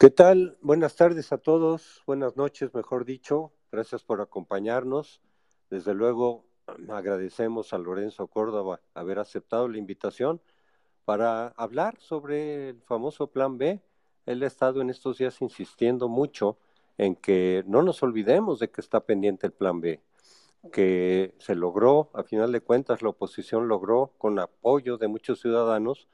¿Qué tal? Buenas tardes a todos, buenas noches, mejor dicho. Gracias por acompañarnos. Desde luego agradecemos a Lorenzo Córdoba haber aceptado la invitación para hablar sobre el famoso Plan B. Él ha estado en estos días insistiendo mucho en que no nos olvidemos de que está pendiente el Plan B, que se logró, a final de cuentas, la oposición logró, con apoyo de muchos ciudadanos,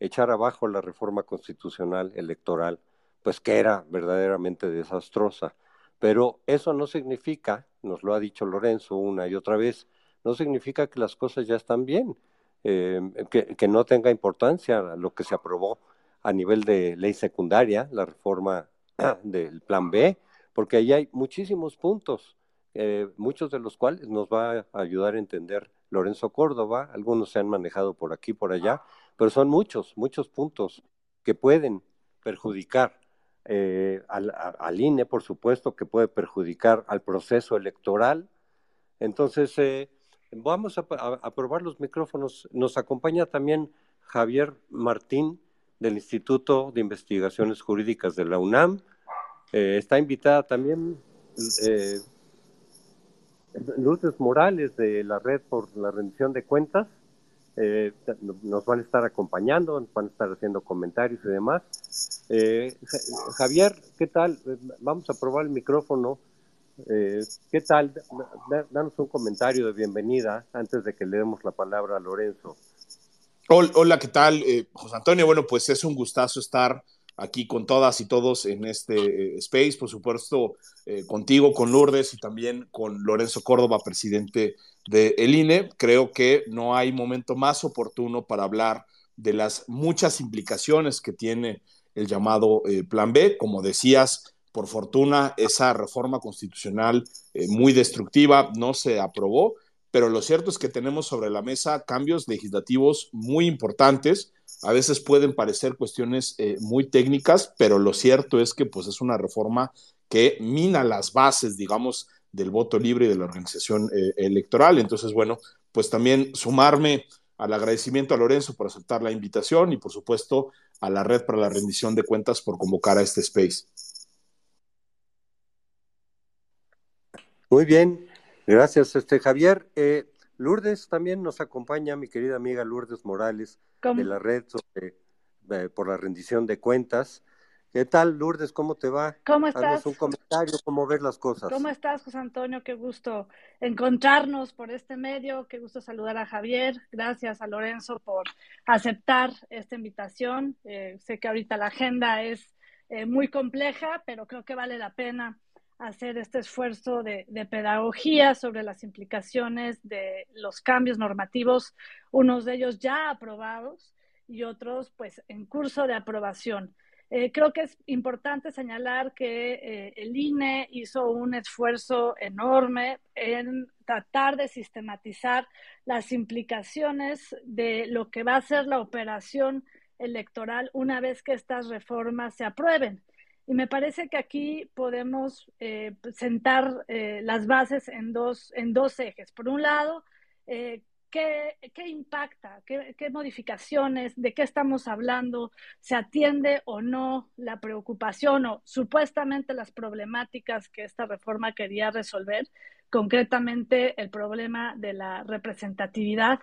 echar abajo la reforma constitucional electoral pues que era verdaderamente desastrosa. Pero eso no significa, nos lo ha dicho Lorenzo una y otra vez, no significa que las cosas ya están bien, eh, que, no tenga importancia lo que se aprobó a nivel de ley secundaria, la reforma del Plan B, porque ahí hay muchísimos puntos, eh, muchos de los cuales nos va a ayudar a entender Lorenzo Córdoba, algunos se han manejado por aquí, por allá, pero son muchos, muchos puntos que pueden perjudicar eh, al, INE, por supuesto, que puede perjudicar al proceso electoral. Entonces, eh, vamos a, probar los micrófonos. Nos acompaña también Javier Martín del Instituto de Investigaciones Jurídicas de la UNAM. Eh, está invitada también Lourdes Morales de la Red por la Rendición de Cuentas. Nos van a estar acompañando, nos van a estar haciendo comentarios y demás. Eh, Javier, ¿qué tal? Vamos a probar el micrófono. Eh, ¿Qué tal? Danos un comentario de bienvenida antes de que le demos la palabra a Lorenzo. Hola, ¿qué tal? Eh, José Antonio, bueno, pues es un gustazo estar aquí con todas y todos en este eh, space, por supuesto, contigo, con Lourdes y también con Lorenzo Córdoba, presidente del el INE. Creo que no hay momento más oportuno para hablar de las muchas implicaciones que tiene el llamado eh, Plan B. Como decías, por fortuna, esa reforma constitucional eh, muy destructiva no se aprobó, pero lo cierto es que tenemos sobre la mesa cambios legislativos muy importantes. A veces pueden parecer cuestiones eh, muy técnicas, pero lo cierto es que pues, es una reforma que mina las bases, digamos, del voto libre y de la organización electoral. Entonces, bueno, pues también sumarme al agradecimiento a Lorenzo por aceptar la invitación y por supuesto a la Red para la Rendición de Cuentas por convocar a este space. Muy bien, gracias este Javier. Eh, Lourdes también nos acompaña, mi querida amiga Lourdes Morales de la Red eh, por la Rendición de Cuentas. ¿Qué tal, Lourdes? ¿Cómo te va? ¿Cómo estás? un comentario, cómo ver las cosas. ¿Cómo estás, José Antonio? Qué gusto encontrarnos por este medio. Qué gusto saludar a Javier. Gracias a Lorenzo por aceptar esta invitación. Eh, sé que ahorita la agenda es eh, muy compleja, pero creo que vale la pena hacer este esfuerzo de, de, pedagogía sobre las implicaciones de los cambios normativos, unos de ellos ya aprobados y otros pues en curso de aprobación. Eh, creo que es importante señalar que eh, el INE hizo un esfuerzo enorme en tratar de sistematizar las implicaciones de lo que va a ser la operación electoral una vez que estas reformas se aprueben. Y me parece que aquí podemos eh, sentar las bases en dos, en dos ejes. Por un lado, ¿Qué, impacta? ¿Qué, ¿Qué, modificaciones? ¿De qué estamos hablando? ¿Se atiende o no la preocupación o supuestamente las problemáticas que esta reforma quería resolver? Concretamente, el problema de la representatividad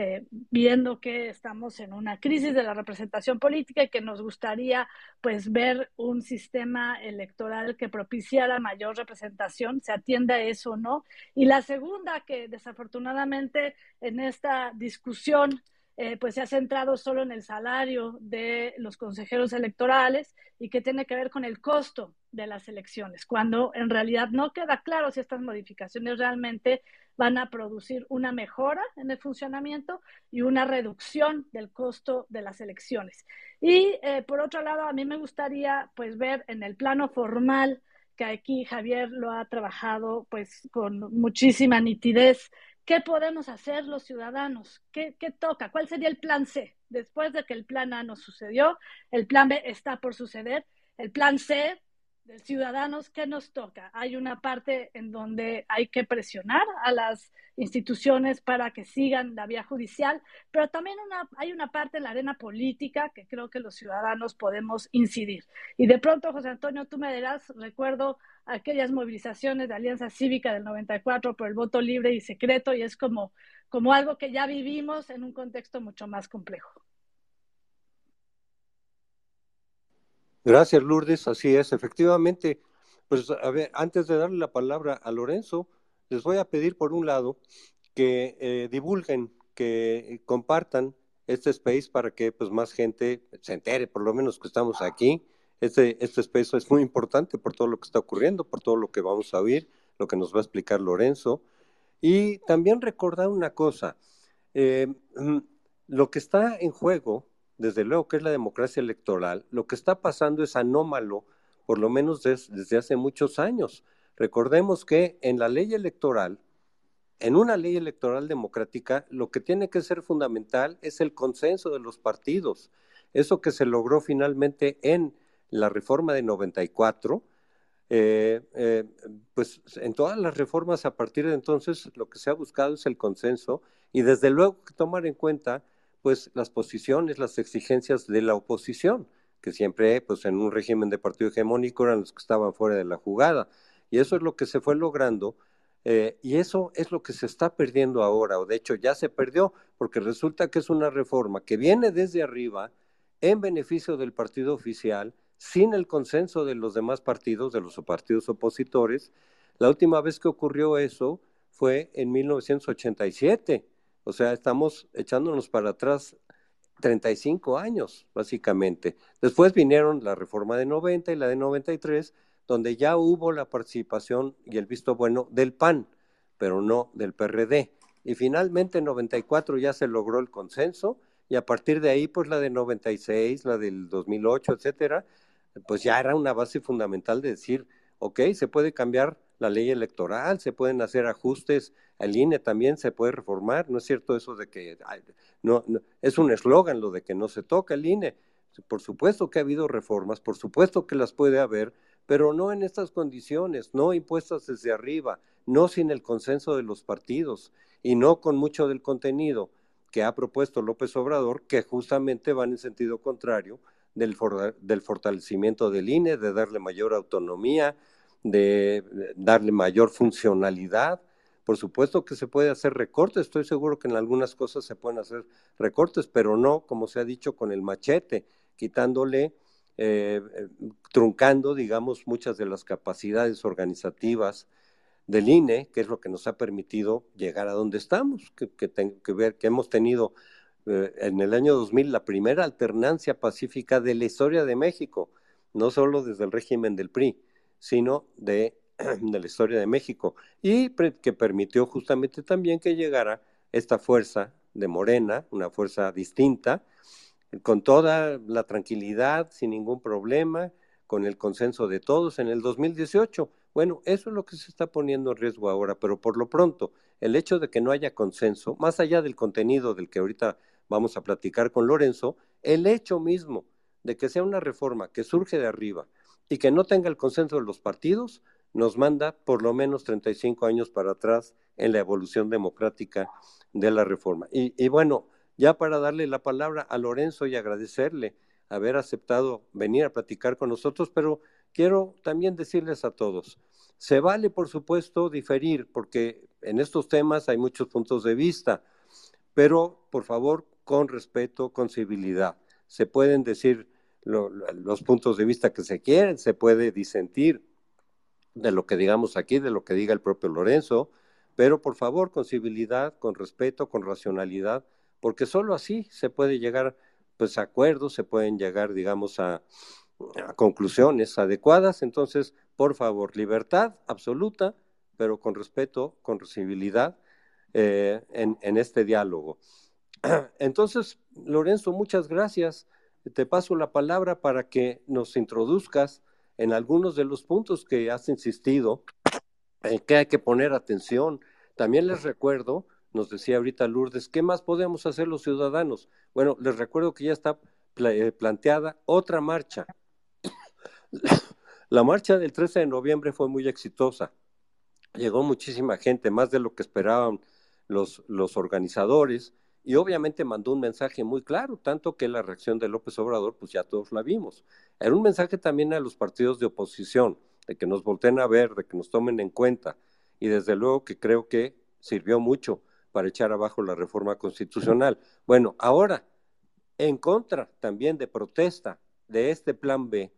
eh, viendo que estamos en una crisis de la representación política y que nos gustaría pues ver un sistema electoral que propiciara mayor representación, se atienda a eso o no. Y la segunda, que desafortunadamente en esta discusión eh, pues se ha centrado solo en el salario de los consejeros electorales y que tiene que ver con el costo de las elecciones, cuando en realidad no queda claro si estas modificaciones realmente van a producir una mejora en el funcionamiento y una reducción del costo de las elecciones. Y eh, por otro lado, a mí me gustaría pues ver en el plano formal que aquí Javier lo ha trabajado pues con muchísima nitidez ¿Qué podemos hacer los ciudadanos? ¿Qué, toca? ¿Cuál sería el plan C? Después de que el plan A no sucedió, el plan B está por suceder. El plan C ciudadanos, ¿qué nos toca? Hay una parte en donde hay que presionar a las instituciones para que sigan la vía judicial, pero también una, hay una parte en la arena política que creo que los ciudadanos podemos incidir. Y de pronto, José Antonio, tú me dirás, recuerdo aquellas movilizaciones de Alianza Cívica del 94 por el voto libre y secreto, y es como, como algo que ya vivimos en un contexto mucho más complejo. Gracias, Lourdes. Así es, efectivamente. Pues a ver, antes de darle la palabra a Lorenzo, les voy a pedir por un lado que eh, divulguen, que compartan este space para que pues más gente se entere, por lo menos que estamos aquí. Este, este space es muy importante por todo lo que está ocurriendo, por todo lo que vamos a oír, lo que nos va a explicar Lorenzo. Y también recordar una cosa, eh, lo que está en juego desde luego que es la democracia electoral, lo que está pasando es anómalo, por lo menos desde hace muchos años. Recordemos que en la ley electoral, en una ley electoral democrática, lo que tiene que ser fundamental es el consenso de los partidos. Eso que se logró finalmente en la reforma de 94, eh, eh, pues en todas las reformas a partir de entonces lo que se ha buscado es el consenso y desde luego que tomar en cuenta pues las posiciones, las exigencias de la oposición, que siempre pues en un régimen de partido hegemónico eran los que estaban fuera de la jugada. Y eso es lo que se fue logrando eh, y eso es lo que se está perdiendo ahora, o de hecho ya se perdió, porque resulta que es una reforma que viene desde arriba en beneficio del partido oficial, sin el consenso de los demás partidos, de los partidos opositores. La última vez que ocurrió eso fue en 1987 o sea, estamos echándonos para atrás 35 años, básicamente. Después vinieron la reforma de 90 y la de 93, donde ya hubo la participación y el visto bueno del PAN, pero no del PRD. Y finalmente en 94 ya se logró el consenso y a partir de ahí, pues la de 96, la del 2008, etcétera, pues ya era una base fundamental de decir, ok, se puede cambiar la ley electoral, se pueden hacer ajustes, el INE también se puede reformar, no es cierto eso de que no, es un eslogan lo de que no se toca el INE. Por supuesto que ha habido reformas, por supuesto que las puede haber, pero no en estas condiciones, no impuestas desde arriba, no sin el consenso de los partidos y no con mucho del contenido que ha propuesto López Obrador, que justamente van en sentido contrario del, del fortalecimiento del INE, de darle mayor autonomía, de darle mayor funcionalidad. Por supuesto que se puede hacer recortes, estoy seguro que en algunas cosas se pueden hacer recortes, pero no, como se ha dicho, con el machete, quitándole, eh, truncando, digamos, muchas de las capacidades organizativas del INE, que es lo que nos ha permitido llegar a donde estamos, que, que, ver, que hemos tenido eh, en el año 2000 la primera alternancia pacífica de la historia de México, no solo desde el régimen del PRI, sino de, de la historia de México, y que permitió justamente también que llegara esta fuerza de Morena, una fuerza distinta, con toda la tranquilidad, sin ningún problema, con el consenso de todos en el 2018. Bueno, eso es lo que se está poniendo en riesgo ahora, pero por lo pronto, el hecho de que no haya consenso, más allá del contenido del que ahorita vamos a platicar con Lorenzo, el hecho mismo de que sea una reforma que surge de arriba, y que no tenga el consenso de los partidos, nos manda por lo menos 35 años para atrás en la evolución democrática de la reforma. Y, bueno, ya para darle la palabra a Lorenzo y agradecerle haber aceptado venir a platicar con nosotros, pero quiero también decirles a todos, se vale, por supuesto, diferir, porque en estos temas hay muchos puntos de vista, pero por favor, con respeto, con civilidad. Se pueden decir los puntos de vista que se quieren, se puede disentir de lo que digamos aquí, de lo que diga el propio Lorenzo, pero por favor con civilidad, con respeto, con racionalidad, porque solo así se puede llegar pues a acuerdos, se pueden llegar digamos a, conclusiones adecuadas, entonces por favor, libertad absoluta, pero con respeto, con civilidad eh, en, en este diálogo. Entonces, Lorenzo, muchas gracias te paso la palabra para que nos introduzcas en algunos de los puntos que has insistido, en que hay que poner atención. También les recuerdo, nos decía ahorita Lourdes, ¿qué más podemos hacer los ciudadanos? Bueno, les recuerdo que ya está eh, planteada otra marcha. La marcha del 13 de noviembre fue muy exitosa. Llegó muchísima gente, más de lo que esperaban los, los organizadores, y obviamente mandó un mensaje muy claro, tanto que la reacción de López Obrador, pues ya todos la vimos. Era un mensaje también a los partidos de oposición, de que nos volteen a ver, de que nos tomen en cuenta, y desde luego que creo que sirvió mucho para echar abajo la reforma constitucional. Bueno, ahora, en contra también de protesta de este plan B,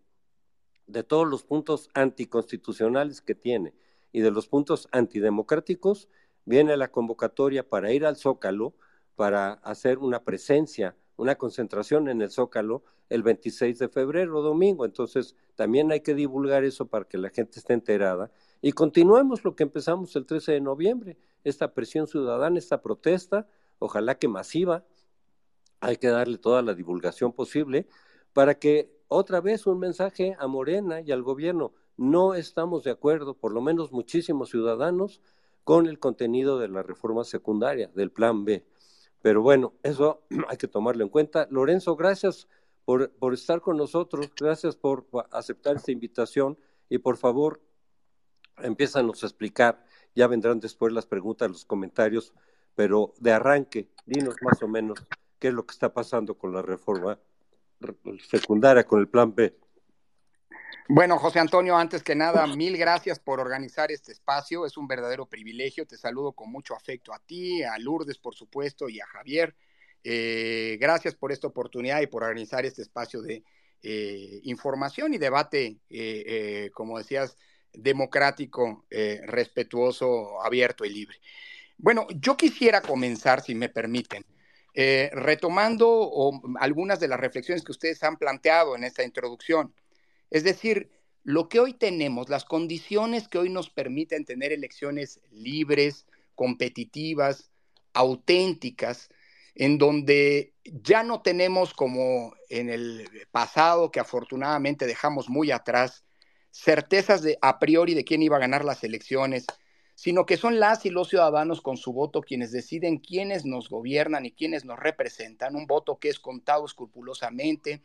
de todos los puntos anticonstitucionales que tiene y de los puntos antidemocráticos, viene la convocatoria para ir al Zócalo, para hacer una presencia, una concentración en el Zócalo el 26 de febrero, domingo. Entonces, también hay que divulgar eso para que la gente esté enterada. Y continuemos lo que empezamos el 13 de noviembre, esta presión ciudadana, esta protesta, ojalá que masiva, hay que darle toda la divulgación posible para que otra vez un mensaje a Morena y al gobierno, no estamos de acuerdo, por lo menos muchísimos ciudadanos, con el contenido de la reforma secundaria, del plan B. Pero bueno, eso hay que tomarlo en cuenta. Lorenzo, gracias por, estar con nosotros, gracias por aceptar esta invitación y por favor, empiezanos a explicar, ya vendrán después las preguntas, los comentarios, pero de arranque, dinos más o menos qué es lo que está pasando con la reforma secundaria, con el plan B. Bueno, José Antonio, antes que nada, mil gracias por organizar este espacio. Es un verdadero privilegio. Te saludo con mucho afecto a ti, a Lourdes, por supuesto, y a Javier. Eh, gracias por esta oportunidad y por organizar este espacio de eh, información y debate, eh, como decías, democrático, respetuoso, abierto y libre. Bueno, yo quisiera comenzar, si me permiten, retomando algunas de las reflexiones que ustedes han planteado en esta introducción. Es decir, lo que hoy tenemos, las condiciones que hoy nos permiten tener elecciones libres, competitivas, auténticas, en donde ya no tenemos como en el pasado, que afortunadamente dejamos muy atrás, certezas de a priori de quién iba a ganar las elecciones, sino que son las y los ciudadanos con su voto quienes deciden quiénes nos gobiernan y quiénes nos representan, un voto que es contado escrupulosamente,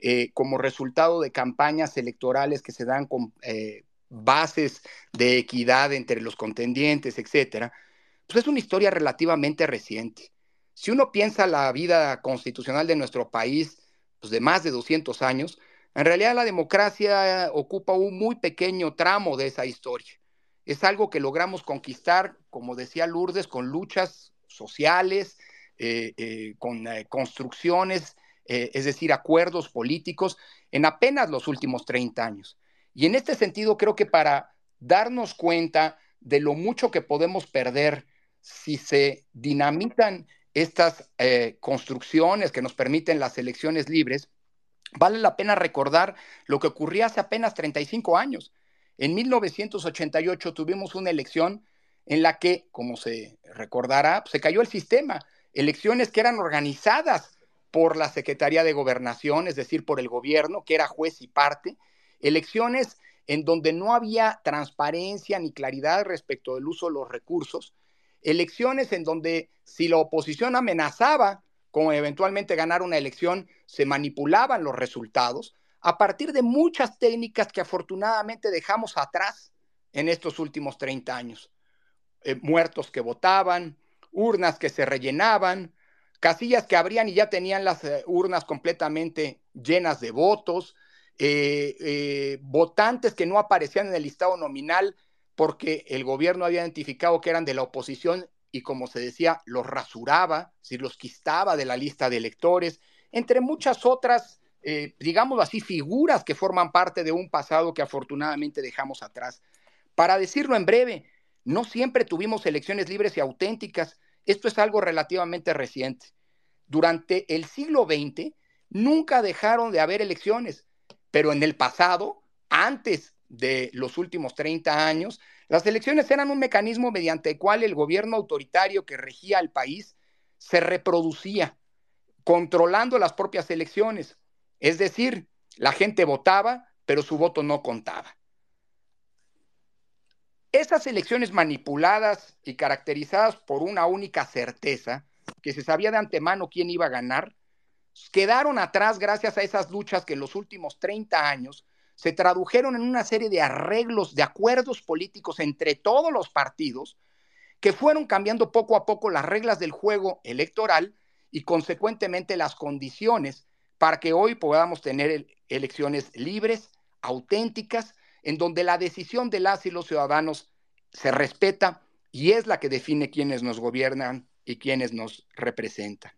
eh, como resultado de campañas electorales que se dan con eh, bases de equidad entre los contendientes, etcétera, pues es una historia relativamente reciente. Si uno piensa la vida constitucional de nuestro país, pues de más de 200 años, en realidad la democracia ocupa un muy pequeño tramo de esa historia. Es algo que logramos conquistar, como decía Lourdes, con luchas sociales, eh, con construcciones eh, es decir, acuerdos políticos, en apenas los últimos 30 años. Y en este sentido, creo que para darnos cuenta de lo mucho que podemos perder si se dinamitan estas eh, construcciones que nos permiten las elecciones libres, vale la pena recordar lo que ocurría hace apenas 35 años. En 1988 tuvimos una elección en la que, como se recordará, se cayó el sistema. Elecciones que eran organizadas por la Secretaría de Gobernación, es decir, por el gobierno, que era juez y parte, elecciones en donde no había transparencia ni claridad respecto del uso de los recursos, elecciones en donde si la oposición amenazaba con eventualmente ganar una elección, se manipulaban los resultados a partir de muchas técnicas que afortunadamente dejamos atrás en estos últimos 30 años. Eh, muertos que votaban, urnas que se rellenaban, casillas que abrían y ya tenían las eh, urnas completamente llenas de votos, eh, eh, votantes que no aparecían en el listado nominal porque el gobierno había identificado que eran de la oposición y como se decía, los rasuraba, si los quistaba de la lista de electores, entre muchas otras, digamos así, figuras que forman parte de un pasado que afortunadamente dejamos atrás. Para decirlo en breve, no siempre tuvimos elecciones libres y auténticas, esto es algo relativamente reciente. Durante el siglo XX nunca dejaron de haber elecciones, pero en el pasado, antes de los últimos 30 años, las elecciones eran un mecanismo mediante el cual el gobierno autoritario que regía el país se reproducía, controlando las propias elecciones. Es decir, la gente votaba, pero su voto no contaba. Esas elecciones manipuladas y caracterizadas por una única certeza, que se sabía de antemano quién iba a ganar, quedaron atrás gracias a esas luchas que en los últimos 30 años se tradujeron en una serie de arreglos, de acuerdos políticos entre todos los partidos, que fueron cambiando poco a poco las reglas del juego electoral y consecuentemente las condiciones para que hoy podamos tener elecciones libres, auténticas, en donde la decisión de las y los ciudadanos se respeta y es la que define quiénes nos gobiernan y quiénes nos representan.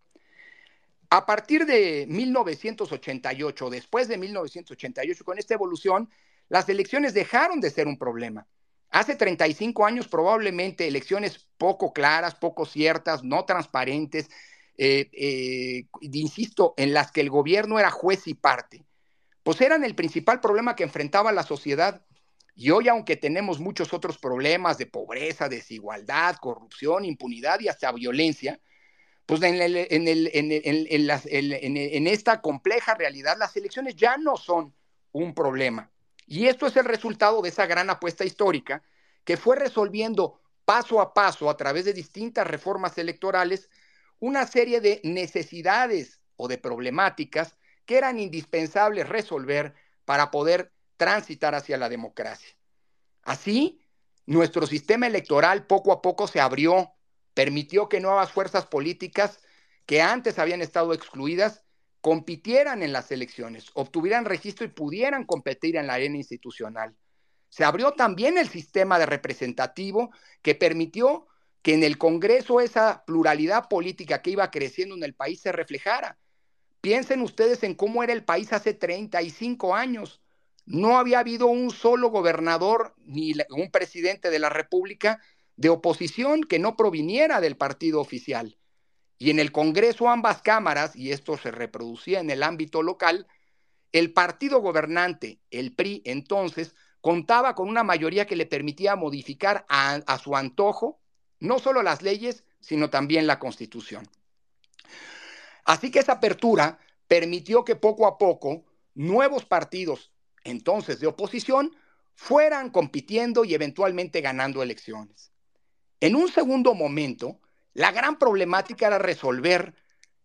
A partir de 1988, después de 1988, con esta evolución, las elecciones dejaron de ser un problema. Hace 35 años probablemente elecciones poco claras, poco ciertas, no transparentes, eh, eh, insisto, en las que el gobierno era juez y parte, pues eran el principal problema que enfrentaba la sociedad. Y hoy, aunque tenemos muchos otros problemas de pobreza, desigualdad, corrupción, impunidad y hasta violencia, pues en, esta compleja realidad las elecciones ya no son un problema. Y esto es el resultado de esa gran apuesta histórica que fue resolviendo paso a paso a través de distintas reformas electorales una serie de necesidades o de problemáticas que eran indispensables resolver para poder transitar hacia la democracia. Así, nuestro sistema electoral poco a poco se abrió permitió que nuevas fuerzas políticas que antes habían estado excluidas compitieran en las elecciones, obtuvieran registro y pudieran competir en la arena institucional. Se abrió también el sistema de representativo que permitió que en el Congreso esa pluralidad política que iba creciendo en el país se reflejara. Piensen ustedes en cómo era el país hace 35 años. No había habido un solo gobernador ni un presidente de la República de oposición que no proviniera del partido oficial. Y en el Congreso ambas cámaras, y esto se reproducía en el ámbito local, el partido gobernante, el PRI entonces, contaba con una mayoría que le permitía modificar a, su antojo no solo las leyes, sino también la constitución. Así que esa apertura permitió que poco a poco nuevos partidos, entonces de oposición, fueran compitiendo y eventualmente ganando elecciones. En un segundo momento, la gran problemática era resolver,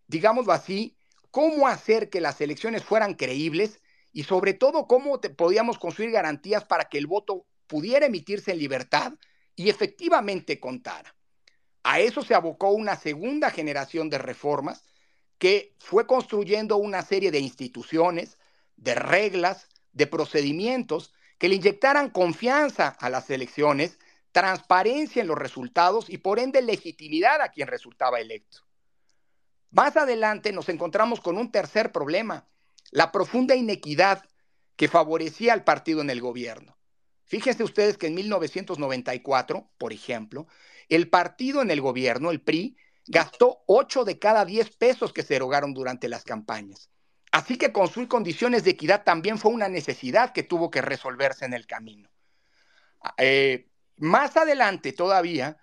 digámoslo así, cómo hacer que las elecciones fueran creíbles y sobre todo cómo podíamos construir garantías para que el voto pudiera emitirse en libertad y efectivamente contara. A eso se abocó una segunda generación de reformas que fue construyendo una serie de instituciones, de reglas, de procedimientos que le inyectaran confianza a las elecciones transparencia en los resultados y por ende legitimidad a quien resultaba electo. Más adelante nos encontramos con un tercer problema, la profunda inequidad que favorecía al partido en el gobierno. Fíjense ustedes que en 1994, por ejemplo, el partido en el gobierno, el PRI, gastó 8 de cada 10 pesos que se erogaron durante las campañas. Así que construir condiciones de equidad también fue una necesidad que tuvo que resolverse en el camino. Eh, más adelante todavía,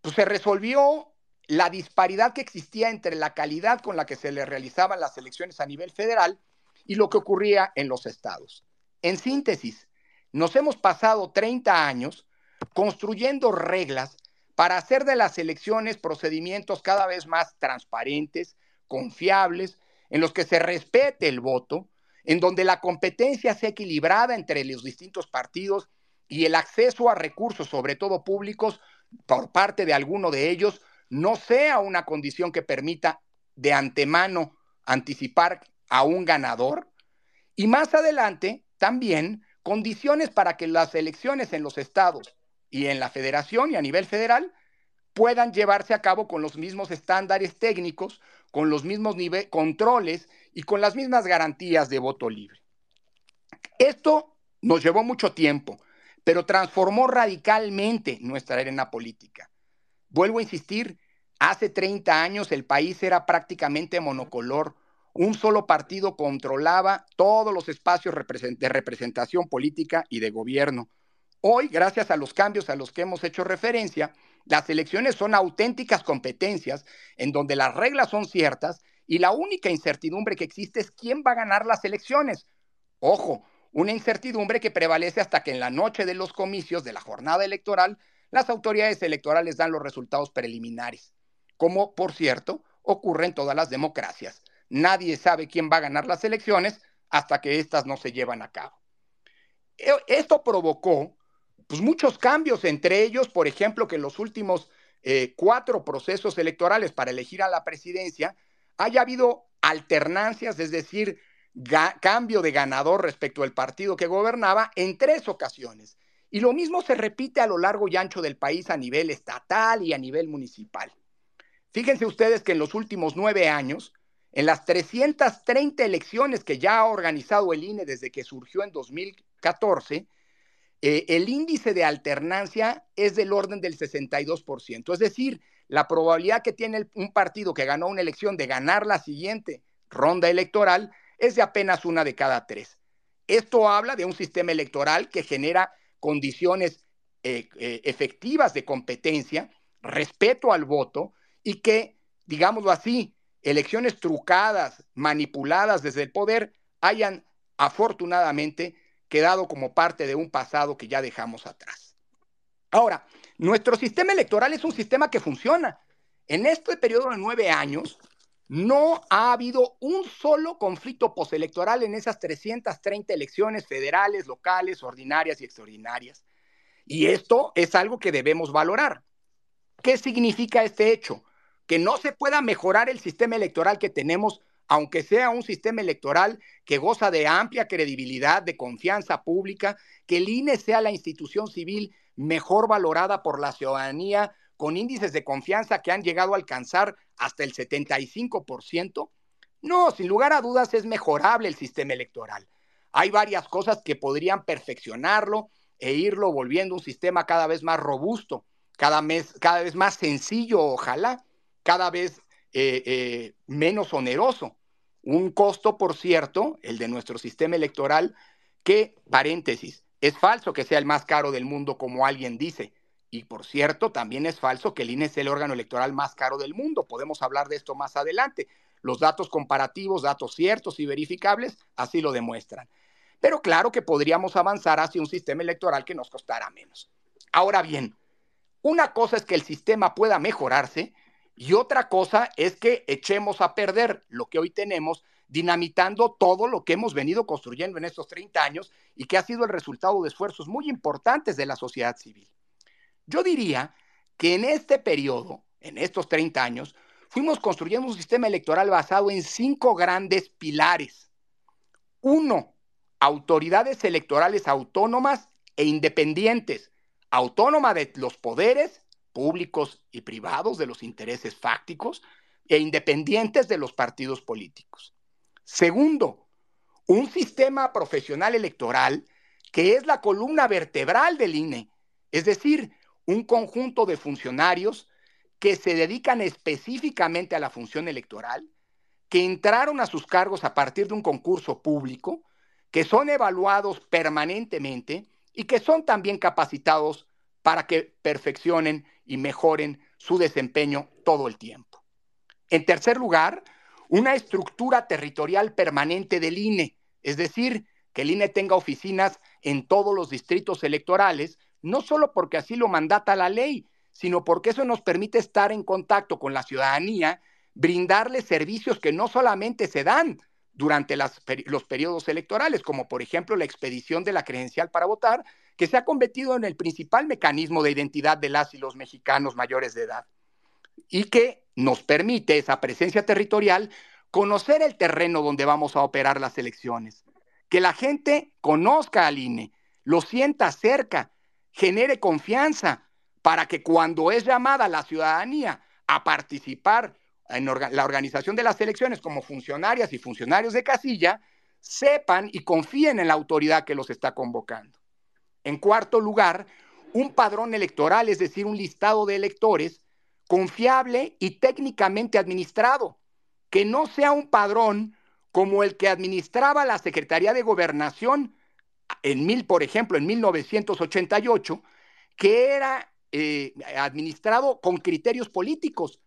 pues se resolvió la disparidad que existía entre la calidad con la que se le realizaban las elecciones a nivel federal y lo que ocurría en los estados. En síntesis, nos hemos pasado 30 años construyendo reglas para hacer de las elecciones procedimientos cada vez más transparentes, confiables, en los que se respete el voto, en donde la competencia sea equilibrada entre los distintos partidos y el acceso a recursos, sobre todo públicos, por parte de alguno de ellos, no sea una condición que permita de antemano anticipar a un ganador. Y más adelante, también condiciones para que las elecciones en los estados y en la federación y a nivel federal puedan llevarse a cabo con los mismos estándares técnicos, con los mismos controles y con las mismas garantías de voto libre. Esto nos llevó mucho tiempo pero transformó radicalmente nuestra arena política. Vuelvo a insistir, hace 30 años el país era prácticamente monocolor. Un solo partido controlaba todos los espacios de representación política y de gobierno. Hoy, gracias a los cambios a los que hemos hecho referencia, las elecciones son auténticas competencias en donde las reglas son ciertas y la única incertidumbre que existe es quién va a ganar las elecciones. Ojo, una incertidumbre que prevalece hasta que en la noche de los comicios de la jornada electoral, las autoridades electorales dan los resultados preliminares, como por cierto ocurre en todas las democracias. Nadie sabe quién va a ganar las elecciones hasta que éstas no se llevan a cabo. E, esto provocó pues, muchos cambios, entre ellos, por ejemplo, que en los últimos eh, cuatro procesos electorales para elegir a la presidencia haya habido alternancias, es decir, cambio de ganador respecto al partido que gobernaba en tres ocasiones. Y lo mismo se repite a lo largo y ancho del país a nivel estatal y a nivel municipal. Fíjense ustedes que en los últimos nueve años, en las 330 elecciones que ya ha organizado el INE desde que surgió en 2014, eh, el índice de alternancia es del orden del 62%. Es decir, la probabilidad que tiene un partido que ganó una elección de ganar la siguiente ronda electoral es de apenas una de cada tres. Esto habla de un sistema electoral que genera condiciones eh, eh, efectivas de competencia, respeto al voto y que, digámoslo así, elecciones trucadas, manipuladas desde el poder, hayan afortunadamente quedado como parte de un pasado que ya dejamos atrás. Ahora, nuestro sistema electoral es un sistema que funciona. En este periodo de nueve años, no ha habido un solo conflicto postelectoral en esas 330 elecciones federales, locales, ordinarias y extraordinarias. Y esto es algo que debemos valorar. ¿Qué significa este hecho? Que no se pueda mejorar el sistema electoral que tenemos aunque sea un sistema electoral que goza de amplia credibilidad, de confianza pública, que el INE sea la institución civil mejor valorada por la ciudadanía, con índices de confianza que han llegado a alcanzar hasta el 75%? No, sin lugar a dudas es mejorable el sistema electoral. Hay varias cosas que podrían perfeccionarlo e irlo volviendo un sistema cada vez más robusto, cada, mes, cada vez más sencillo, ojalá, cada vez eh, eh, menos oneroso. Un costo, por cierto, el de nuestro sistema electoral, que, paréntesis, es falso que sea el más caro del mundo, como alguien dice. Y por cierto, también es falso que el INE sea el órgano electoral más caro del mundo. Podemos hablar de esto más adelante. Los datos comparativos, datos ciertos y verificables, así lo demuestran. Pero claro que podríamos avanzar hacia un sistema electoral que nos costara menos. Ahora bien, una cosa es que el sistema pueda mejorarse y otra cosa es que echemos a perder lo que hoy tenemos, dinamitando todo lo que hemos venido construyendo en estos 30 años y que ha sido el resultado de esfuerzos muy importantes de la sociedad civil. Yo diría que en este periodo, en estos 30 años, fuimos construyendo un sistema electoral basado en cinco grandes pilares. Uno, autoridades electorales autónomas e independientes, autónoma de los poderes públicos y privados de los intereses fácticos e independientes de los partidos políticos. Segundo, un sistema profesional electoral que es la columna vertebral del INE, es decir, un conjunto de funcionarios que se dedican específicamente a la función electoral, que entraron a sus cargos a partir de un concurso público, que son evaluados permanentemente y que son también capacitados para que perfeccionen y mejoren su desempeño todo el tiempo. En tercer lugar, una estructura territorial permanente del INE, es decir, que el INE tenga oficinas en todos los distritos electorales, no solo porque así lo mandata la ley, sino porque eso nos permite estar en contacto con la ciudadanía, brindarles servicios que no solamente se dan durante los periodos electorales, como por ejemplo la expedición de la credencial para votar, que se ha convertido en el principal mecanismo de identidad de las y los mexicanos mayores de edad y que nos permite esa presencia territorial conocer el terreno donde vamos a operar las elecciones, que la gente conozca al INE, lo sienta cerca, genere confianza para que cuando es llamada la ciudadanía a participar en la organización de las elecciones como funcionarias y funcionarios de casilla, sepan y confíen en la autoridad que los está convocando. En cuarto lugar, un padrón electoral, es decir, un listado de electores confiable y técnicamente administrado, que no sea un padrón como el que administraba la Secretaría de Gobernación en mil, por ejemplo, en 1988, que era eh, administrado con criterios políticos.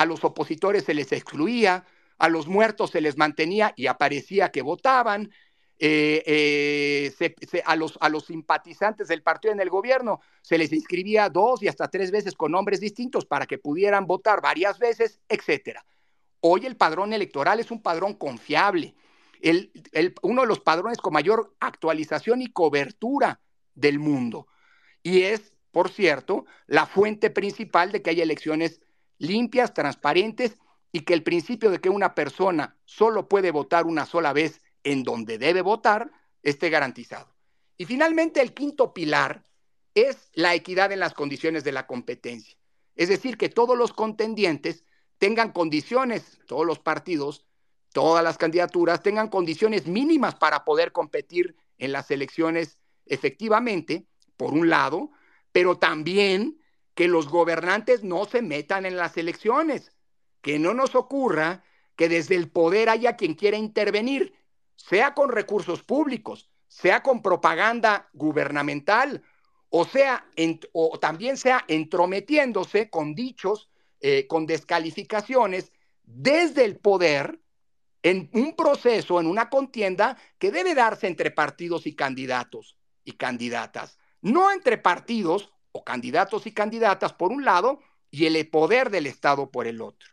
A los opositores se les excluía, a los muertos se les mantenía y aparecía que votaban, eh, eh, a, los, a los simpatizantes del partido en el gobierno se les inscribía dos y hasta tres veces con nombres distintos para que pudieran votar varias veces, etcétera. Hoy el padrón electoral es un padrón confiable uno de los padrones con mayor actualización y cobertura del mundo. Y es, por cierto, la fuente principal de que haya elecciones limpias, transparentes y que el principio de que una persona solo puede votar una sola vez en donde debe votar esté garantizado. Y finalmente, el quinto pilar es la equidad en las condiciones de la competencia. Es decir, que todos los contendientes tengan condiciones, todos los partidos, todas las candidaturas tengan condiciones mínimas para poder competir en las elecciones efectivamente, por un lado, pero también que los gobernantes no se metan en las elecciones, que no nos ocurra que desde el poder haya quien quiera intervenir, sea con recursos públicos, sea con propaganda gubernamental, o sea, o también sea entrometiéndose con dichos, eh, con descalificaciones desde el poder en un proceso, en una contienda que debe darse entre partidos y candidatos y candidatas, no entre partidos o candidatos y candidatas por un lado y el poder del Estado por el otro.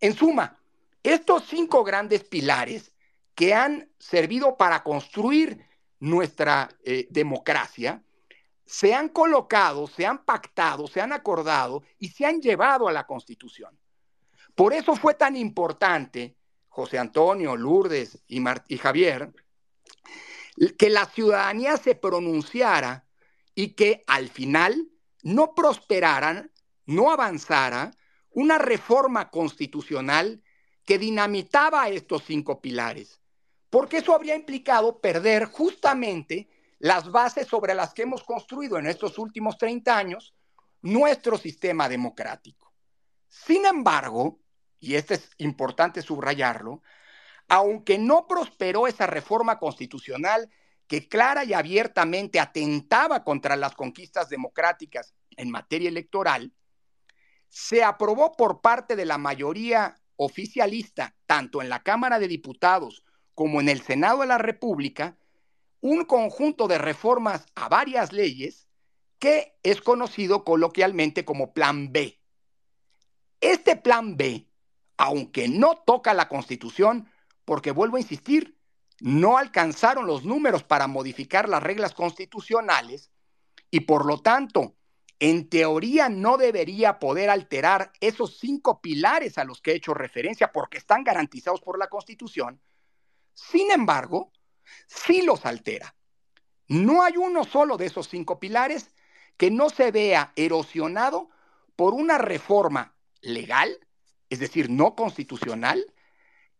En suma, estos cinco grandes pilares que han servido para construir nuestra eh, democracia, se han colocado, se han pactado, se han acordado y se han llevado a la Constitución. Por eso fue tan importante, José Antonio, Lourdes y, y Javier, que la ciudadanía se pronunciara y que al final no prosperaran, no avanzara una reforma constitucional que dinamitaba estos cinco pilares, porque eso habría implicado perder justamente las bases sobre las que hemos construido en estos últimos 30 años nuestro sistema democrático. Sin embargo, y esto es importante subrayarlo, aunque no prosperó esa reforma constitucional que clara y abiertamente atentaba contra las conquistas democráticas en materia electoral, se aprobó por parte de la mayoría oficialista, tanto en la Cámara de Diputados como en el Senado de la República, un conjunto de reformas a varias leyes que es conocido coloquialmente como Plan B. Este Plan B, aunque no toca la Constitución, porque vuelvo a insistir, no alcanzaron los números para modificar las reglas constitucionales y por lo tanto, en teoría no debería poder alterar esos cinco pilares a los que he hecho referencia porque están garantizados por la Constitución. Sin embargo, sí los altera. No hay uno solo de esos cinco pilares que no se vea erosionado por una reforma legal, es decir, no constitucional,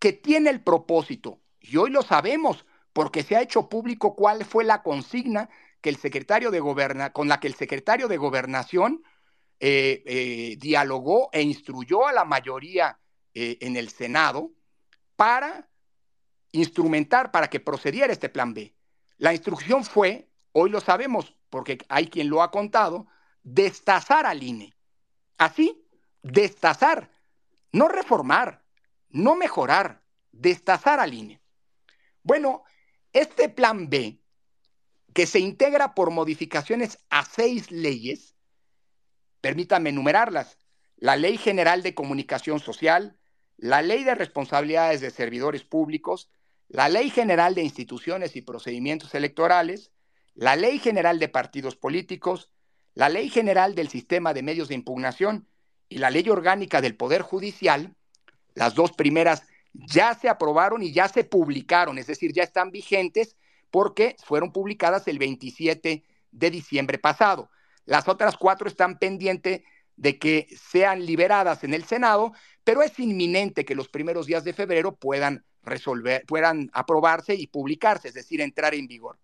que tiene el propósito y hoy lo sabemos porque se ha hecho público cuál fue la consigna que el secretario de con la que el secretario de Gobernación eh, eh, dialogó e instruyó a la mayoría eh, en el Senado para instrumentar, para que procediera este plan B. La instrucción fue, hoy lo sabemos porque hay quien lo ha contado, destazar al INE. Así, destazar, no reformar, no mejorar, destazar al INE. Bueno, este plan B, que se integra por modificaciones a seis leyes, permítanme enumerarlas, la Ley General de Comunicación Social, la Ley de Responsabilidades de Servidores Públicos, la Ley General de Instituciones y Procedimientos Electorales, la Ley General de Partidos Políticos, la Ley General del Sistema de Medios de Impugnación y la Ley Orgánica del Poder Judicial, las dos primeras ya se aprobaron y ya se publicaron, es decir, ya están vigentes porque fueron publicadas el 27 de diciembre pasado. Las otras cuatro están pendientes de que sean liberadas en el Senado, pero es inminente que los primeros días de febrero puedan resolver, puedan aprobarse y publicarse, es decir, entrar en vigor.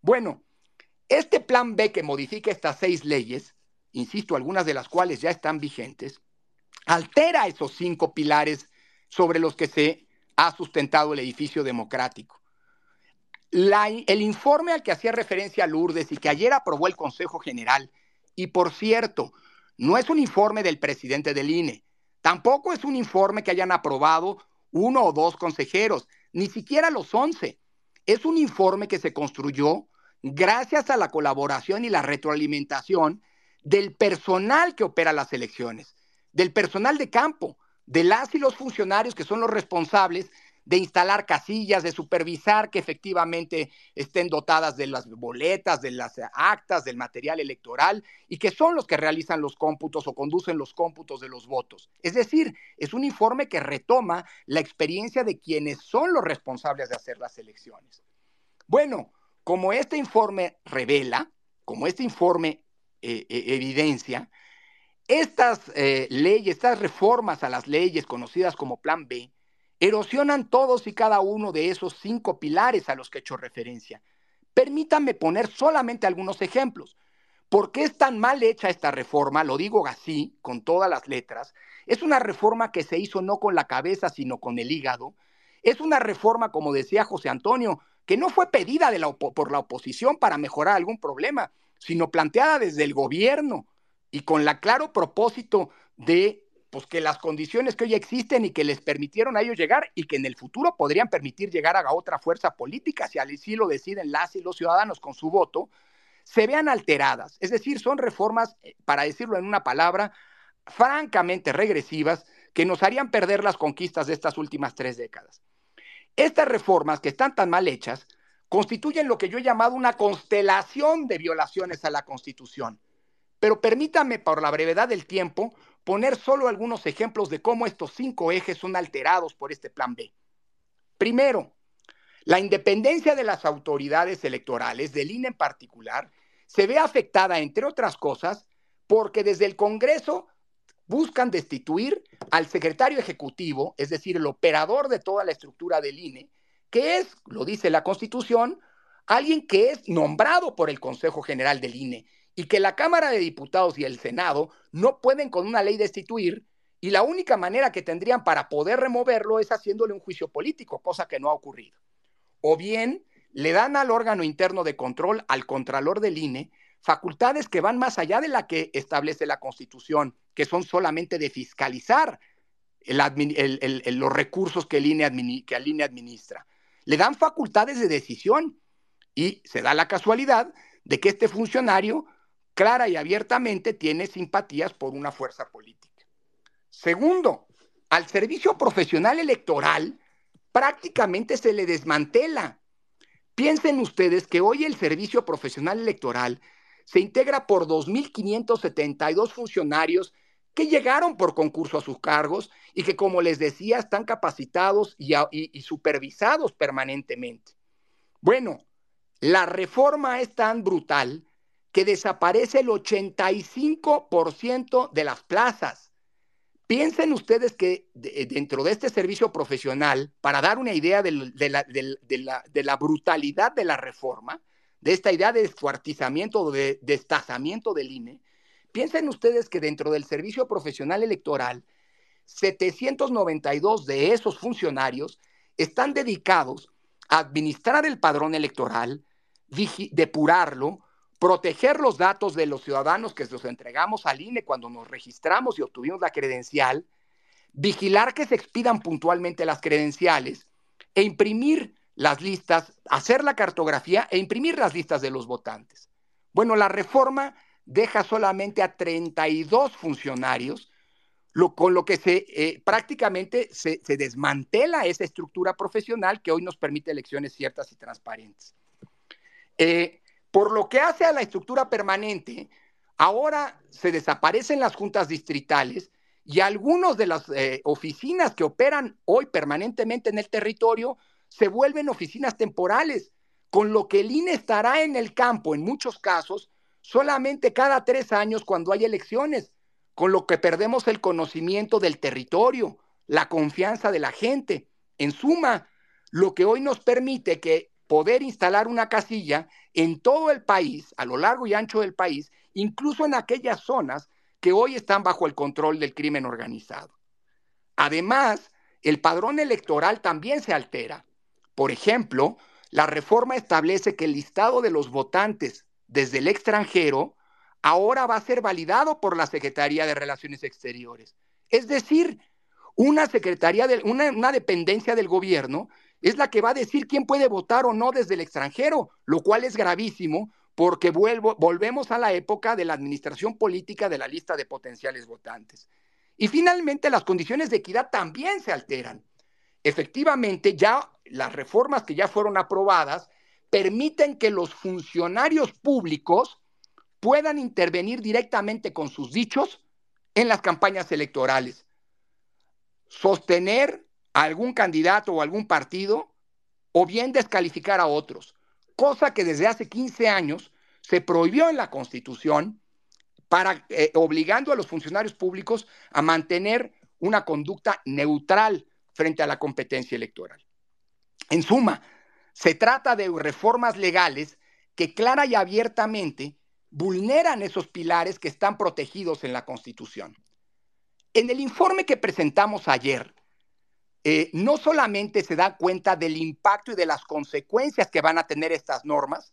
Bueno, este plan B que modifica estas seis leyes, insisto, algunas de las cuales ya están vigentes, altera esos cinco pilares sobre los que se ha sustentado el edificio democrático. el informe al que hacía referencia Lourdes y que ayer aprobó el Consejo General, y por cierto, no es un informe del presidente del INE, tampoco es un informe que hayan aprobado uno o dos consejeros, ni siquiera los once. Es un informe que se construyó gracias a la colaboración y la retroalimentación del personal que opera las elecciones, del personal de campo, de las y los funcionarios que son los responsables de instalar casillas, de supervisar que efectivamente estén dotadas de las boletas, de las actas, del material electoral y que son los que realizan los cómputos o conducen los cómputos de los votos. Es decir, es un informe que retoma la experiencia de quienes son los responsables de hacer las elecciones. Bueno, como este informe revela, como este informe eh, eh, evidencia, estas eh, leyes, estas reformas a las leyes conocidas como Plan B, erosionan todos y cada uno de esos cinco pilares a los que he hecho referencia. Permítanme poner solamente algunos ejemplos. ¿Por qué es tan mal hecha esta reforma? Lo digo así, con todas las letras. Es una reforma que se hizo no con la cabeza, sino con el hígado. Es una reforma, como decía José Antonio, que no fue pedida por la oposición para mejorar algún problema, sino planteada desde el gobierno y con la claro propósito de pues que las condiciones que hoy existen y que les permitieron a ellos llegar y que en el futuro podrían permitir llegar a otra fuerza política, si así lo deciden las y los ciudadanos con su voto, se vean alteradas. Es decir, son reformas, eh, para decirlo en una palabra, francamente regresivas que nos harían perder las conquistas de estas últimas tres décadas. Estas reformas que están tan mal hechas constituyen lo que yo he llamado una constelación de violaciones a la Constitución. Pero permítame, por la brevedad del tiempo, poner solo algunos ejemplos de cómo estos cinco ejes son alterados por este plan B. Primero, la independencia de las autoridades electorales, del INE en particular, se ve afectada, entre otras cosas, porque desde el Congreso buscan destituir al secretario ejecutivo, es decir, el operador de toda la estructura del INE, que es, lo dice la Constitución, alguien que es nombrado por el Consejo General del INE y que la Cámara de Diputados y el Senado no pueden con una ley destituir y la única manera que tendrían para poder removerlo es haciéndole un juicio político, cosa que no ha ocurrido. O bien le dan al órgano interno de control, al Contralor del INE, facultades que van más allá de la que establece la Constitución, que son solamente de fiscalizar los recursos que el, INE que el INE administra. Le dan facultades de decisión y se da la casualidad de que este funcionario clara y abiertamente tiene simpatías por una fuerza política. Segundo, al servicio profesional electoral prácticamente se le desmantela. Piensen ustedes que hoy el servicio profesional electoral se integra por 2.572 funcionarios que llegaron por concurso a sus cargos y que, como les decía, están capacitados y, y supervisados permanentemente. Bueno, la reforma es tan brutal que desaparece el 85% de las plazas. Piensen ustedes que dentro de este servicio profesional, para dar una idea de, la, brutalidad de la reforma, de esta idea de descuartizamiento o de destazamiento del INE, piensen ustedes que dentro del servicio profesional electoral, 792 de esos funcionarios están dedicados a administrar el padrón electoral, depurarlo, proteger los datos de los ciudadanos que los entregamos al INE cuando nos registramos y obtuvimos la credencial, vigilar que se expidan puntualmente las credenciales e imprimir las listas, hacer la cartografía e imprimir las listas de los votantes. Bueno, la reforma deja solamente a 32 funcionarios, con lo que se eh, prácticamente se, se desmantela esa estructura profesional que hoy nos permite elecciones ciertas y transparentes. Eh, por lo que hace a la estructura permanente, ahora se desaparecen las juntas distritales y algunas de las eh, oficinas que operan hoy permanentemente en el territorio se vuelven oficinas temporales, con lo que el INE estará en el campo en muchos casos solamente cada tres años cuando hay elecciones, con lo que perdemos el conocimiento del territorio, la confianza de la gente. En suma, lo que hoy nos permite que poder instalar una casilla en todo el país, a lo largo y ancho del país, incluso en aquellas zonas que hoy están bajo el control del crimen organizado. Además, el padrón electoral también se altera. Por ejemplo, la reforma establece que el listado de los votantes desde el extranjero ahora va a ser validado por la Secretaría de Relaciones Exteriores. Es decir, una secretaría de una, dependencia del gobierno es la que va a decir quién puede votar o no desde el extranjero, lo cual es gravísimo porque vuelvo, volvemos a la época de la administración política de la lista de potenciales votantes. Y finalmente las condiciones de equidad también se alteran. efectivamente ya las reformas que ya fueron aprobadas permiten que los funcionarios públicos puedan intervenir directamente con sus dichos en las campañas electorales. Sostener a algún candidato o algún partido o bien descalificar a otros, cosa que desde hace 15 años se prohibió en la Constitución para eh, obligando a los funcionarios públicos a mantener una conducta neutral frente a la competencia electoral. En suma, se trata de reformas legales que clara y abiertamente vulneran esos pilares que están protegidos en la Constitución. En el informe que presentamos ayer, eh, no solamente se da cuenta del impacto y de las consecuencias que van a tener estas normas,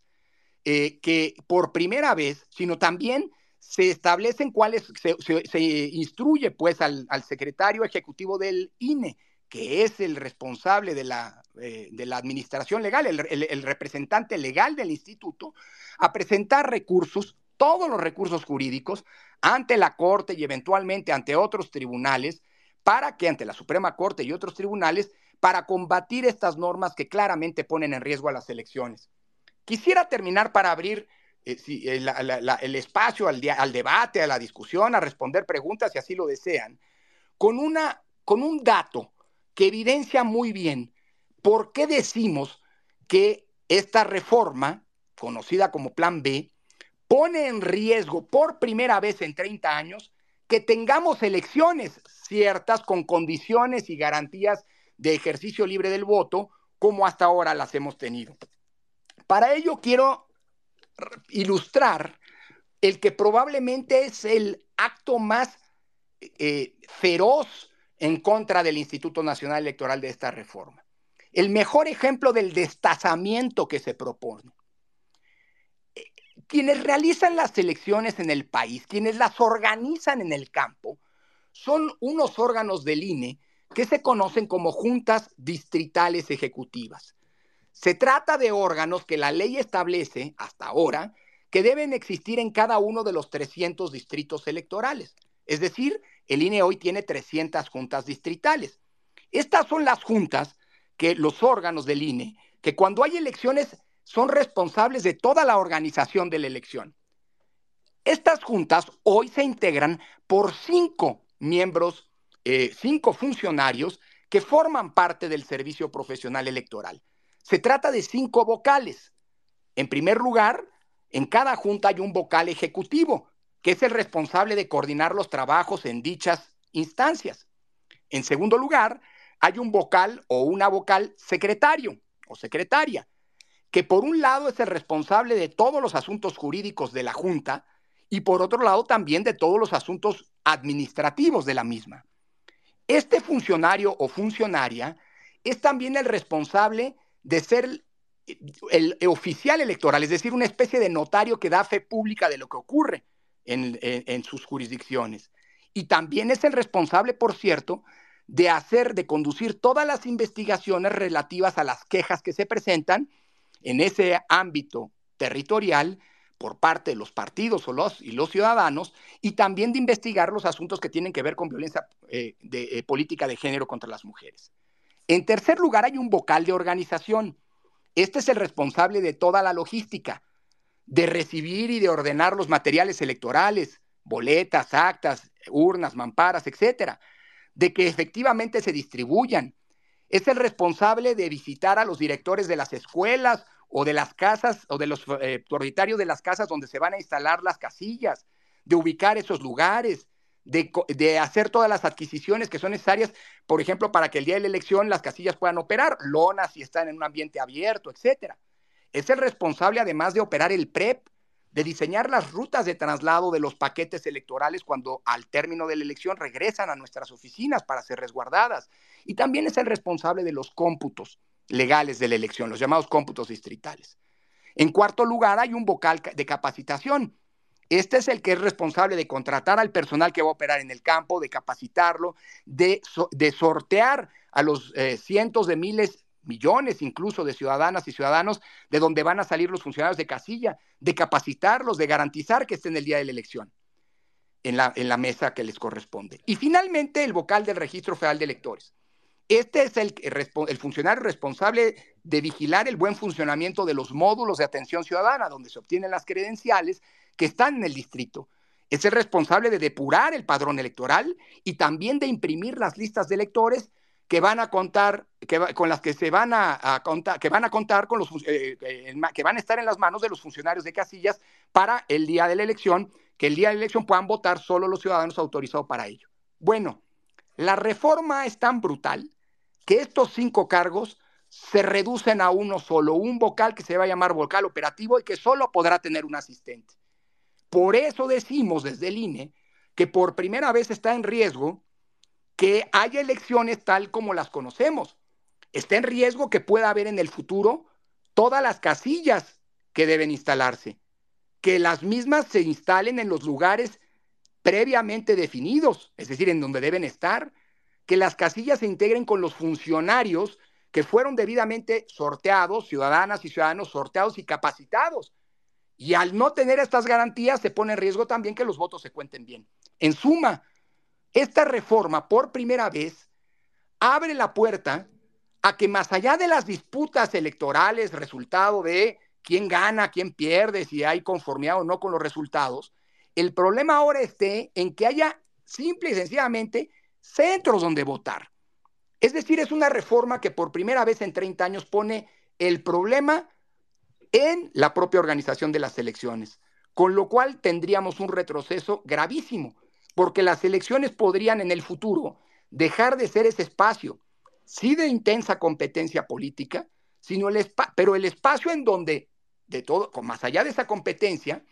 eh, que por primera vez, sino también se establecen cuáles, se, instruye pues al, secretario ejecutivo del INE, que es el responsable de la, eh, de la administración legal, el, representante legal del instituto, a presentar recursos, todos los recursos jurídicos, ante la Corte y eventualmente ante otros tribunales, para que ante la Suprema Corte y otros tribunales, para combatir estas normas que claramente ponen en riesgo a las elecciones. Quisiera terminar para abrir eh, eh, el espacio al, debate, a la discusión, a responder preguntas si así lo desean, con, una, con un dato que evidencia muy bien por qué decimos que esta reforma, conocida como Plan B, pone en riesgo por primera vez en 30 años que tengamos elecciones ciertas con condiciones y garantías de ejercicio libre del voto como hasta ahora las hemos tenido. Para ello quiero ilustrar el que probablemente es el acto más eh, feroz en contra del Instituto Nacional Electoral de esta reforma. El mejor ejemplo del destazamiento que se propone. Quienes realizan las elecciones en el país, quienes las organizan en el campo, son unos órganos del INE que se conocen como juntas distritales ejecutivas. Se trata de órganos que la ley establece hasta ahora que deben existir en cada uno de los 300 distritos electorales. Es decir, el INE hoy tiene 300 juntas distritales. Estas son las juntas que los órganos del INE, que cuando hay elecciones son responsables de toda la organización de la elección. Estas juntas hoy se integran por cinco miembros, eh, cinco funcionarios que forman parte del servicio profesional electoral. Se trata de cinco vocales. En primer lugar, en cada junta hay un vocal ejecutivo, que es el responsable de coordinar los trabajos en dichas instancias. En segundo lugar, hay un vocal o una vocal secretario o secretaria, que por un lado es el responsable de todos los asuntos jurídicos de la Junta y por otro lado también de todos los asuntos administrativos de la misma. Este funcionario o funcionaria es también el responsable de ser el, oficial electoral, es decir, una especie de notario que da fe pública de lo que ocurre en, sus jurisdicciones. Y también es el responsable, por cierto, de hacer, de conducir todas las investigaciones relativas a las quejas que se presentan en ese ámbito territorial por parte de los partidos o los, y los ciudadanos, y también de investigar los asuntos que tienen que ver con violencia eh, de, eh, política de género contra las mujeres. En tercer lugar, hay un vocal de organización. Este es el responsable de toda la logística, de recibir y de ordenar los materiales electorales, boletas, actas, urnas, mamparas, etcétera, de que efectivamente se distribuyan. Es el responsable de visitar a los directores de las escuelas o de las casas o de los eh, propietarios de las casas donde se van a instalar las casillas, de ubicar esos lugares, de, hacer todas las adquisiciones que son necesarias, por ejemplo, para que el día de la elección las casillas puedan operar, lonas si están en un ambiente abierto, etcétera. Es el responsable además de operar el PREP, de diseñar las rutas de traslado de los paquetes electorales cuando al término de la elección regresan a nuestras oficinas para ser resguardadas. Y también es el responsable de los cómputos legales de la elección, los llamados cómputos distritales. En cuarto lugar, hay un vocal de capacitación este es el que es responsable de contratar al personal que va a operar en el campo, de capacitarlo, de, sortear a los eh, cientos de miles, millones incluso de ciudadanas y ciudadanos de donde van a salir los funcionarios de casilla, de capacitarlos, de garantizar que estén el día de la elección en la, en la mesa que les corresponde. Y finalmente el vocal del Registro Federal de Electores, Este es el, el funcionario responsable de vigilar el buen funcionamiento de los módulos de atención ciudadana, donde se obtienen las credenciales que están en el distrito. Es el responsable de depurar el padrón electoral y también de imprimir las listas de electores que van a contar, que con las que se van a, contar, que van a contar con los eh, eh, que van a estar en las manos de los funcionarios de casillas para el día de la elección, que el día de la elección puedan votar solo los ciudadanos autorizados para ello. Bueno, la reforma es tan brutal que estos cinco cargos se reducen a uno solo, un vocal que se va a llamar vocal operativo y que solo podrá tener un asistente. Por eso decimos desde el INE que por primera vez está en riesgo que haya elecciones tal como las conocemos. Está en riesgo que pueda haber en el futuro todas las casillas que deben instalarse, que las mismas se instalen en los lugares previamente definidos, es decir, en donde deben estar, que las casillas se integren con los funcionarios que fueron debidamente sorteados, ciudadanas y ciudadanos sorteados y capacitados. Y al no tener estas garantías se pone en riesgo también que los votos se cuenten bien. En suma, esta reforma, por primera vez, abre la puerta a que más allá de las disputas electorales, resultado de quién gana, quién pierde, si hay conformidad o no con los resultados, el problema ahora esté en que haya simple y sencillamente centros donde votar. Es decir, es una reforma que por primera vez en 30 años pone el problema en la propia organización de las elecciones, con lo cual tendríamos un retroceso gravísimo porque las elecciones podrían en el futuro dejar de ser ese espacio, sí de intensa competencia política, sino el pero el espacio en donde, de todo, más allá de esa competencia,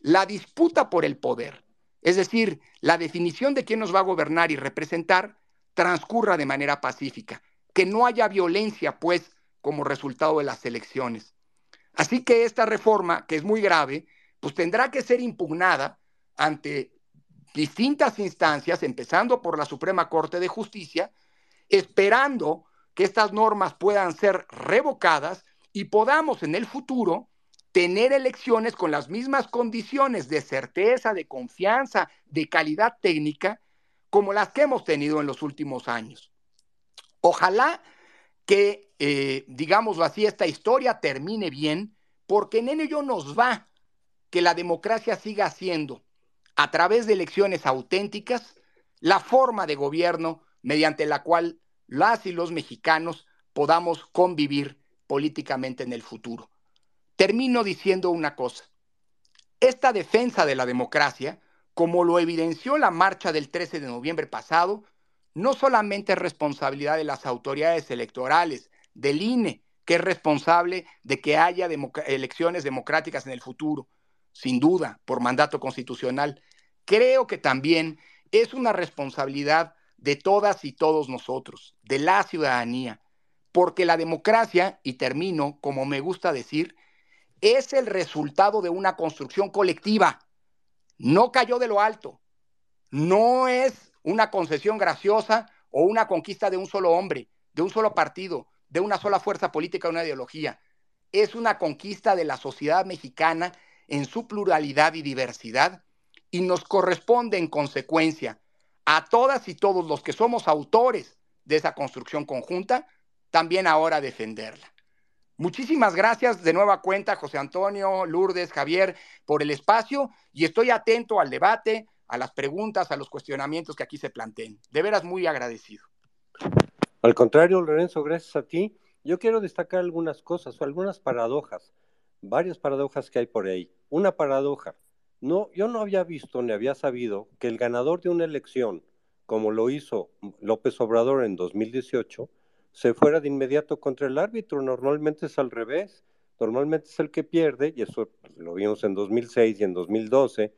la disputa por el poder, es decir, la definición de quién nos va a gobernar y representar, transcurra de manera pacífica, que no haya violencia, pues, como resultado de las elecciones. Así que esta reforma, que es muy grave, pues tendrá que ser impugnada ante distintas instancias, empezando por la Suprema Corte de Justicia, esperando que estas normas puedan ser revocadas y podamos en el futuro tener elecciones con las mismas condiciones de certeza, de confianza, de calidad técnica, como las que hemos tenido en los últimos años. Ojalá que, eh, digámoslo así, esta historia termine bien, porque en ello nos va que la democracia siga siendo a través de elecciones auténticas, la forma de gobierno mediante la cual las y los mexicanos podamos convivir políticamente en el futuro. Termino diciendo una cosa. Esta defensa de la democracia, como lo evidenció la marcha del 13 de noviembre pasado, no solamente es responsabilidad de las autoridades electorales, del INE, que es responsable de que haya elecciones democráticas en el futuro, sin duda, por mandato constitucional. Creo que también es una responsabilidad de todas y todos nosotros, de la ciudadanía, porque la democracia, y termino como me gusta decir, es el resultado de una construcción colectiva. No cayó de lo alto. No es una concesión graciosa o una conquista de un solo hombre, de un solo partido, de una sola fuerza política o una ideología. Es una conquista de la sociedad mexicana en su pluralidad y diversidad y nos corresponde en consecuencia a todas y todos los que somos autores de esa construcción conjunta, también ahora defenderla. Muchísimas gracias de nueva cuenta, José Antonio, Lourdes, Javier, por el espacio y estoy atento al debate, a las preguntas, a los cuestionamientos que aquí se planteen. De veras muy agradecido. Al contrario, Lorenzo, gracias a ti. Yo quiero destacar algunas cosas o algunas paradojas varias paradojas que hay por ahí. Una paradoja, no, yo no había visto ni había sabido que el ganador de una elección, como lo hizo López Obrador en 2018, se fuera de inmediato contra el árbitro. Normalmente es al revés. Normalmente es el que pierde, y eso lo vimos en 2006 y en 2012.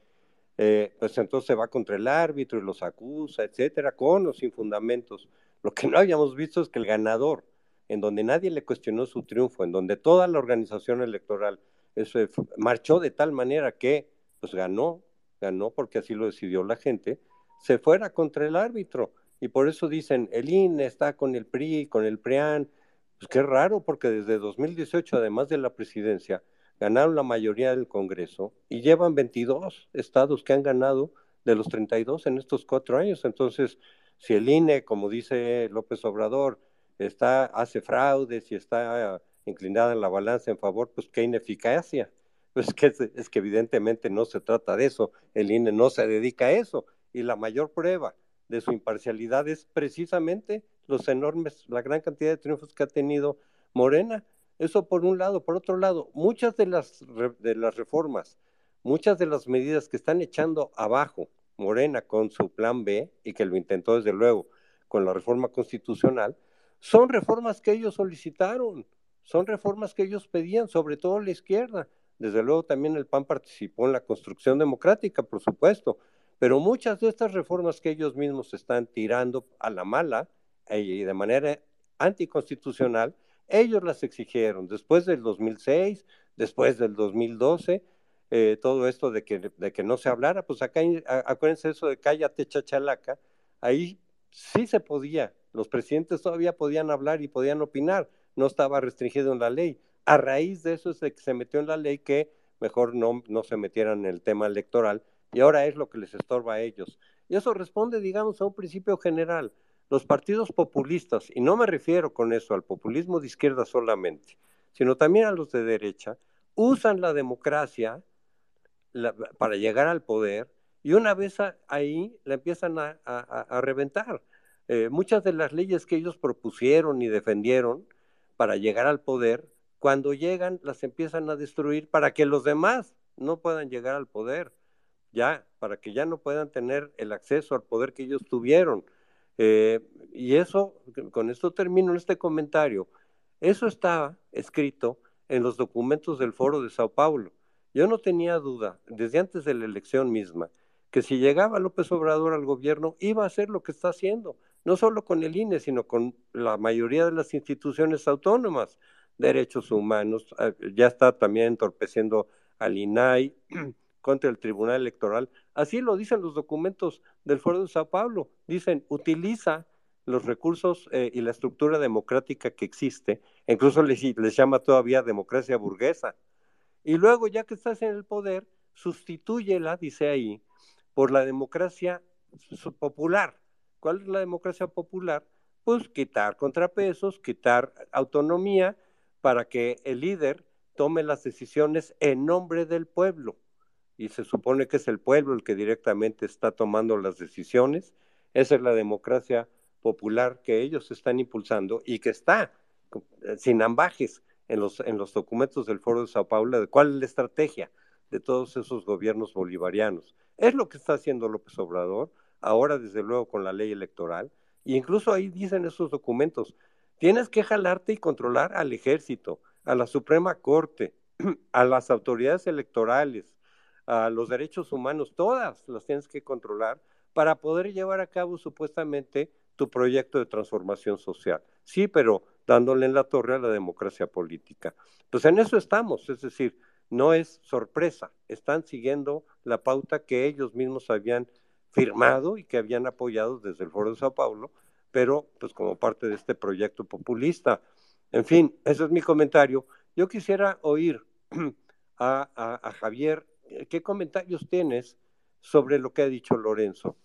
Eh, pues entonces se va contra el árbitro y los acusa, etcétera, con o sin fundamentos. Lo que no habíamos visto es que el ganador, en donde nadie le cuestionó su triunfo, en donde toda la organización electoral eso, marchó de tal manera que pues ganó, ganó porque así lo decidió la gente, se fuera contra el árbitro. Y por eso dicen, el INE está con el PRI, con el PRIAN. Pues qué raro, porque desde 2018, además de la presidencia, ganaron la mayoría del Congreso y llevan 22 estados que han ganado de los 32 en estos cuatro años. Entonces, Si el INE, como dice López Obrador, está, hace fraudes y está inclinada en la balanza en favor, pues qué ineficacia. Pues que es, que evidentemente no se trata de eso, el INE no se dedica a eso. Y la mayor prueba de su imparcialidad es precisamente los enormes, la gran cantidad de triunfos que ha tenido Morena. Eso por un lado. Por otro lado, muchas de las reformas, muchas de las medidas que están echando abajo Morena con su plan B, y que lo intentó desde luego con la reforma constitucional, son reformas que ellos solicitaron, son reformas que ellos pedían, sobre todo la izquierda. Desde luego también el PAN participó en la construcción democrática, por supuesto, pero muchas de estas reformas que ellos mismos están tirando a la mala eh, y de manera anticonstitucional, ellos las exigieron después del 2006, después del 2012, eh, todo esto de que, de que no se hablara, pues acá, acuérdense eso de cállate chachalaca, ahí sí se podía, los presidentes todavía podían hablar y podían opinar, no estaba restringido en la ley. A raíz de eso es de que se metió en la ley que mejor no, no se metieran en el tema electoral y ahora es lo que les estorba a ellos. Y eso responde, digamos, a un principio general. Los partidos populistas, y no me refiero con eso al populismo de izquierda solamente, sino también a los de derecha, usan la democracia para llegar al poder y una vez ahí la empiezan a, reventar. Eh, muchas de las leyes que ellos propusieron y defendieron para llegar al poder, cuando llegan las empiezan a destruir para que los demás no puedan llegar al poder, ya, para que ya no puedan tener el acceso al poder que ellos tuvieron. Eh, y eso, con esto termino este comentario, eso está escrito en los documentos del Foro de Sao Paulo. Yo no tenía duda, desde antes de la elección misma, que si llegaba López Obrador al gobierno iba a hacer lo que está haciendo, no solo con el INE, sino con la mayoría de las instituciones autónomas, derechos humanos, eh, ya está también entorpeciendo al INAI contra el Tribunal Electoral. Así lo dicen los documentos del Foro de Sao Paulo. Dicen, utiliza los recursos eh, y la estructura democrática que existe, incluso les, les llama todavía democracia burguesa. Y luego, ya que estás en el poder, sustitúyela, dice ahí, por la democracia popular. ¿Cuál es la democracia popular? Pues quitar contrapesos, quitar autonomía para que el líder tome las decisiones en nombre del pueblo. Y se supone que es el pueblo el que directamente está tomando las decisiones. Esa es la democracia popular que ellos están impulsando y que está eh, sin ambajes en los, en los documentos del Foro de Sao Paulo de cuál es la estrategia de todos esos gobiernos bolivarianos. Es lo que está haciendo López Obrador, ahora desde luego con la ley electoral, y incluso ahí dicen esos documentos, tienes que jalarte y controlar al ejército, a la Suprema Corte, a las autoridades electorales, a los derechos humanos, todas las tienes que controlar para poder llevar a cabo supuestamente tu proyecto de transformación social. Sí, pero dándole en la torre a la democracia política. Pues en eso estamos, es decir, no es sorpresa, están siguiendo la pauta que ellos mismos habían firmado y que habían apoyado desde el Foro de Sao Paulo, pero pues como parte de este proyecto populista. En fin, ese es mi comentario. Yo quisiera oír a, Javier, ¿qué comentarios tienes sobre lo que ha dicho Lorenzo?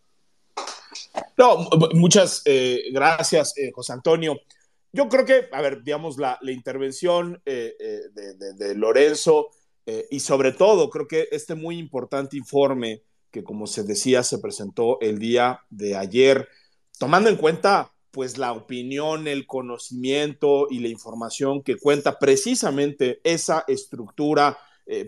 No, muchas eh, gracias, eh, José Antonio. Yo creo que, a ver, digamos, la, intervención eh, eh, de, Lorenzo eh, y sobre todo, creo que este muy importante informe que, como se decía, se presentó el día de ayer, tomando en cuenta pues la opinión, el conocimiento y la información que cuenta precisamente esa estructura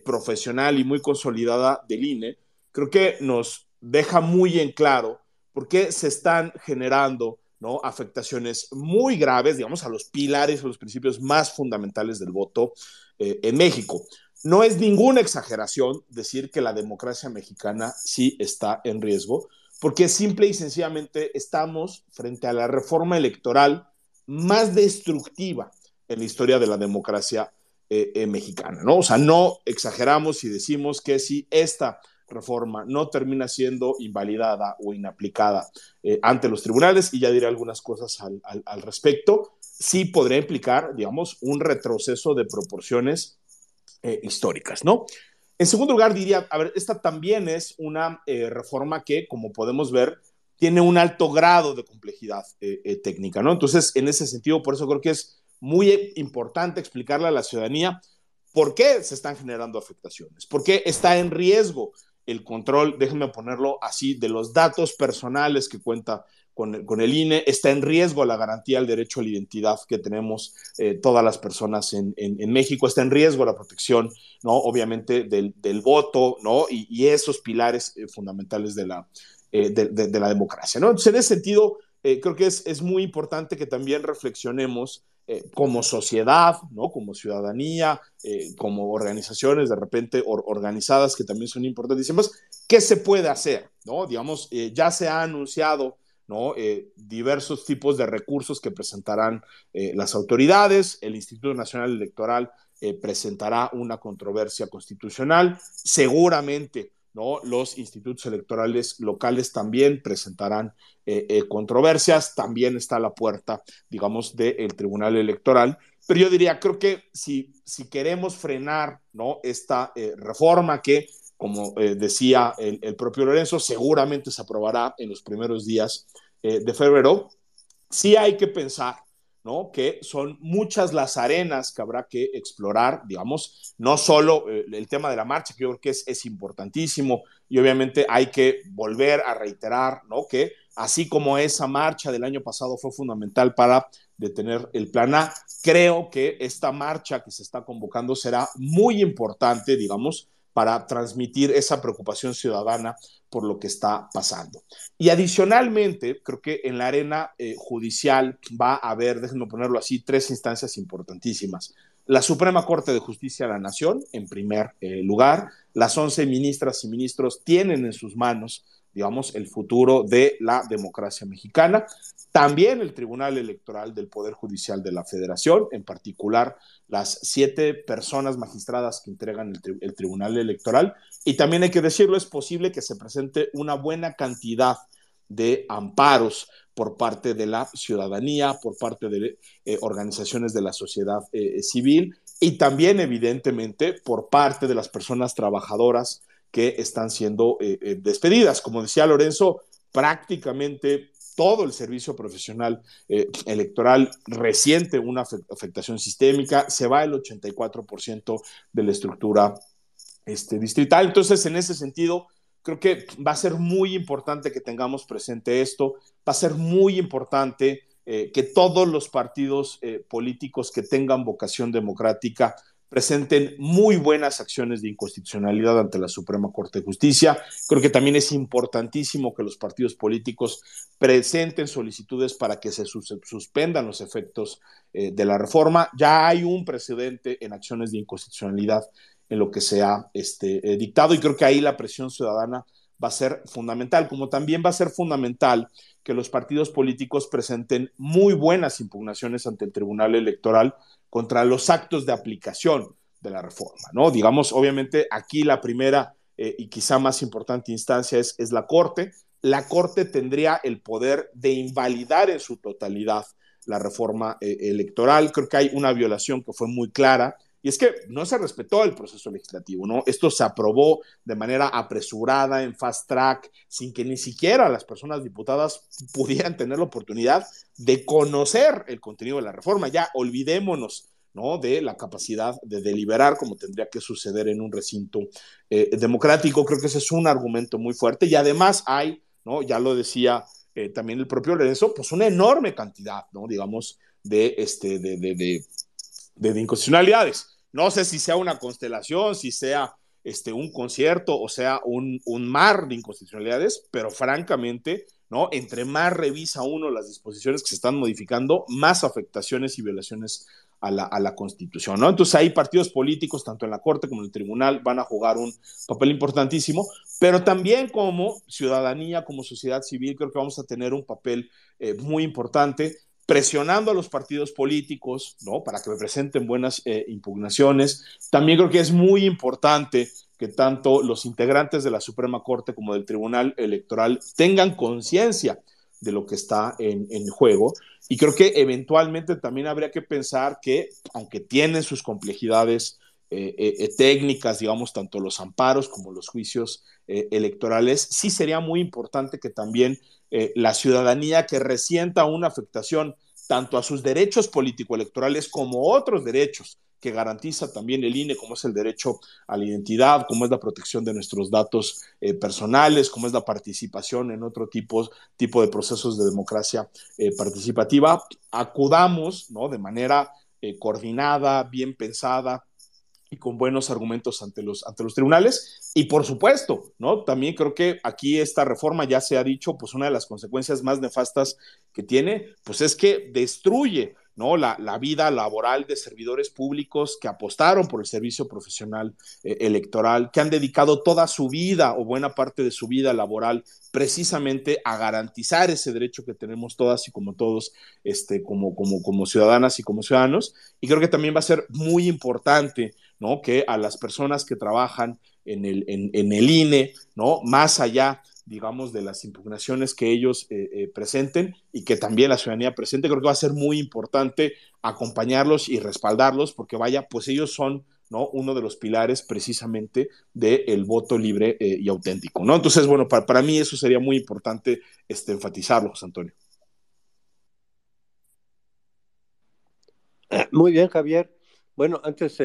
profesional y muy consolidada del INE, creo que nos deja muy en claro por qué se están generando ¿no? afectaciones muy graves, digamos, a los pilares, a los principios más fundamentales del voto eh, en México. No es ninguna exageración decir que la democracia mexicana sí está en riesgo, porque simple y sencillamente estamos frente a la reforma electoral más destructiva en la historia de la democracia eh, eh, mexicana, ¿no? O sea, no exageramos si decimos que si esta reforma no termina siendo invalidada o inaplicada eh, ante los tribunales, y ya diré algunas cosas al, respecto, sí podría implicar, digamos, un retroceso de proporciones eh, históricas, ¿no? En segundo lugar, diría, a ver, esta también es una eh, reforma que, como podemos ver, tiene un alto grado de complejidad técnica, ¿no? Entonces, en ese sentido, por eso creo que es muy importante explicarle a la ciudadanía por qué se están generando afectaciones, por qué está en riesgo el control, déjenme ponerlo así, de los datos personales que cuenta con, el INE, está en riesgo la garantía del derecho a la identidad que tenemos eh, todas las personas en, México, está en riesgo la protección, ¿no? Obviamente del, voto, ¿no? Y, esos pilares eh, fundamentales de la, eh, de, la democracia, ¿no? Entonces, en ese sentido, creo que es, es muy importante que también reflexionemos como sociedad, ¿no? como ciudadanía, como organizaciones de repente organizadas que también son importantísimas, ¿qué se puede hacer? ¿no? Digamos, ya se ha anunciado ¿no? diversos tipos de recursos que presentarán las autoridades, el Instituto Nacional Electoral presentará una controversia constitucional, seguramente ¿no? Los institutos electorales locales también presentarán eh, eh, controversias, también está a la puerta, digamos, del Tribunal Electoral. Pero yo diría, creo que si, si queremos frenar esta eh, reforma que, como decía el, propio Lorenzo, seguramente se aprobará en los primeros días de febrero, sí hay que pensar ¿no? Que son muchas las arenas que habrá que explorar, digamos, no solo eh, el tema de la marcha, que yo creo que es, es, importantísimo, y obviamente hay que volver a reiterar, ¿no? Que así como esa marcha del año pasado fue fundamental para detener el plan A, creo que esta marcha que se está convocando será muy importante, digamos, para transmitir esa preocupación ciudadana por lo que está pasando. Y adicionalmente, creo que en la arena eh, judicial va a haber, déjenme ponerlo así, tres instancias importantísimas. La Suprema Corte de Justicia de la Nación, en primer eh, lugar, las 11 ministras y ministros tienen en sus manos digamos, el futuro de la democracia mexicana. También el Tribunal Electoral del Poder Judicial de la Federación, en particular las siete personas magistradas que entregan el, Tribunal Electoral. Y también hay que decirlo, es posible que se presente una buena cantidad de amparos por parte de la ciudadanía, por parte de eh, organizaciones de la sociedad eh, civil y también, evidentemente, por parte de las personas trabajadoras que están siendo eh, eh, despedidas. Como decía Lorenzo, prácticamente todo el servicio profesional eh, electoral resiente una afectación sistémica, se va el 84% de la estructura este, distrital. Entonces, en ese sentido, creo que va a ser muy importante que tengamos presente esto, va a ser muy importante que todos los partidos políticos que tengan vocación democrática presenten muy buenas acciones de inconstitucionalidad ante la Suprema Corte de Justicia. Creo que también es importantísimo que los partidos políticos presenten solicitudes para que se suspendan los efectos eh, de la reforma. Ya hay un precedente en acciones de inconstitucionalidad en lo que se ha este, eh, dictado y creo que ahí la presión ciudadana va a ser fundamental, como también va a ser fundamental que los partidos políticos presenten muy buenas impugnaciones ante el Tribunal Electoral contra los actos de aplicación de la reforma, ¿no? Digamos, obviamente aquí la primera eh, y quizá más importante instancia es, es la Corte. La Corte tendría el poder de invalidar en su totalidad la reforma eh, electoral. Creo que hay una violación que fue muy clara y es que no se respetó el proceso legislativo, ¿no? Esto se aprobó de manera apresurada, en fast track, sin que ni siquiera las personas diputadas pudieran tener la oportunidad de conocer el contenido de la reforma. Ya olvidémonos ¿no? de la capacidad de deliberar como tendría que suceder en un recinto eh, democrático. Creo que ese es un argumento muy fuerte y además hay, ¿no? ya lo decía eh, también el propio Lorenzo, pues una enorme cantidad, ¿no? digamos, de, este, de, de, de, de inconstitucionalidades. No sé si sea una constelación, si sea este, un concierto o sea un, un mar de inconstitucionalidades, pero francamente, ¿no? Entre más revisa uno las disposiciones que se están modificando, más afectaciones y violaciones a la, a la, Constitución, ¿no? Entonces ahí partidos políticos, tanto en la Corte como en el Tribunal, van a jugar un papel importantísimo, pero también como ciudadanía, como sociedad civil, creo que vamos a tener un papel eh, muy importante presionando a los partidos políticos, ¿no? Para que me presenten buenas eh, impugnaciones. También creo que es muy importante que tanto los integrantes de la Suprema Corte como del Tribunal Electoral tengan conciencia de lo que está en, en, juego. Y creo que eventualmente también habría que pensar que, aunque tienen sus complejidades técnicas, digamos, tanto los amparos como los juicios electorales, sí sería muy importante que también la ciudadanía que resienta una afectación tanto a sus derechos político-electorales como otros derechos que garantiza también el INE, como es el derecho a la identidad, como es la protección de nuestros datos eh, personales, como es la participación en otro tipo, tipo de procesos de democracia eh, participativa, acudamos ¿no? de manera eh, coordinada, bien pensada, y con buenos argumentos ante los, ante los tribunales. Y por supuesto, ¿no? También creo que aquí esta reforma ya se ha dicho, pues una de las consecuencias más nefastas que tiene, pues es que destruye ¿no? La, la, vida laboral de servidores públicos que apostaron por el servicio profesional eh, electoral, que han dedicado toda su vida o buena parte de su vida laboral precisamente a garantizar ese derecho que tenemos todas y como todos, este, como, como, como ciudadanas y como ciudadanos. Y creo que también va a ser muy importante ¿no? que a las personas que trabajan en el, en, el INE, ¿no? más allá digamos, de las impugnaciones que ellos eh, eh, presenten y que también la ciudadanía presente. Creo que va a ser muy importante acompañarlos y respaldarlos porque vaya, pues ellos son ¿no? uno de los pilares precisamente del voto libre eh, y auténtico. ¿no? Entonces, bueno, para, para, mí eso sería muy importante este, enfatizarlo, José Antonio. Muy bien, Javier. Bueno, antes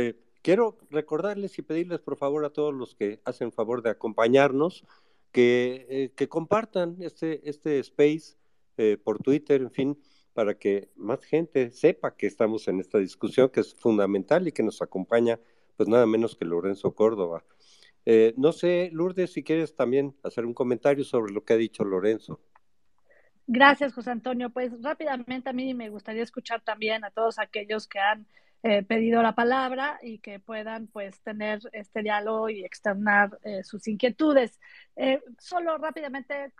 quiero recordarles y pedirles por favor a todos los que hacen favor de acompañarnos, que, eh, que compartan este, este space eh, por Twitter, en fin, para que más gente sepa que estamos en esta discusión que es fundamental y que nos acompaña, pues nada menos que Lorenzo Córdoba. Eh, no sé, Lourdes, si quieres también hacer un comentario sobre lo que ha dicho Lorenzo. Gracias, José Antonio. Pues rápidamente a mí me gustaría escuchar también a todos aquellos que han eh, pedido la palabra y que puedan pues tener este diálogo y externar eh, sus inquietudes. Eh, solo rápidamente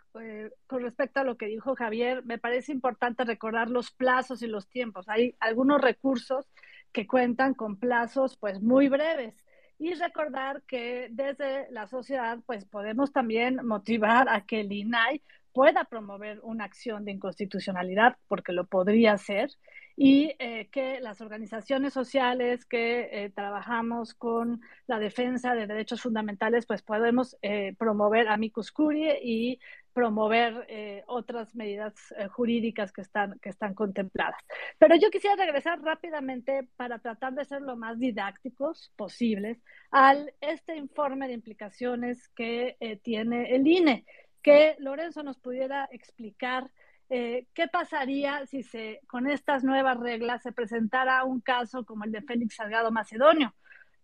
con respecto a lo que dijo Javier, me parece importante recordar los plazos y los tiempos. Hay algunos recursos que cuentan con plazos pues muy breves y recordar que desde la sociedad pues podemos también motivar a que el INAI pueda promover una acción de inconstitucionalidad, porque lo podría hacer, y eh, que las organizaciones sociales que eh, trabajamos con la defensa de derechos fundamentales, pues podemos eh, promover amicus curiae y promover otras medidas jurídicas que están, que están contempladas. Pero yo quisiera regresar rápidamente para tratar de ser lo más didácticos posibles al este informe de implicaciones que tiene el INE que Lorenzo nos pudiera explicar eh, qué pasaría si se, con estas nuevas reglas se presentara un caso como el de Félix Salgado Macedonio.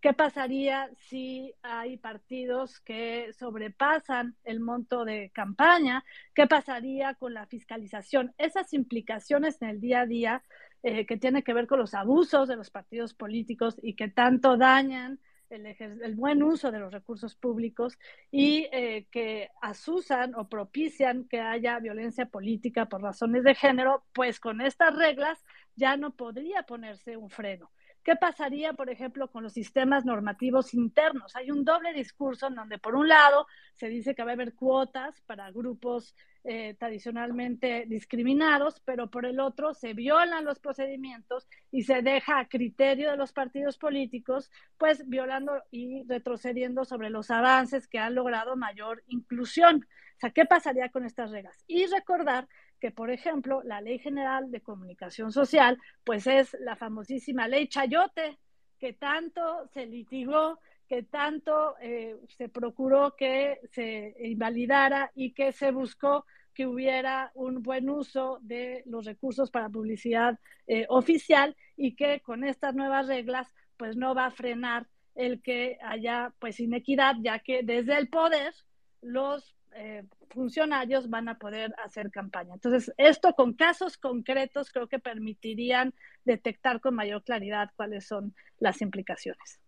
¿Qué pasaría si hay partidos que sobrepasan el monto de campaña? ¿Qué pasaría con la fiscalización? Esas implicaciones en el día a día eh, que tienen que ver con los abusos de los partidos políticos y que tanto dañan el, buen uso de los recursos públicos y eh, que asusan o propician que haya violencia política por razones de género, pues con estas reglas ya no podría ponerse un freno. ¿Qué pasaría, por ejemplo, con los sistemas normativos internos? Hay un doble discurso en donde, por un lado, se dice que va a haber cuotas para grupos eh, tradicionalmente discriminados, pero por el otro se violan los procedimientos y se deja a criterio de los partidos políticos, pues violando y retrocediendo sobre los avances que han logrado mayor inclusión. O sea, ¿qué pasaría con estas reglas? Y recordar que, por ejemplo, la Ley General de Comunicación Social, pues es la famosísima Ley Chayote, que tanto se litigó, que tanto eh, se procuró que se invalidara y que se buscó que hubiera un buen uso de los recursos para publicidad eh, oficial y que con estas nuevas reglas pues no va a frenar el que haya pues inequidad, ya que desde el poder los eh, funcionarios van a poder hacer campaña. Entonces, esto con casos concretos creo que permitirían detectar con mayor claridad cuáles son las implicaciones.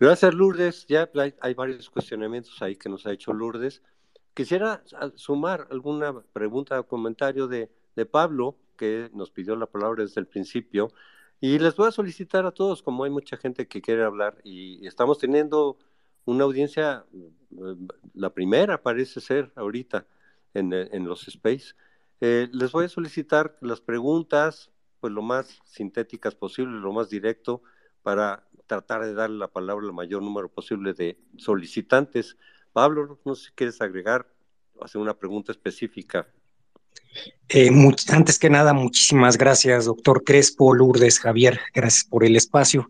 Gracias, Lourdes. Ya hay, varios cuestionamientos ahí que nos ha hecho Lourdes. Quisiera sumar alguna pregunta o comentario de, de Pablo, que nos pidió la palabra desde el principio y les voy a solicitar a todos, como hay mucha gente que quiere hablar y estamos teniendo una audiencia, la primera parece ser ahorita en, en los space, eh, les voy a solicitar las preguntas pues lo más sintéticas posible, lo más directo, para tratar de darle la palabra al mayor número posible de solicitantes. Pablo, no sé si quieres agregar, hacer una pregunta específica. Eh, antes que nada, muchísimas gracias, doctor Crespo, Lourdes, Javier, gracias por el espacio.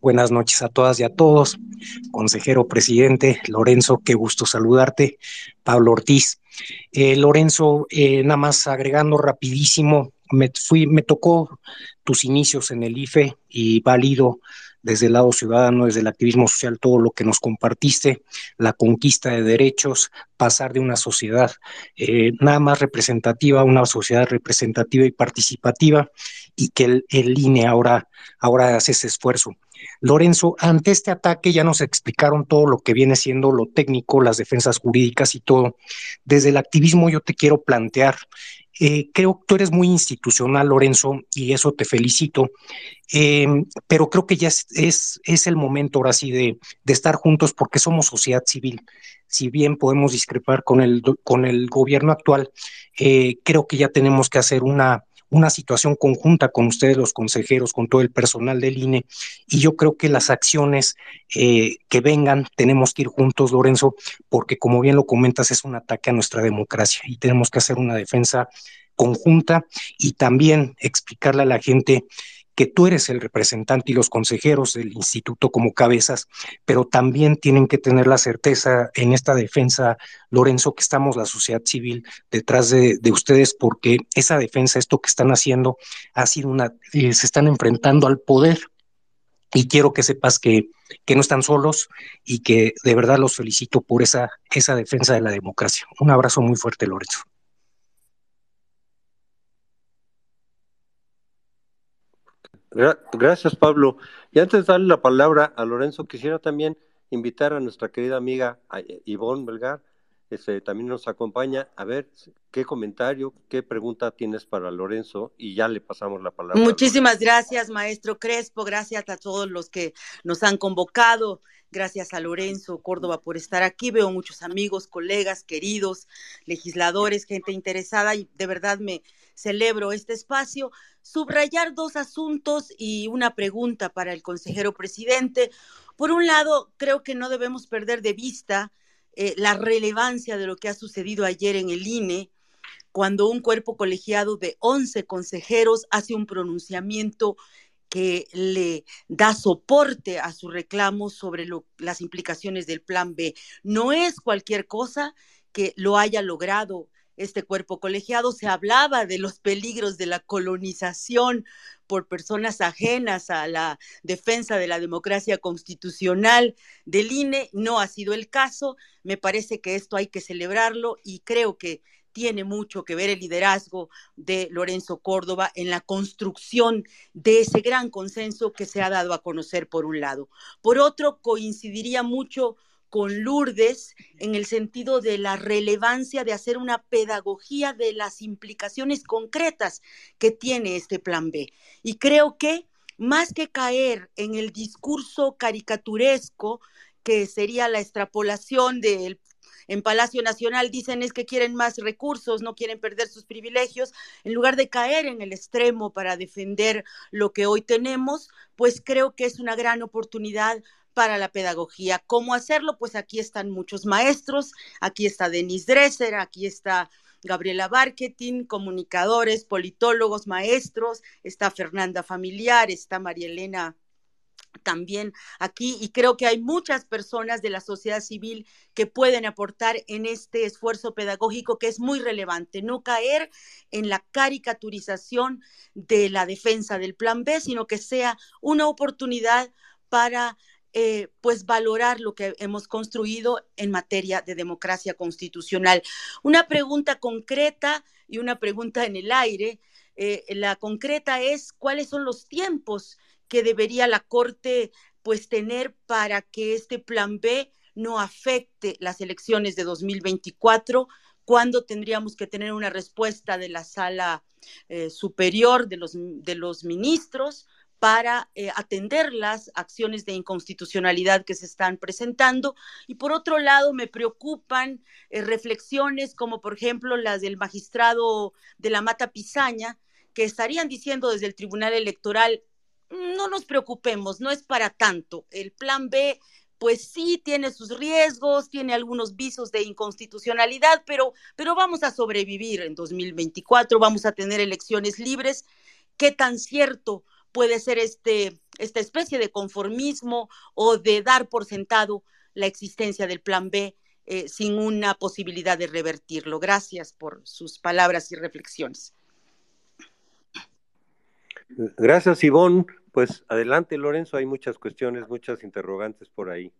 Buenas noches a todas y a todos. Consejero presidente, Lorenzo, qué gusto saludarte. Pablo Ortiz. Eh, Lorenzo, eh, nada más agregando rapidísimo, me, fui, me tocó tus inicios en el IFE y válido desde el lado ciudadano, desde el activismo social, todo lo que nos compartiste, la conquista de derechos, pasar de una sociedad eh, nada más representativa a una sociedad representativa y participativa, y que el, INE ahora, ahora hace ese esfuerzo. Lorenzo, ante este ataque ya nos explicaron todo lo que viene siendo lo técnico, las defensas jurídicas y todo. Desde el activismo yo te quiero plantear eh, creo que tú eres muy institucional, Lorenzo, y eso te felicito, em, pero creo que ya es, es, el momento ahora sí de, de, estar juntos porque somos sociedad civil. Si bien podemos discrepar con el, con el gobierno actual, eh, creo que ya tenemos que hacer una, una situación conjunta con ustedes, los consejeros, con todo el personal del INE, y yo creo que las acciones eh, que vengan tenemos que ir juntos, Lorenzo, porque como bien lo comentas, es un ataque a nuestra democracia y tenemos que hacer una defensa conjunta y también explicarle a la gente que tú eres el representante y los consejeros del instituto como cabezas, pero también tienen que tener la certeza en esta defensa, Lorenzo, que estamos la sociedad civil detrás de, ustedes, porque esa defensa, esto que están haciendo, ha sido una, eh, se están enfrentando al poder. Y quiero que sepas que, que no están solos y que de verdad los felicito por esa, esa defensa de la democracia. Un abrazo muy fuerte, Lorenzo. Gracias, Pablo. Y antes de darle la palabra a Lorenzo, quisiera también invitar a nuestra querida amiga Ivonne Belgar, este, también nos acompaña. A ver, qué comentario, qué pregunta tienes para Lorenzo y ya le pasamos la palabra. Muchísimas gracias, maestro Crespo. Gracias a todos los que nos han convocado. Gracias a Lorenzo Córdoba por estar aquí. Veo muchos amigos, colegas, queridos, legisladores, gente interesada y de verdad me celebro este espacio subrayar dos asuntos y una pregunta para el consejero presidente. Por un lado, creo que no debemos perder de vista eh, la relevancia de lo que ha sucedido ayer en el INE, cuando un cuerpo colegiado de 11 consejeros hace un pronunciamiento que le da soporte a su reclamo sobre las implicaciones del plan B. No es cualquier cosa que lo haya logrado este cuerpo colegiado, se hablaba de los peligros de la colonización por personas ajenas a la defensa de la democracia constitucional del INE. No ha sido el caso. Me parece que esto hay que celebrarlo y creo que tiene mucho que ver el liderazgo de Lorenzo Córdoba en la construcción de ese gran consenso que se ha dado a conocer por un lado. Por otro, coincidiría mucho con Lourdes en el sentido de la relevancia de hacer una pedagogía de las implicaciones concretas que tiene este plan B. Y creo que más que caer en el discurso caricaturesco, que sería la extrapolación del en Palacio Nacional dicen es que quieren más recursos, no quieren perder sus privilegios, en lugar de caer en el extremo para defender lo que hoy tenemos, pues creo que es una gran oportunidad para la pedagogía. ¿Cómo hacerlo? Pues aquí están muchos maestros, aquí está Denise Dresser, aquí está Gabriela Barketing, comunicadores, politólogos, maestros, está Fernanda Familiar, está María Elena también aquí y creo que hay muchas personas de la sociedad civil que pueden aportar en este esfuerzo pedagógico que es muy relevante, no caer en la caricaturización de la defensa del plan B, sino que sea una oportunidad para eh, pues valorar lo que hemos construido en materia de democracia constitucional. Una pregunta concreta y una pregunta en el aire. Eh, la concreta es cuáles son los tiempos que debería la Corte pues tener para que este plan B no afecte las elecciones de 2024, cuándo tendríamos que tener una respuesta de la sala eh, superior de los, de los ministros, para eh, atender las acciones de inconstitucionalidad que se están presentando. Y por otro lado, me preocupan eh, reflexiones como por ejemplo las del magistrado de la Mata Pizaña, que estarían diciendo desde el Tribunal Electoral, no nos preocupemos, no es para tanto. El plan B, pues sí, tiene sus riesgos, tiene algunos visos de inconstitucionalidad, pero, pero vamos a sobrevivir en 2024, vamos a tener elecciones libres. ¿Qué tan cierto puede ser este, esta especie de conformismo o de dar por sentado la existencia del plan B eh, sin una posibilidad de revertirlo? Gracias por sus palabras y reflexiones. Gracias, Ivonne. Pues adelante, Lorenzo, hay muchas cuestiones, muchas interrogantes por ahí.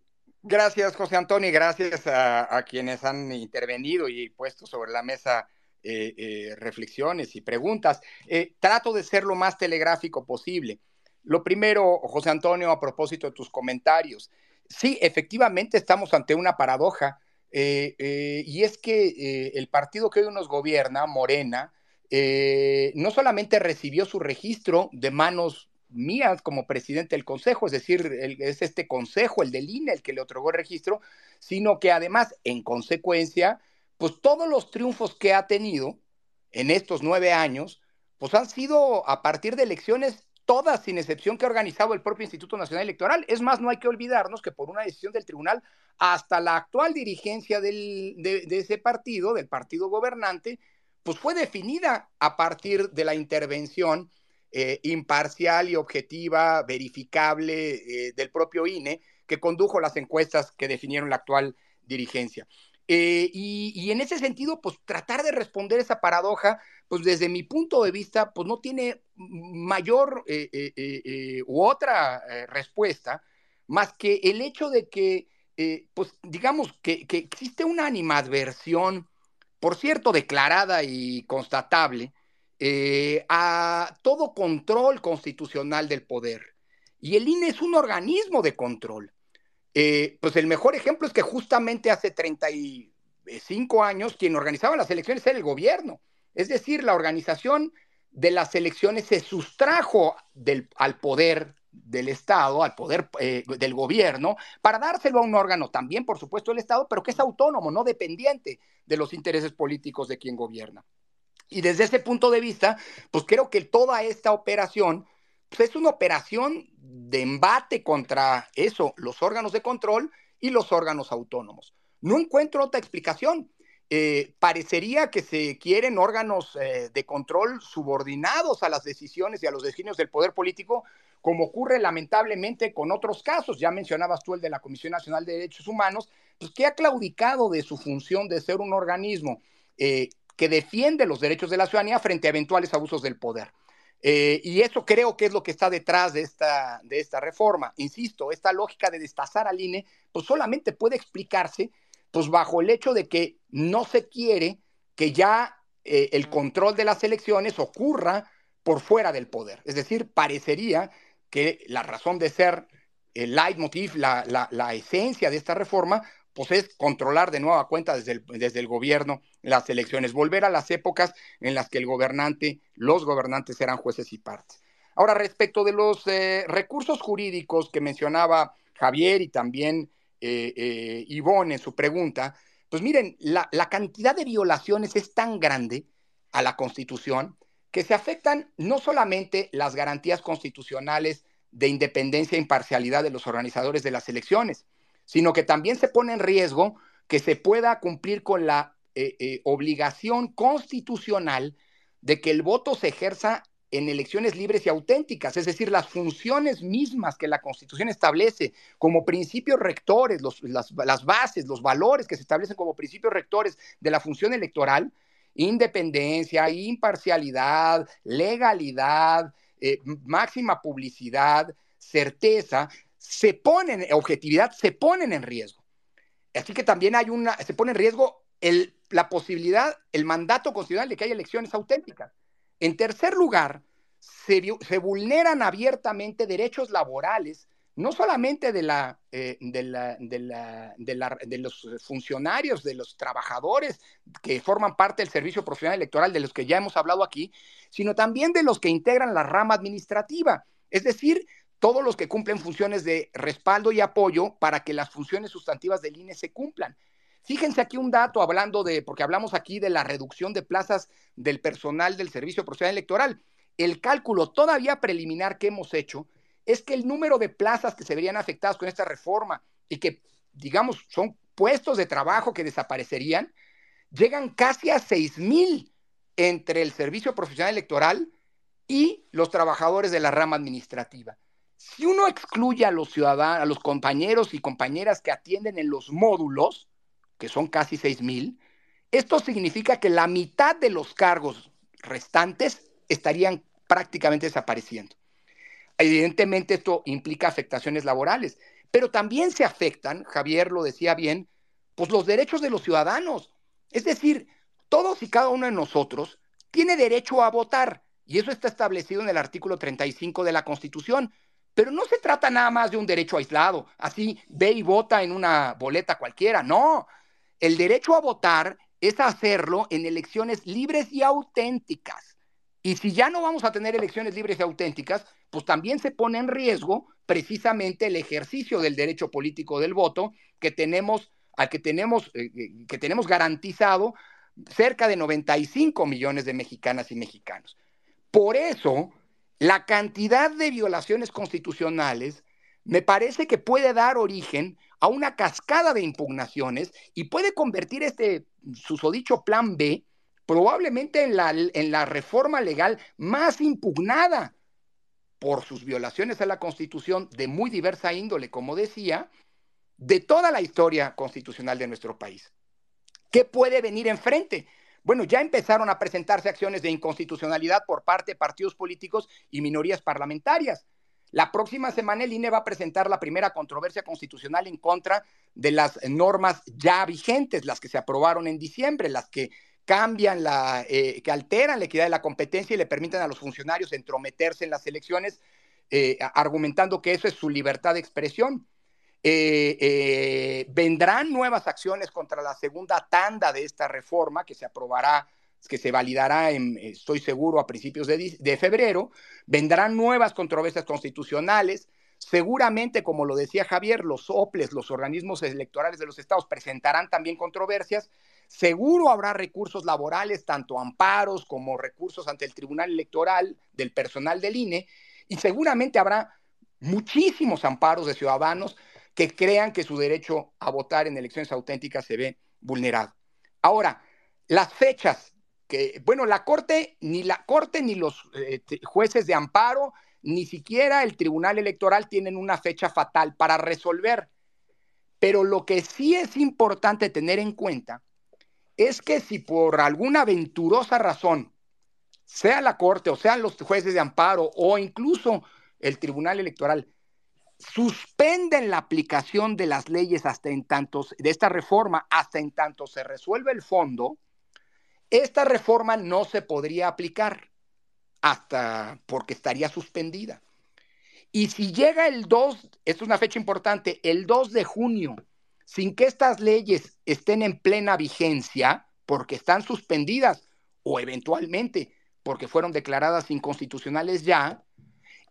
Gracias, José Antonio, y gracias a, quienes han intervenido y puesto sobre la mesa eh, eh, reflexiones y preguntas. Eh, trato de ser lo más telegráfico posible. Lo primero, José Antonio, a propósito de tus comentarios. Sí, efectivamente estamos ante una paradoja, y es que el partido que hoy nos gobierna, Morena, no solamente recibió su registro de manos mías como presidente del consejo, es decir, es este consejo, el del INE, el que le otorgó el registro, sino que además, en consecuencia, pues todos los triunfos que ha tenido en estos nueve años, pues han sido a partir de elecciones todas sin excepción que ha organizado el propio Instituto Nacional Electoral. Es más, no hay que olvidarnos que por una decisión del tribunal, hasta la actual dirigencia de, de ese partido, del partido gobernante, pues fue definida a partir de la intervención eh, imparcial y objetiva, verificable eh, del propio INE, que condujo las encuestas que definieron la actual dirigencia. Eh, y, en ese sentido, pues tratar de responder esa paradoja, pues desde mi punto de vista, pues no tiene mayor u otra respuesta más que el hecho de que, pues digamos, que, existe una animadversión, por cierto, declarada y constatable, eh, a todo control constitucional del poder. Y el INE es un organismo de control. Eh, pues el mejor ejemplo es que justamente hace 35 años quien organizaba las elecciones era el gobierno. Es decir, la organización de las elecciones se sustrajo al poder del Estado, al poder eh, del gobierno, para dárselo a un órgano también, por supuesto, del Estado, pero que es autónomo, no dependiente de los intereses políticos de quien gobierna. Y desde ese punto de vista, pues creo que toda esta operación es una operación de embate contra eso, los órganos de control y los órganos autónomos. No encuentro otra explicación. Eh, parecería que se quieren órganos eh, de control subordinados a las decisiones y a los designios del poder político, como ocurre lamentablemente con otros casos. Ya mencionabas tú el de la Comisión Nacional de Derechos Humanos, pues que ha claudicado de su función de ser un organismo eh, que defiende los derechos de la ciudadanía frente a eventuales abusos del poder. Eh, y eso creo que es lo que está detrás de esta, de esta reforma. Insisto, esta lógica de destazar al INE, pues solamente puede explicarse pues bajo el hecho de que no se quiere que ya eh, el control de las elecciones ocurra por fuera del poder. Es decir, parecería que la razón de ser, el leitmotiv, la, la, la esencia de esta reforma, pues es controlar de nueva cuenta desde el, gobierno las elecciones, volver a las épocas en las que el gobernante, los gobernantes eran jueces y partes. Ahora, respecto de los eh, recursos jurídicos que mencionaba Javier y también eh, eh, Ivonne en su pregunta, pues miren, la, la cantidad de violaciones es tan grande a la Constitución que se afectan no solamente las garantías constitucionales de independencia e imparcialidad de los organizadores de las elecciones, sino que también se pone en riesgo que se pueda cumplir con la eh, eh, obligación constitucional de que el voto se ejerza en elecciones libres y auténticas, es decir, las funciones mismas que la Constitución establece como principios rectores, las, bases, los valores que se establecen como principios rectores de la función electoral, independencia, imparcialidad, legalidad, eh, máxima publicidad, certeza, se ponen, objetividad, se ponen en riesgo. Así que también hay una, se pone en riesgo el, la posibilidad, el mandato constitucional de que haya elecciones auténticas. En tercer lugar, se, vulneran abiertamente derechos laborales, no solamente de, la, eh, de, la, de, la, de, los funcionarios, de los trabajadores que forman parte del servicio profesional electoral, de los que ya hemos hablado aquí, sino también de los que integran la rama administrativa. Es decir, todos los que cumplen funciones de respaldo y apoyo para que las funciones sustantivas del INE se cumplan. Fíjense aquí un dato hablando de, porque hablamos aquí de la reducción de plazas del personal del Servicio Profesional Electoral. el cálculo todavía preliminar que hemos hecho es que el número de plazas que se verían afectadas con esta reforma y que, digamos, son puestos de trabajo que desaparecerían, llegan casi a 6 mil entre el Servicio Profesional Electoral y los trabajadores de la rama administrativa. Si uno excluye a los ciudadanos, a los compañeros y compañeras que atienden en los módulos, que son casi 6 mil, esto significa que la mitad de los cargos restantes estarían prácticamente desapareciendo. Evidentemente esto implica afectaciones laborales, pero también se afectan, Javier lo decía bien, pues los derechos de los ciudadanos. Es decir, todos y cada uno de nosotros tiene derecho a votar y eso está establecido en el artículo 35 de la Constitución. Pero no se trata nada más de un derecho aislado, así ve y vota en una boleta cualquiera, no. El derecho a votar es hacerlo en elecciones libres y auténticas. Y si ya no vamos a tener elecciones libres y auténticas, pues también se pone en riesgo precisamente el ejercicio del derecho político del voto que tenemos, al que tenemos, eh, eh, que tenemos garantizado cerca de 95 millones de mexicanas y mexicanos. Por eso, la cantidad de violaciones constitucionales me parece que puede dar origen a una cascada de impugnaciones y puede convertir este susodicho plan B probablemente en la, en la reforma legal más impugnada por sus violaciones a la Constitución de muy diversa índole, como decía, de toda la historia constitucional de nuestro país. ¿Qué puede venir enfrente? Bueno, ya empezaron a presentarse acciones de inconstitucionalidad por parte de partidos políticos y minorías parlamentarias. La próxima semana el INE va a presentar la primera controversia constitucional en contra de las normas ya vigentes, las que se aprobaron en diciembre, las que cambian la, eh, que alteran la equidad de la competencia y le permiten a los funcionarios entrometerse en las elecciones, eh, argumentando que eso es su libertad de expresión. Eh, vendrán nuevas acciones contra la segunda tanda de esta reforma que se aprobará que se validará, en, estoy seguro, a principios de, febrero, vendrán nuevas controversias constitucionales. Seguramente, como lo decía Javier, los OPLES, los organismos electorales de los estados, presentarán también controversias. Seguro habrá recursos laborales, tanto amparos como recursos ante el Tribunal Electoral del personal del INE, y seguramente habrá muchísimos amparos de ciudadanos que crean que su derecho a votar en elecciones auténticas se ve vulnerado. Ahora, las fechas que, bueno, la Corte, ni la Corte, ni los eh, jueces de amparo, ni siquiera el Tribunal Electoral tienen una fecha fatal para resolver. Pero lo que sí es importante tener en cuenta es que si por alguna aventurosa razón, sea la Corte o sean los jueces de amparo o incluso el Tribunal Electoral, suspenden la aplicación de las leyes hasta en tanto, de esta reforma hasta en tanto se resuelve el fondo, esta reforma no se podría aplicar hasta porque estaría suspendida. Y si llega el 2, esto es una fecha importante, el 2 de junio, sin que estas leyes estén en plena vigencia, porque están suspendidas o eventualmente porque fueron declaradas inconstitucionales ya,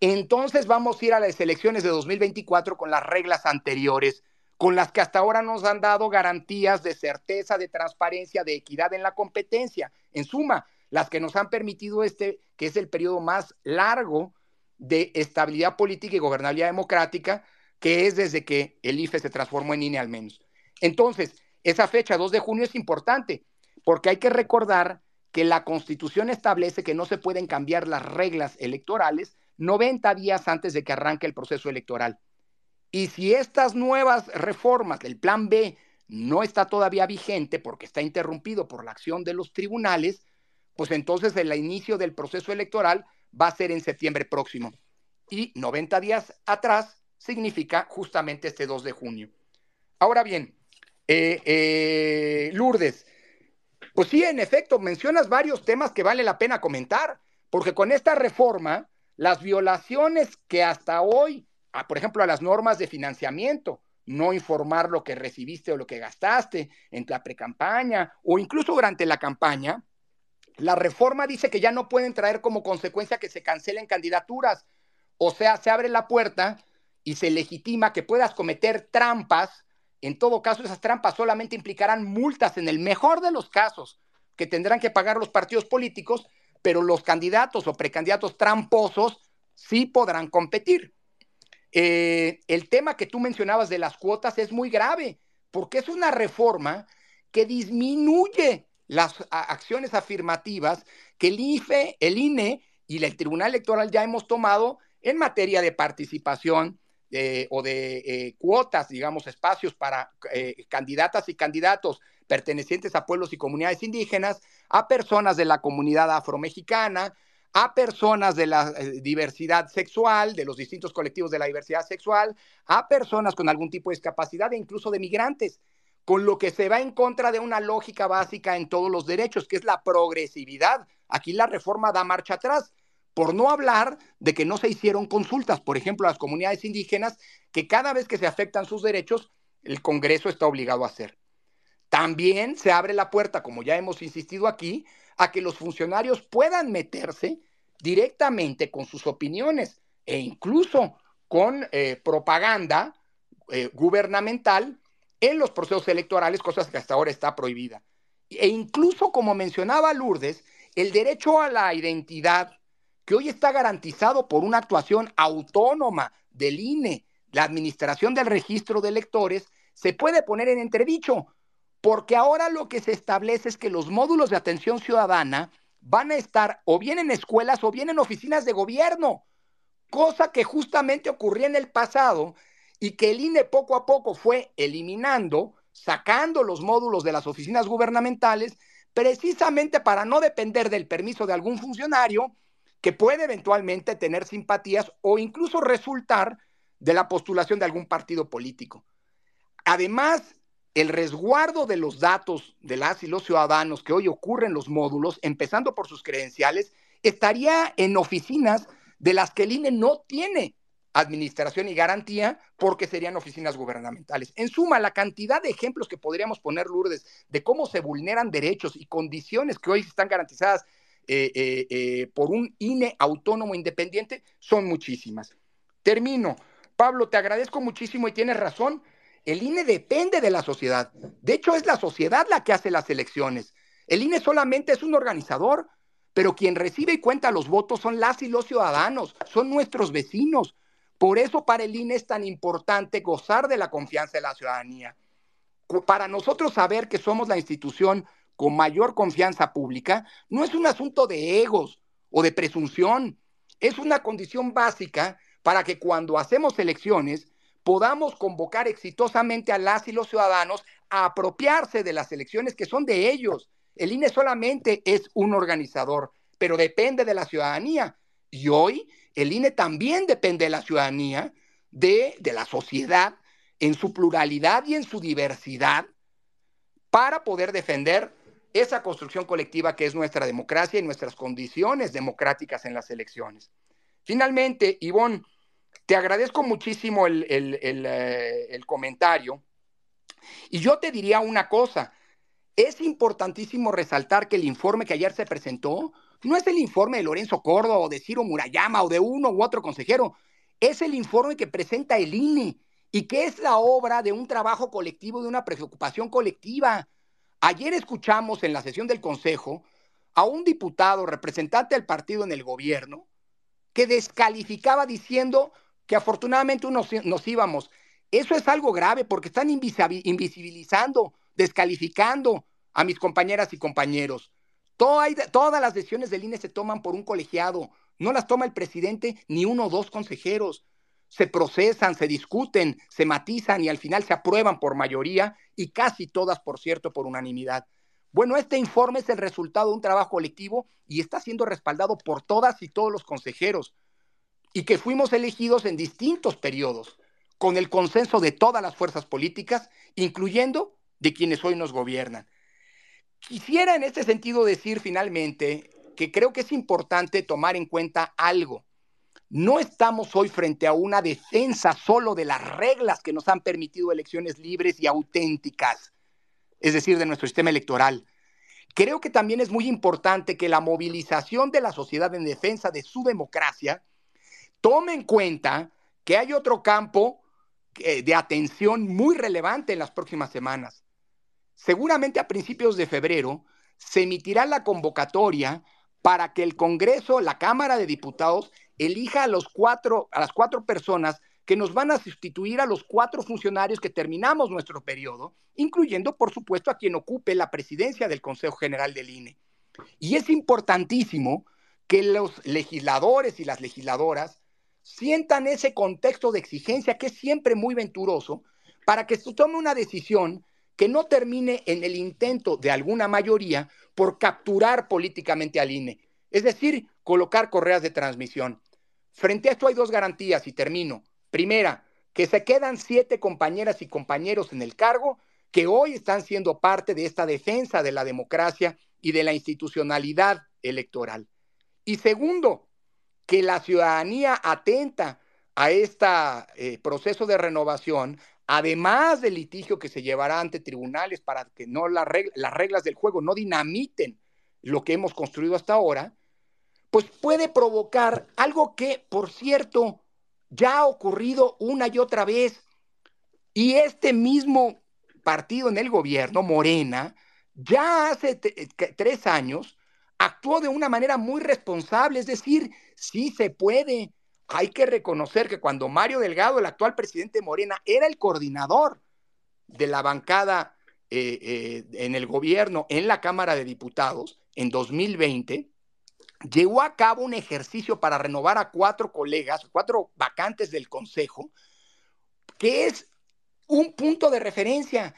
entonces vamos a ir a las elecciones de 2024 con las reglas anteriores con las que hasta ahora nos han dado garantías de certeza, de transparencia, de equidad en la competencia. En suma, las que nos han permitido este, que es el periodo más largo de estabilidad política y gobernabilidad democrática, que es desde que el IFE se transformó en INE al menos. Entonces, esa fecha, 2 de junio, es importante, porque hay que recordar que la Constitución establece que no se pueden cambiar las reglas electorales 90 días antes de que arranque el proceso electoral. Y si estas nuevas reformas del plan B no está todavía vigente porque está interrumpido por la acción de los tribunales, pues entonces el inicio del proceso electoral va a ser en septiembre próximo. Y 90 días atrás significa justamente este 2 de junio. Ahora bien, eh, eh, Lourdes, pues sí, en efecto, mencionas varios temas que vale la pena comentar, porque con esta reforma, las violaciones que hasta hoy por ejemplo, a las normas de financiamiento, no informar lo que recibiste o lo que gastaste en la precampaña o incluso durante la campaña. La reforma dice que ya no pueden traer como consecuencia que se cancelen candidaturas. O sea, se abre la puerta y se legitima que puedas cometer trampas. En todo caso, esas trampas solamente implicarán multas en el mejor de los casos que tendrán que pagar los partidos políticos pero los candidatos o precandidatos tramposos sí podrán competir. Eh, el tema que tú mencionabas de las cuotas es muy grave, porque es una reforma que disminuye las acciones afirmativas que el IFE, el INE y el Tribunal Electoral ya hemos tomado en materia de participación eh, o de eh, cuotas, digamos, espacios para candidatas y candidatos pertenecientes a pueblos y comunidades indígenas, a personas de la comunidad afromexicana, a personas de la eh, diversidad sexual, de los distintos colectivos de la diversidad sexual, a personas con algún tipo de discapacidad e incluso de migrantes, con lo que se va en contra de una lógica básica en todos los derechos, que es la progresividad. Aquí la reforma da marcha atrás, por no hablar de que no se hicieron consultas, por ejemplo, a las comunidades indígenas, que cada vez que se afectan sus derechos, el Congreso está obligado a hacer. También se abre la puerta, como ya hemos insistido aquí, a que los funcionarios puedan meterse directamente con sus opiniones e incluso con eh, propaganda eh, gubernamental en los procesos electorales, cosas que hasta ahora está prohibida. E incluso, como mencionaba Lourdes, el derecho a la identidad, que hoy está garantizado por una actuación autónoma del INE, la administración del registro de electores, se puede poner en entredicho porque ahora lo que se establece es que los módulos de atención ciudadana van a estar o bien en escuelas o bien en oficinas de gobierno, cosa que justamente ocurría en el pasado y que el INE poco a poco fue eliminando, sacando los módulos de las oficinas gubernamentales, precisamente para no depender del permiso de algún funcionario que puede eventualmente tener simpatías o incluso resultar de la postulación de algún partido político. Además, el resguardo de los datos de las y los ciudadanos que hoy ocurre en los módulos, empezando por sus credenciales, estaría en oficinas de las que el INE no tiene administración y garantía porque serían oficinas gubernamentales. En suma, la cantidad de ejemplos que podríamos poner, Lourdes, de cómo se vulneran derechos y condiciones que hoy están garantizadas eh, eh, eh, por un INE autónomo independiente son muchísimas. Termino. Pablo, te agradezco muchísimo y tienes razón. El INE depende de la sociedad. De hecho, es la sociedad la que hace las elecciones. El INE solamente es un organizador, pero quien recibe y cuenta los votos son las y los ciudadanos, son nuestros vecinos. Por eso para el INE es tan importante gozar de la confianza de la ciudadanía. Para nosotros saber que somos la institución con mayor confianza pública no es un asunto de egos o de presunción, es una condición básica para que cuando hacemos elecciones podamos convocar exitosamente a las y los ciudadanos a apropiarse de las elecciones que son de ellos. El INE solamente es un organizador, pero depende de la ciudadanía. Y hoy el INE también depende de la ciudadanía, de, de la sociedad, en su pluralidad y en su diversidad, para poder defender esa construcción colectiva que es nuestra democracia y nuestras condiciones democráticas en las elecciones. Finalmente, Ivonne, te agradezco muchísimo el, eh, el, comentario. Y yo te diría una cosa, es importantísimo resaltar que el informe que ayer se presentó no es el informe de Lorenzo Córdoba o de Ciro Murayama o de uno u otro consejero, es el informe que presenta el INE y que es la obra de un trabajo colectivo, de una preocupación colectiva. Ayer escuchamos en la sesión del Consejo a un diputado representante del partido en el gobierno que descalificaba diciendo que afortunadamente nos íbamos. Eso es algo grave porque están invisibilizando, descalificando a mis compañeras y compañeros. todas las decisiones del INE se toman por un colegiado, no las toma el presidente ni uno o dos consejeros. Se procesan, se discuten, se matizan y al final se aprueban por mayoría y casi todas, por cierto, por unanimidad. Bueno, este informe es el resultado de un trabajo colectivo y está siendo respaldado por todas y todos los consejeros y que fuimos elegidos en distintos periodos, con el consenso de todas las fuerzas políticas, incluyendo de quienes hoy nos gobiernan. Quisiera en este sentido decir finalmente que creo que es importante tomar en cuenta algo. No estamos hoy frente a una defensa solo de las reglas que nos han permitido elecciones libres y auténticas, es decir, de nuestro sistema electoral. Creo que también es muy importante que la movilización de la sociedad en defensa de su democracia tome en cuenta que hay otro campo eh, de atención muy relevante en las próximas semanas. Seguramente a principios de febrero se emitirá la convocatoria para que el Congreso, la Cámara de Diputados, elija a, los cuatro, a las cuatro personas que nos van a sustituir a los cuatro funcionarios que terminamos nuestro periodo, incluyendo, por supuesto, a quien ocupe la presidencia del Consejo General del INE. Y es importantísimo que los legisladores y las legisladoras sientan ese contexto de exigencia que es siempre muy venturoso para que se tome una decisión que no termine en el intento de alguna mayoría por capturar políticamente al INE, es decir, colocar correas de transmisión. Frente a esto hay dos garantías y termino. Primera, que se quedan siete compañeras y compañeros en el cargo que hoy están siendo parte de esta defensa de la democracia y de la institucionalidad electoral. Y segundo, que la ciudadanía atenta a este proceso de renovación, además del litigio que se llevará ante tribunales para que no las reglas del juego no dinamiten lo que hemos construido hasta ahora, pues puede provocar algo que, por cierto, ya ha ocurrido una y otra vez. Y este mismo partido en el gobierno, Morena, ya hace eh, tres años actuó de una manera muy responsable, es decir, sí se puede. Hay que reconocer que cuando Mario Delgado, el actual presidente Morena, era el coordinador de la bancada eh, eh, en el gobierno, en la Cámara de Diputados, en 2020, llevó a cabo un ejercicio para renovar a cuatro colegas, cuatro vacantes del Consejo, que es un punto de referencia,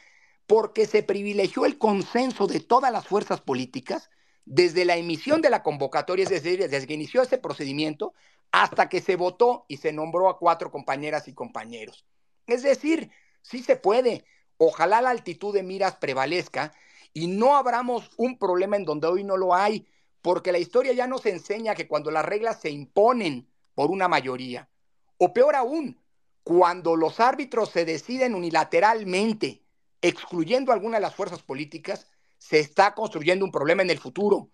porque se privilegió el consenso de todas las fuerzas políticas desde la emisión de la convocatoria, es decir, desde que inició ese procedimiento, hasta que se votó y se nombró a cuatro compañeras y compañeros. Es decir, sí se puede. Ojalá la altitud de miras prevalezca y no abramos un problema en donde hoy no lo hay porque la historia ya nos enseña que cuando las reglas se imponen por una mayoría, o peor aún, cuando los árbitros se deciden unilateralmente, excluyendo alguna de las fuerzas políticas, se está construyendo un problema en el futuro.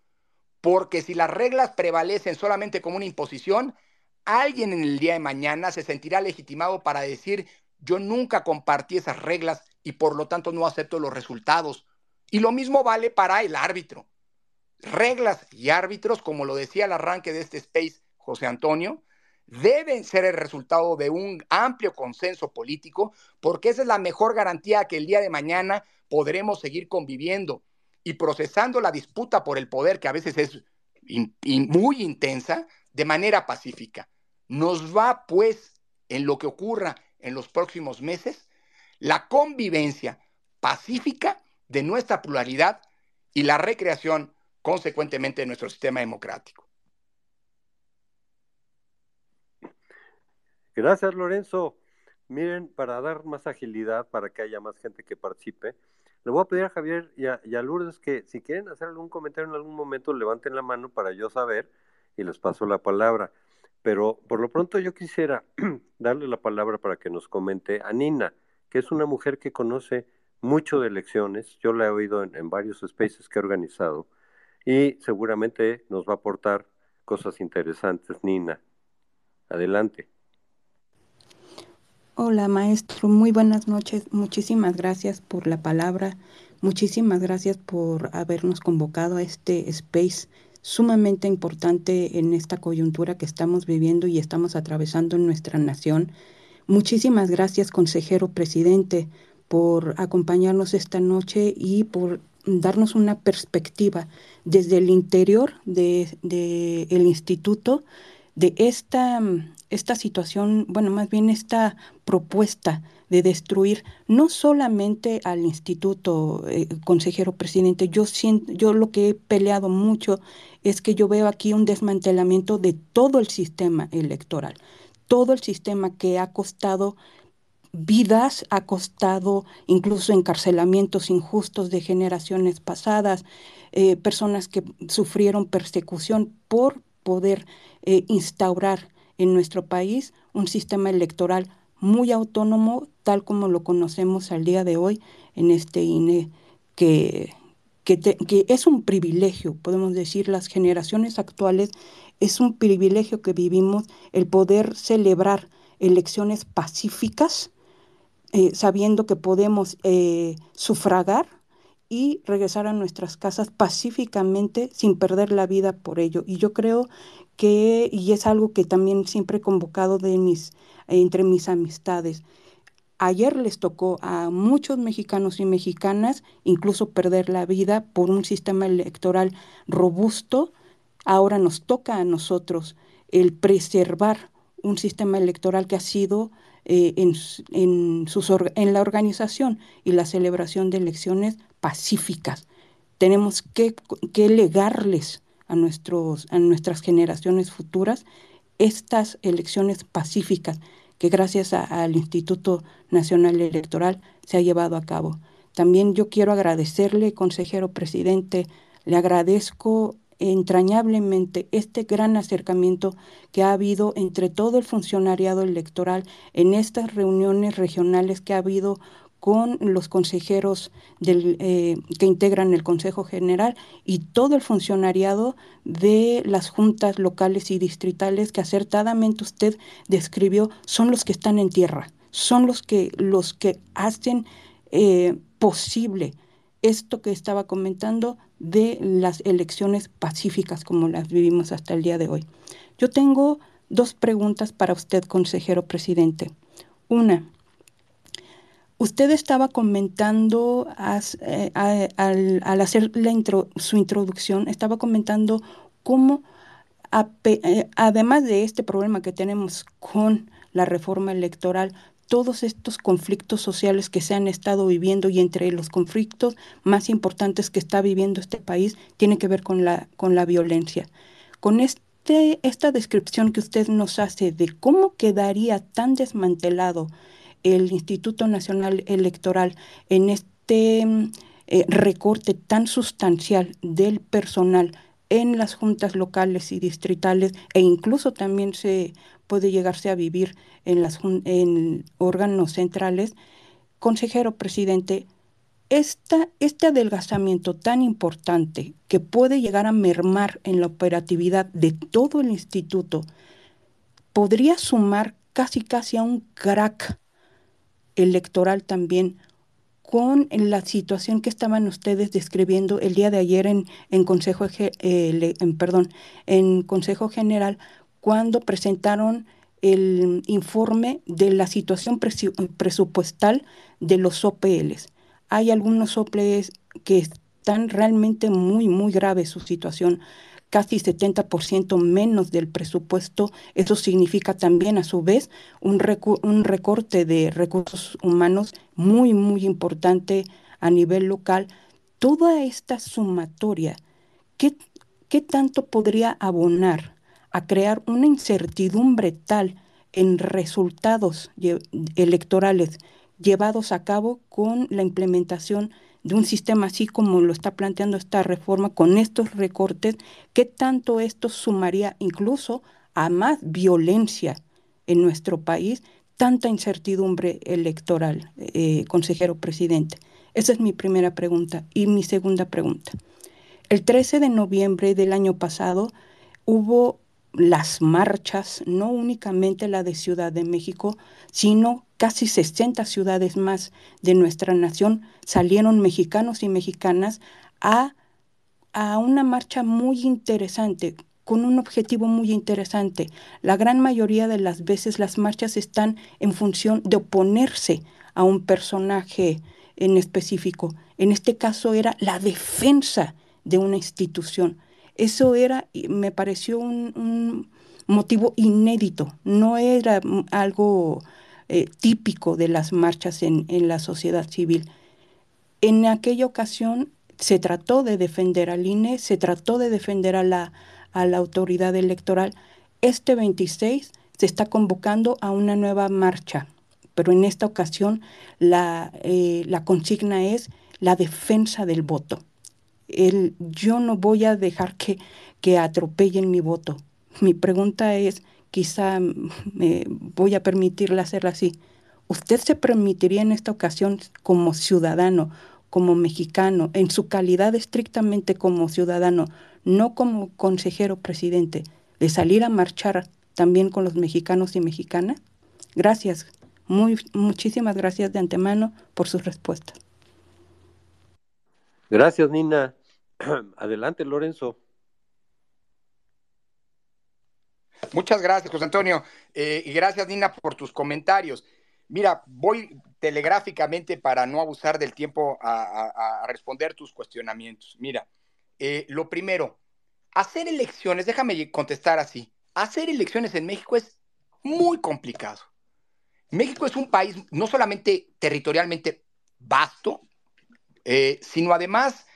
Porque si las reglas prevalecen solamente como una imposición, alguien en el día de mañana se sentirá legitimado para decir, yo nunca compartí esas reglas y por lo tanto no acepto los resultados. Y lo mismo vale para el árbitro reglas y árbitros, como lo decía el arranque de este space José Antonio, deben ser el resultado de un amplio consenso político, porque esa es la mejor garantía que el día de mañana podremos seguir conviviendo y procesando la disputa por el poder, que a veces es muy intensa, de manera pacífica. Nos va, pues, en lo que ocurra en los próximos meses, la convivencia pacífica de nuestra pluralidad y la recreación consecuentemente de nuestro sistema democrático. Gracias, Lorenzo. Miren, para dar más agilidad, para que haya más gente que participe, le voy a pedir a Javier y a, Lourdes que si quieren hacer algún comentario en algún momento, levanten la mano para yo saber y les paso la palabra. Pero por lo pronto yo quisiera darle la palabra para que nos comente a Nina, que es una mujer que conoce mucho de elecciones. Yo la he oído en varios spaces que he organizado y seguramente nos va a aportar cosas interesantes. Nina, adelante. Hola maestro, muy buenas noches. Muchísimas gracias por la palabra. Muchísimas gracias por habernos convocado a este space sumamente importante en esta coyuntura que estamos viviendo y estamos atravesando en nuestra nación. Muchísimas gracias, consejero presidente, por acompañarnos esta noche y por darnos una perspectiva desde el interior del de, el instituto de esta, esta situación, bueno, más bien esta propuesta de destruir no solamente al instituto, eh, consejero presidente, yo siento, yo lo que he peleado mucho es que yo veo aquí un desmantelamiento de todo el sistema electoral, todo el sistema que ha costado vidas, ha costado incluso encarcelamientos injustos de generaciones pasadas, eh, personas que sufrieron persecución por poder eh, instaurar en nuestro país un sistema electoral muy autónomo, tal como lo conocemos al día de hoy en este INE, que, que, que es un privilegio, podemos decir, las generaciones actuales, es un privilegio que vivimos el poder celebrar elecciones pacíficas, eh, sabiendo que podemos eh, sufragar y regresar a nuestras casas pacíficamente sin perder la vida por ello. Y yo creo que, y es algo que también siempre he convocado de mis, entre mis amistades, Ayer les tocó a muchos mexicanos y mexicanas incluso perder la vida por un sistema electoral robusto. Ahora nos toca a nosotros el preservar un sistema electoral que ha sido eh, en, en la organización y la celebración de elecciones pacíficas. Tenemos que, que legarles a, nuestros, a nuestras generaciones futuras estas elecciones pacíficas que gracias al Instituto Nacional Electoral se ha llevado a cabo. También yo quiero agradecerle, consejero presidente, le agradezco entrañablemente este gran acercamiento que ha habido entre todo el funcionariado electoral en estas reuniones regionales que ha habido con los consejeros eh, que integran el Consejo General y todo el funcionariado de las juntas locales y distritales que acertadamente usted describió son los que están en tierra, son los que, los que hacen eh, posible esto que estaba comentando de las elecciones pacíficas como las vivimos hasta el día de hoy. Yo tengo dos preguntas para usted, consejero presidente. Una, Usted estaba comentando eh, al, hacer su introducción, estaba comentando cómo, eh, además de este problema que tenemos con la reforma electoral, todos estos conflictos sociales que se han estado viviendo y entre los conflictos más importantes que está viviendo este país tiene que ver con la, con la violencia. Con este, esta descripción que usted nos hace de cómo quedaría tan desmantelado el Instituto Nacional Electoral en este eh, recorte tan sustancial del personal en las juntas locales y distritales e incluso también se puede llegarse a vivir en, las, en órganos centrales, consejero presidente, esta, este adelgazamiento tan importante que puede llegar a mermar en la operatividad de todo el instituto, podría sumar casi casi a un crack electoral también con la situación que estaban ustedes describiendo el día de ayer en, en Consejo, eh, en, perdón, en Consejo General cuando presentaron el informe de la situación presupuestal de los OPLs. Hay algunos OPLs que están realmente muy, muy graves su situación casi 70% menos del presupuesto. Eso significa también, a su vez, un, un recorte de recursos humanos muy, muy importante a nivel local. Toda esta sumatoria, ¿qué, qué tanto podría abonar a crear una incertidumbre tal en resultados electorales llevados a cabo con la implementación de un sistema así como lo está planteando esta reforma con estos recortes, ¿qué tanto esto sumaría incluso a más violencia en nuestro país, tanta incertidumbre electoral, eh, consejero presidente? Esa es mi primera pregunta. Y mi segunda pregunta. El 13 de noviembre del año pasado hubo las marchas, no únicamente la de Ciudad de México, sino casi 60 ciudades más de nuestra nación salieron mexicanos y mexicanas a, a una marcha muy interesante, con un objetivo muy interesante. La gran mayoría de las veces las marchas están en función de oponerse a un personaje en específico. En este caso era la defensa de una institución. Eso era, me pareció un, motivo inédito, no era algo eh, típico de las marchas en, la sociedad civil. En aquella ocasión se trató de defender al INE, se trató de defender a la, a la autoridad electoral. Este 26 se está convocando a una nueva marcha, pero en esta ocasión la, eh, la consigna es la defensa del voto el, yo no voy a dejar que, que atropellen mi voto. Mi pregunta es, quizá me voy a permitirle hacerla así. ¿Usted se permitiría en esta ocasión como ciudadano, como mexicano, en su calidad estrictamente como ciudadano, no como consejero presidente, de salir a marchar también con los mexicanos y mexicanas? Gracias, muy, muchísimas gracias de antemano por su respuesta. Gracias, Nina. Adelante, Lorenzo. Muchas gracias, José Antonio. Eh, y gracias, Nina, por tus comentarios. Mira, voy telegráficamente para no abusar del tiempo a, responder tus cuestionamientos. Mira, eh, lo primero, hacer elecciones, déjame contestar así, hacer elecciones en México es muy complicado. México es un país no solamente territorialmente vasto, eh, sino además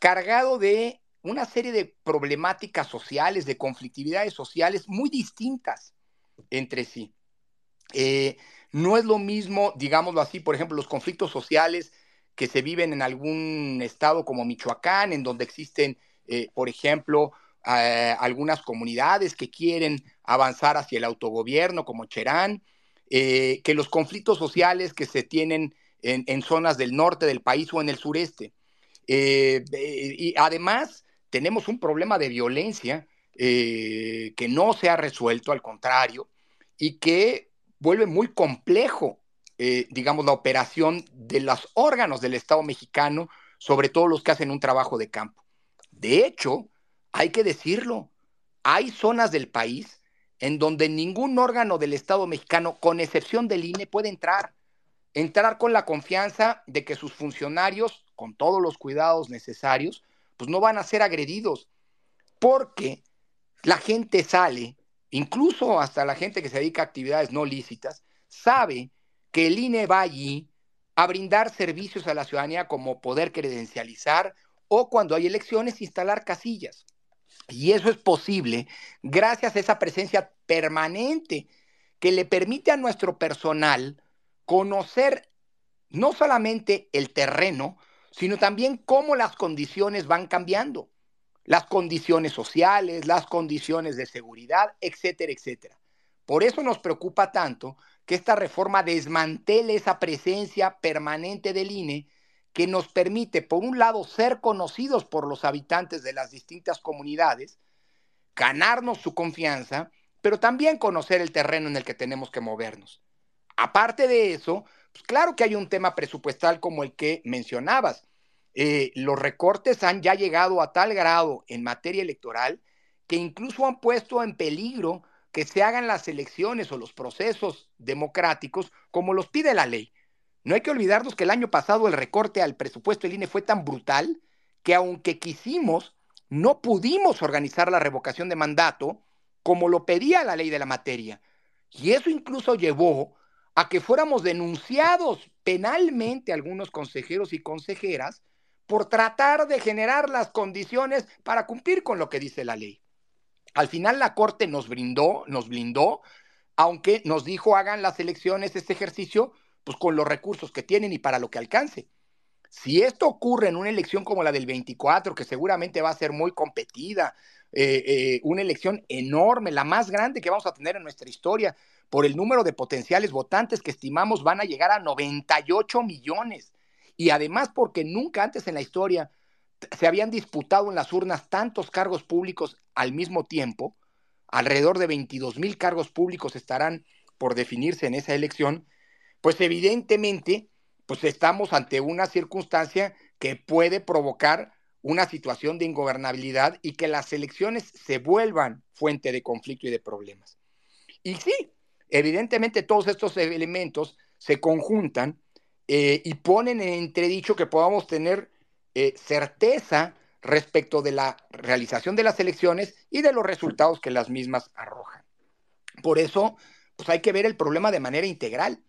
cargado de una serie de problemáticas sociales, de conflictividades sociales muy distintas entre sí. Eh, no es lo mismo, digámoslo así, por ejemplo, los conflictos sociales que se viven en algún estado como Michoacán, en donde existen, eh, por ejemplo, eh, algunas comunidades que quieren avanzar hacia el autogobierno, como Cherán, que los conflictos sociales que se tienen en, zonas del norte del país o en el sureste. Y además, tenemos un problema de violencia eh, que no se ha resuelto, al contrario, y que vuelve muy complejo, eh, digamos, la operación de los órganos del Estado mexicano, sobre todo los que hacen un trabajo de campo. De hecho, hay que decirlo, hay zonas del país en donde ningún órgano del Estado mexicano, con excepción del INE, puede entrar. Entrar con la confianza de que sus funcionarios, con todos los cuidados necesarios, pues no van a ser agredidos, porque la gente sale, incluso hasta la gente que se dedica a actividades no lícitas, sabe que el INE va allí a brindar servicios a la ciudadanía como poder credencializar o cuando hay elecciones instalar casillas. Y eso es posible gracias a esa presencia permanente que le permite a nuestro personal conocer no solamente el terreno, sino también cómo las condiciones van cambiando, las condiciones sociales, las condiciones de seguridad, etcétera, etcétera. Por eso nos preocupa tanto que esta reforma desmantele esa presencia permanente del INE que nos permite, por un lado, ser conocidos por los habitantes de las distintas comunidades, ganarnos su confianza, pero también conocer el terreno en el que tenemos que movernos. Aparte de eso, pues claro que hay un tema presupuestal como el que mencionabas. Eh, los recortes han ya llegado a tal grado en materia electoral que incluso han puesto en peligro que se hagan las elecciones o los procesos democráticos como los pide la ley. No hay que olvidarnos que el año pasado el recorte al presupuesto del INE fue tan brutal que aunque quisimos, no pudimos organizar la revocación de mandato como lo pedía la ley de la materia. Y eso incluso llevó a que fuéramos denunciados penalmente algunos consejeros y consejeras por tratar de generar las condiciones para cumplir con lo que dice la ley. Al final la Corte nos brindó, nos blindó, aunque nos dijo hagan las elecciones, este ejercicio, pues con los recursos que tienen y para lo que alcance. Si esto ocurre en una elección como la del 24, que seguramente va a ser muy competida, eh, eh, una elección enorme, la más grande que vamos a tener en nuestra historia, por el número de potenciales votantes que estimamos van a llegar a 98 millones. Y además porque nunca antes en la historia se habían disputado en las urnas tantos cargos públicos al mismo tiempo, alrededor de 22 mil cargos públicos estarán por definirse en esa elección, pues evidentemente pues estamos ante una circunstancia que puede provocar una situación de ingobernabilidad y que las elecciones se vuelvan fuente de conflicto y de problemas. Y sí, Evidentemente todos estos elementos se conjuntan eh, y ponen en entredicho que podamos tener eh, certeza respecto de la realización de las elecciones y de los resultados que las mismas arrojan. Por eso, pues hay que ver el problema de manera integral.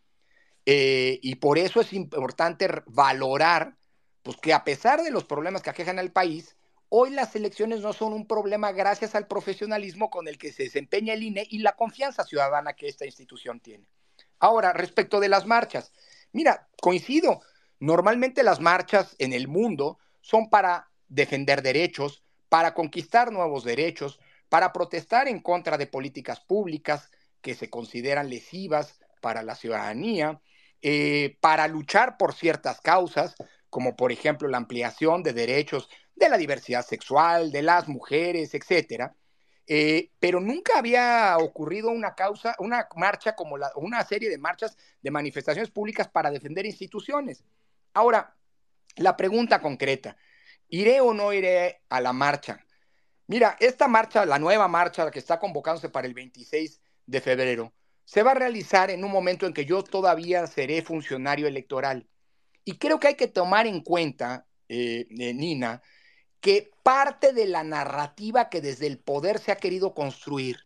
Eh, y por eso es importante valorar pues, que a pesar de los problemas que aquejan al país, Hoy las elecciones no son un problema gracias al profesionalismo con el que se desempeña el INE y la confianza ciudadana que esta institución tiene. Ahora, respecto de las marchas, mira, coincido, normalmente las marchas en el mundo son para defender derechos, para conquistar nuevos derechos, para protestar en contra de políticas públicas que se consideran lesivas para la ciudadanía, eh, para luchar por ciertas causas, como por ejemplo la ampliación de derechos de la diversidad sexual, de las mujeres, etcétera. Eh, pero nunca había ocurrido una causa, una marcha como la, una serie de marchas de manifestaciones públicas para defender instituciones. Ahora, la pregunta concreta, ¿iré o no iré a la marcha? Mira, esta marcha, la nueva marcha que está convocándose para el 26 de febrero, se va a realizar en un momento en que yo todavía seré funcionario electoral. Y creo que hay que tomar en cuenta, eh, eh, Nina, que parte de la narrativa que desde el poder se ha querido construir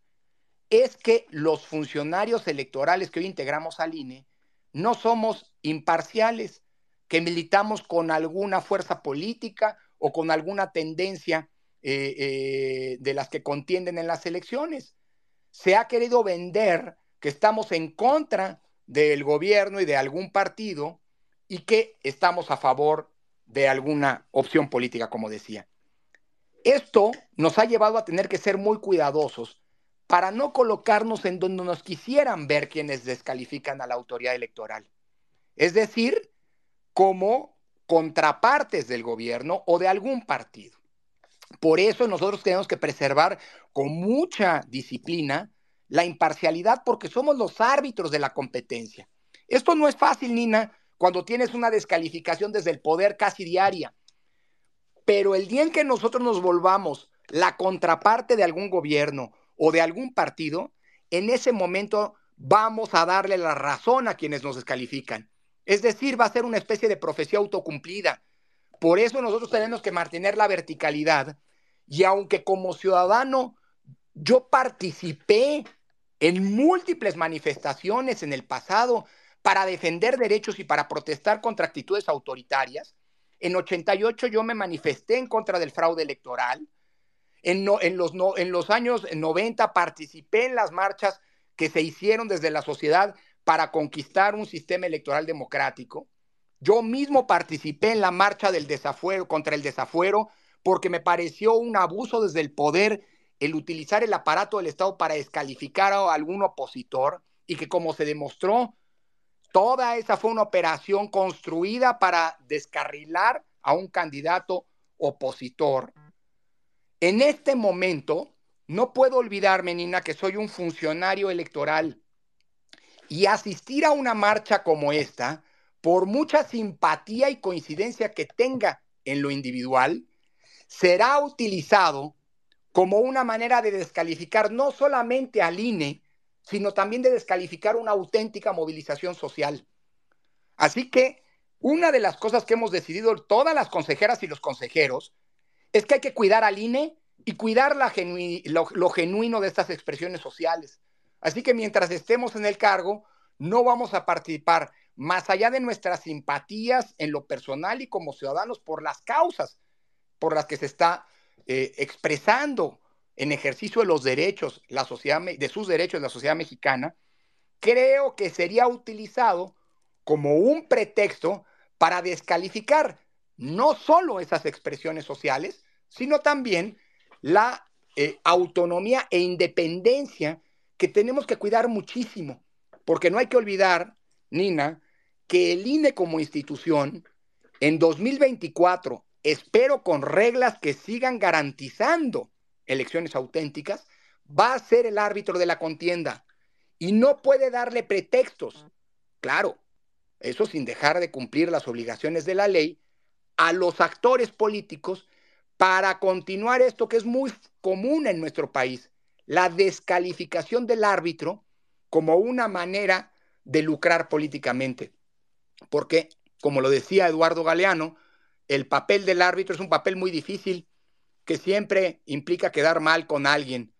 es que los funcionarios electorales que hoy integramos al INE no somos imparciales, que militamos con alguna fuerza política o con alguna tendencia eh, eh, de las que contienden en las elecciones. Se ha querido vender que estamos en contra del gobierno y de algún partido y que estamos a favor de alguna opción política, como decía. Esto nos ha llevado a tener que ser muy cuidadosos para no colocarnos en donde nos quisieran ver quienes descalifican a la autoridad electoral. Es decir, como contrapartes del gobierno o de algún partido. Por eso nosotros tenemos que preservar con mucha disciplina la imparcialidad porque somos los árbitros de la competencia. Esto no es fácil, Nina, cuando tienes una descalificación desde el poder casi diaria. Pero el día en que nosotros nos volvamos la contraparte de algún gobierno o de algún partido, en ese momento vamos a darle la razón a quienes nos descalifican. Es decir, va a ser una especie de profecía autocumplida. Por eso nosotros tenemos que mantener la verticalidad. Y aunque como ciudadano yo participé en múltiples manifestaciones en el pasado para defender derechos y para protestar contra actitudes autoritarias, en 88 yo me manifesté en contra del fraude electoral, en, los, años 90 participé en las marchas que se hicieron desde la sociedad para conquistar un sistema electoral democrático. Yo mismo participé en la marcha del desafuero contra el desafuero porque me pareció un abuso desde el poder el utilizar el aparato del Estado para descalificar a algún opositor y que como se demostró, toda esa fue una operación construida para descarrilar a un candidato opositor. En este momento, no puedo olvidarme, Nina, que soy un funcionario electoral. Y asistir a una marcha como esta, por mucha simpatía y coincidencia que tenga en lo individual, será utilizado como una manera de descalificar no solamente al INE, sino también de descalificar una auténtica movilización social. Así que una de las cosas que hemos decidido todas las consejeras y los consejeros es que hay que cuidar al INE y cuidar lo, genuino de estas expresiones sociales. Así que mientras estemos en el cargo, no vamos a participar más allá de nuestras simpatías en lo personal y como ciudadanos por las causas por las que se está eh, expresando en ejercicio de los derechos, la sociedad, de sus derechos la sociedad mexicana, creo que sería utilizado como un pretexto para descalificar no solo esas expresiones sociales, sino también la eh, autonomía e independencia que tenemos que cuidar muchísimo, porque no hay que olvidar, Nina, que el INE como institución en 2024, espero con reglas que sigan garantizando elecciones auténticas, va a ser el árbitro de la contienda y no puede darle pretextos. Claro, eso sin dejar de cumplir las obligaciones de la ley a los actores políticos para continuar esto que es muy común en nuestro país, la descalificación del árbitro como una manera de lucrar políticamente. Porque, como lo decía Eduardo Galeano, el papel del árbitro es un papel muy difícil que siempre implica quedar mal con alguien,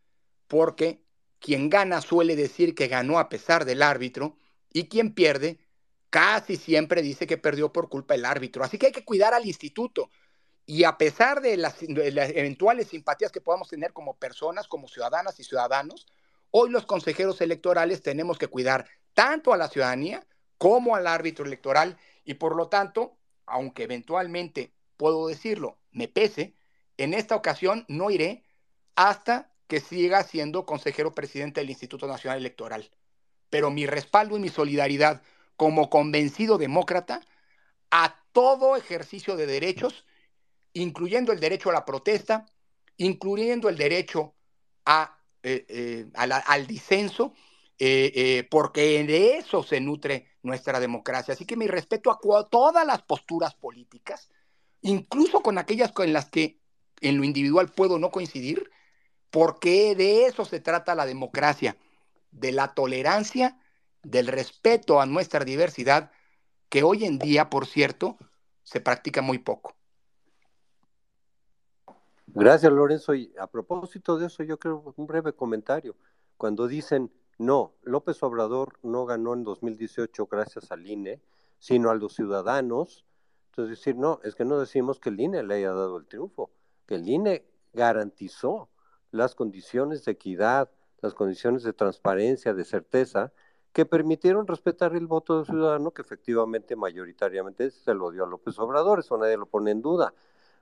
porque quien gana suele decir que ganó a pesar del árbitro y quien pierde casi siempre dice que perdió por culpa del árbitro. Así que hay que cuidar al instituto. Y a pesar de las, eventuales simpatías que podamos tener como personas, como ciudadanas y ciudadanos, hoy los consejeros electorales tenemos que cuidar tanto a la ciudadanía como al árbitro electoral. Y por lo tanto, aunque eventualmente puedo decirlo, me pese, en esta ocasión no iré hasta que siga siendo consejero presidente del Instituto Nacional Electoral. Pero mi respaldo y mi solidaridad como convencido demócrata a todo ejercicio de derechos, incluyendo el derecho a la protesta, incluyendo el derecho eh, eh, al disenso, eh, porque de eso se nutre nuestra democracia. Así que mi respeto a todas las posturas políticas, incluso con aquellas en las que en lo individual puedo no coincidir, porque de eso se trata la democracia, de la tolerancia, del respeto a nuestra diversidad, que hoy en día, por cierto, se practica muy poco. Gracias, Lorenzo. Y a propósito de eso, yo creo un breve comentario. Cuando dicen, no, López Obrador no ganó en 2018 gracias al INE, sino a los ciudadanos, entonces decir, no, es que no decimos que el INE le haya dado el triunfo, que el INE garantizó las condiciones de equidad, las condiciones de transparencia, de certeza, que permitieron respetar el voto del ciudadano, que efectivamente mayoritariamente se lo dio a López Obrador, eso nadie lo pone en duda.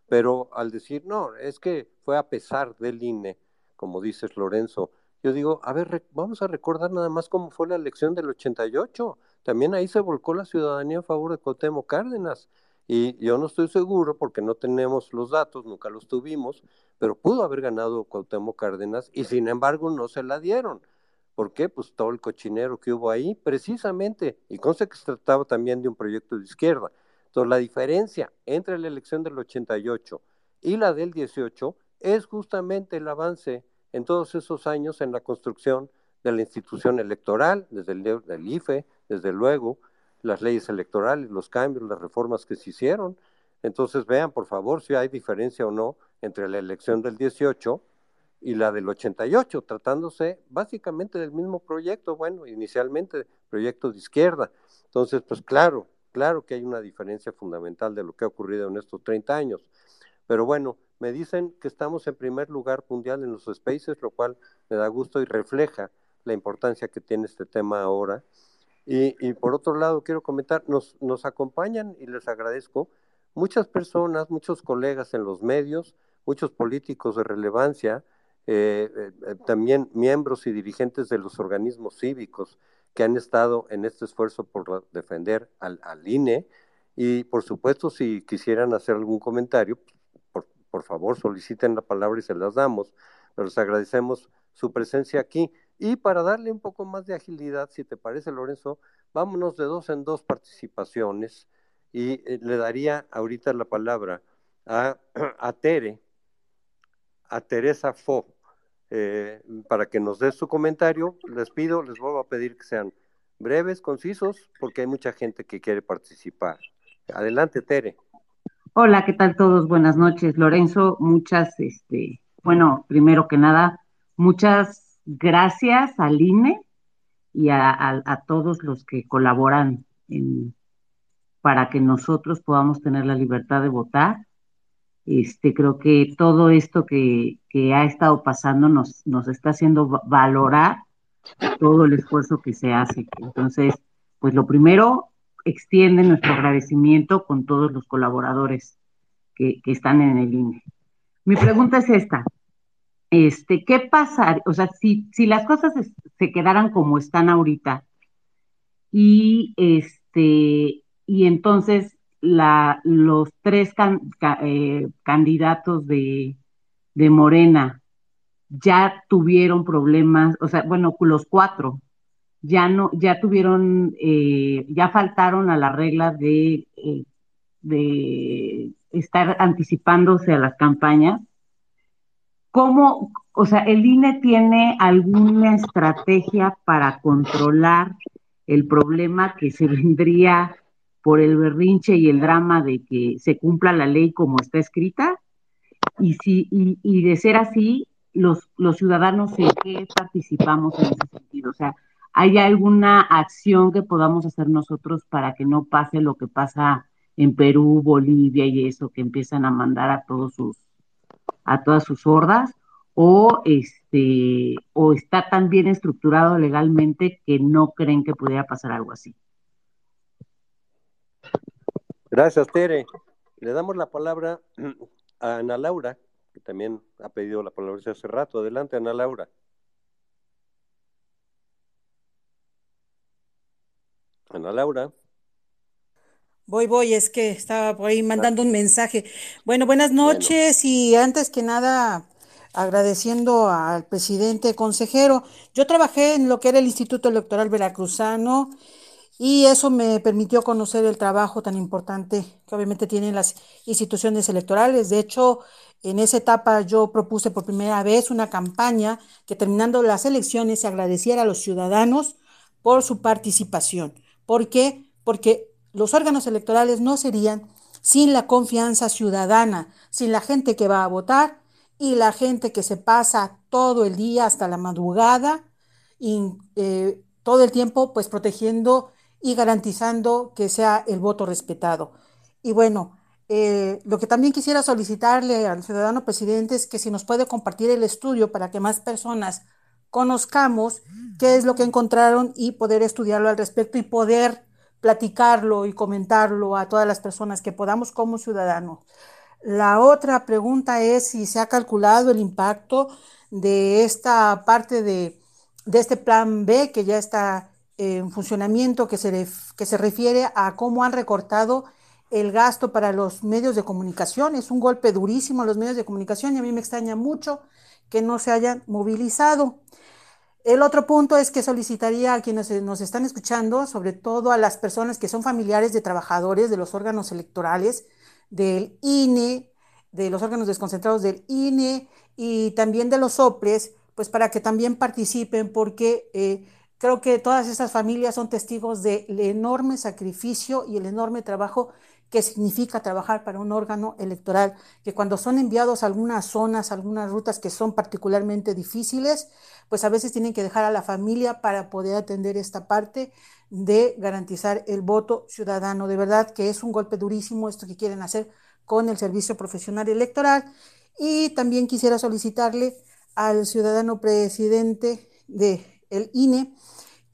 Pero al decir, no, es que fue a pesar del INE, como dices Lorenzo, yo digo, a ver, vamos a recordar nada más cómo fue la elección del 88. También ahí se volcó la ciudadanía a favor de Cuauhtémoc Cárdenas. Y yo no estoy seguro porque no tenemos los datos, nunca los tuvimos, pero pudo haber ganado Cuauhtémoc Cárdenas y sin embargo no se la dieron. ¿Por qué? Pues todo el cochinero que hubo ahí, precisamente, y consta que se trataba también de un proyecto de izquierda. Entonces, la diferencia entre la elección del 88 y la del 18 es justamente el avance en todos esos años en la construcción de la institución electoral, desde el IFE, desde luego, las leyes electorales, los cambios, las reformas que se hicieron. Entonces vean, por favor, si hay diferencia o no entre la elección del 18 y la del 88, tratándose básicamente del mismo proyecto, bueno, inicialmente proyecto de izquierda. Entonces, pues claro, claro que hay una diferencia fundamental de lo que ha ocurrido en estos 30 años. Pero bueno, me dicen que estamos en primer lugar mundial en los spaces, lo cual me da gusto y refleja la importancia que tiene este tema ahora. Y, por otro lado, quiero comentar, nos, nos acompañan y les agradezco muchas personas, muchos colegas en los medios, muchos políticos de relevancia, eh, eh, también miembros y dirigentes de los organismos cívicos que han estado en este esfuerzo por defender al, al INE. Y por supuesto, si quisieran hacer algún comentario, por, por favor soliciten la palabra y se las damos. Pero les agradecemos su presencia aquí. Y para darle un poco más de agilidad, si te parece, Lorenzo, vámonos de dos en dos participaciones y eh, le daría ahorita la palabra a, a Tere, a Teresa Fo, eh, para que nos dé su comentario. Les pido, les vuelvo a pedir que sean breves, concisos, porque hay mucha gente que quiere participar. Adelante, Tere. Hola, ¿qué tal todos? Buenas noches, Lorenzo. Muchas, este, bueno, primero que nada, muchas gracias al INE y a, todos los que colaboran para que nosotros podamos tener la libertad de votar. Este, creo que todo esto que, ha estado pasando nos, nos está haciendo valorar todo el esfuerzo que se hace. Entonces, pues lo primero, extiende nuestro agradecimiento con todos los colaboradores que, que están en el INE. Mi pregunta es esta este, ¿qué pasa? O sea, si, si las cosas se quedaran como están ahorita y este, y entonces la, los tres eh, candidatos de, de Morena ya tuvieron problemas, o sea, bueno, los cuatro ya no, ya tuvieron, eh, ya faltaron a la regla de, eh, de estar anticipándose a las campañas ¿Cómo, o sea, el INE tiene alguna estrategia para controlar el problema que se vendría por el berrinche y el drama de que se cumpla la ley como está escrita? Y, si, y, de ser así, los, los ciudadanos en qué participamos en ese sentido. O sea, ¿hay alguna acción que podamos hacer nosotros para que no pase lo que pasa en Perú, Bolivia y eso, que empiezan a mandar a todos sus a todas sus hordas o este o está tan bien estructurado legalmente que no creen que pudiera pasar algo así. Gracias, Tere. Le damos la palabra a Ana Laura, que también ha pedido la palabra hace rato. Adelante, Ana Laura. Ana Laura. Voy, voy, es que estaba por ahí mandando un mensaje. Bueno, buenas noches y antes que nada agradeciendo al presidente consejero. Yo trabajé en lo que era el Instituto Electoral Veracruzano y eso me permitió conocer el trabajo tan importante que obviamente tienen las instituciones electorales. De hecho, en esa etapa yo propuse por primera vez una campaña que terminando las elecciones se agradeciera a los ciudadanos por su participación. ¿Por qué? Porque los órganos electorales no serían sin la confianza ciudadana, sin la gente que va a votar y la gente que se pasa todo el día hasta la madrugada y eh, todo el tiempo pues protegiendo y garantizando que sea el voto respetado. Y bueno, eh, lo que también quisiera solicitarle al ciudadano presidente es que si nos puede compartir el estudio para que más personas conozcamos qué es lo que encontraron y poder estudiarlo al respecto y poder platicarlo y comentarlo a todas las personas que podamos como ciudadanos. La otra pregunta es si se ha calculado el impacto de esta parte de, este plan B que ya está en funcionamiento, que se, que se refiere a cómo han recortado el gasto para los medios de comunicación. Es un golpe durísimo a los medios de comunicación y a mí me extraña mucho que no se hayan movilizado. El otro punto es que solicitaría a quienes nos están escuchando, sobre todo a las personas que son familiares de trabajadores de los órganos electorales, del INE, de los órganos desconcentrados del INE y también de los SOPRES, pues para que también participen, porque eh, creo que todas estas familias son testigos del enorme sacrificio y el enorme trabajo que significa trabajar para un órgano electoral, que cuando son enviados a algunas zonas, algunas rutas que son particularmente difíciles, pues a veces tienen que dejar a la familia para poder atender esta parte de garantizar el voto ciudadano. De verdad que es un golpe durísimo esto que quieren hacer con el Servicio Profesional Electoral. Y también quisiera solicitarle al ciudadano presidente del el INE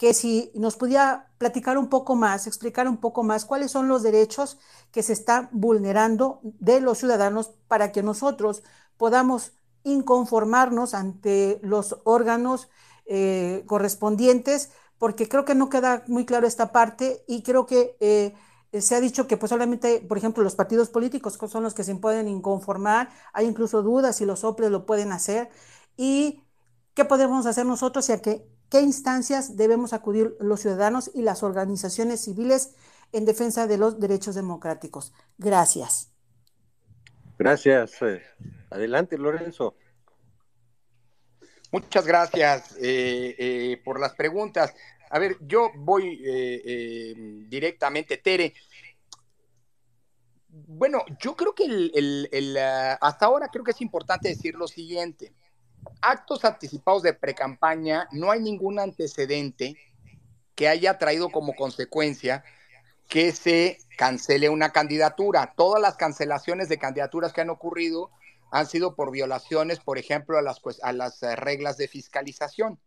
que si nos pudiera platicar un poco más, explicar un poco más cuáles son los derechos que se están vulnerando de los ciudadanos para que nosotros podamos inconformarnos ante los órganos eh, correspondientes, porque creo que no queda muy claro esta parte y creo que eh, se ha dicho que pues solamente, por ejemplo, los partidos políticos son los que se pueden inconformar, hay incluso dudas si los OPLES lo pueden hacer. Y qué podemos hacer nosotros a qué, qué instancias debemos acudir los ciudadanos y las organizaciones civiles en defensa de los derechos democráticos. Gracias. Gracias. Eh, adelante, Lorenzo. Muchas gracias eh, eh, por las preguntas. A ver, yo voy directamente, Tere. Bueno, yo creo que el, hasta ahora creo que es importante decir lo siguiente. Actos anticipados de precampaña, no hay ningún antecedente que haya traído como consecuencia que se cancele una candidatura. Todas las cancelaciones de candidaturas que han ocurrido han sido por violaciones, por ejemplo, a las, a las eh, reglas de fiscalización.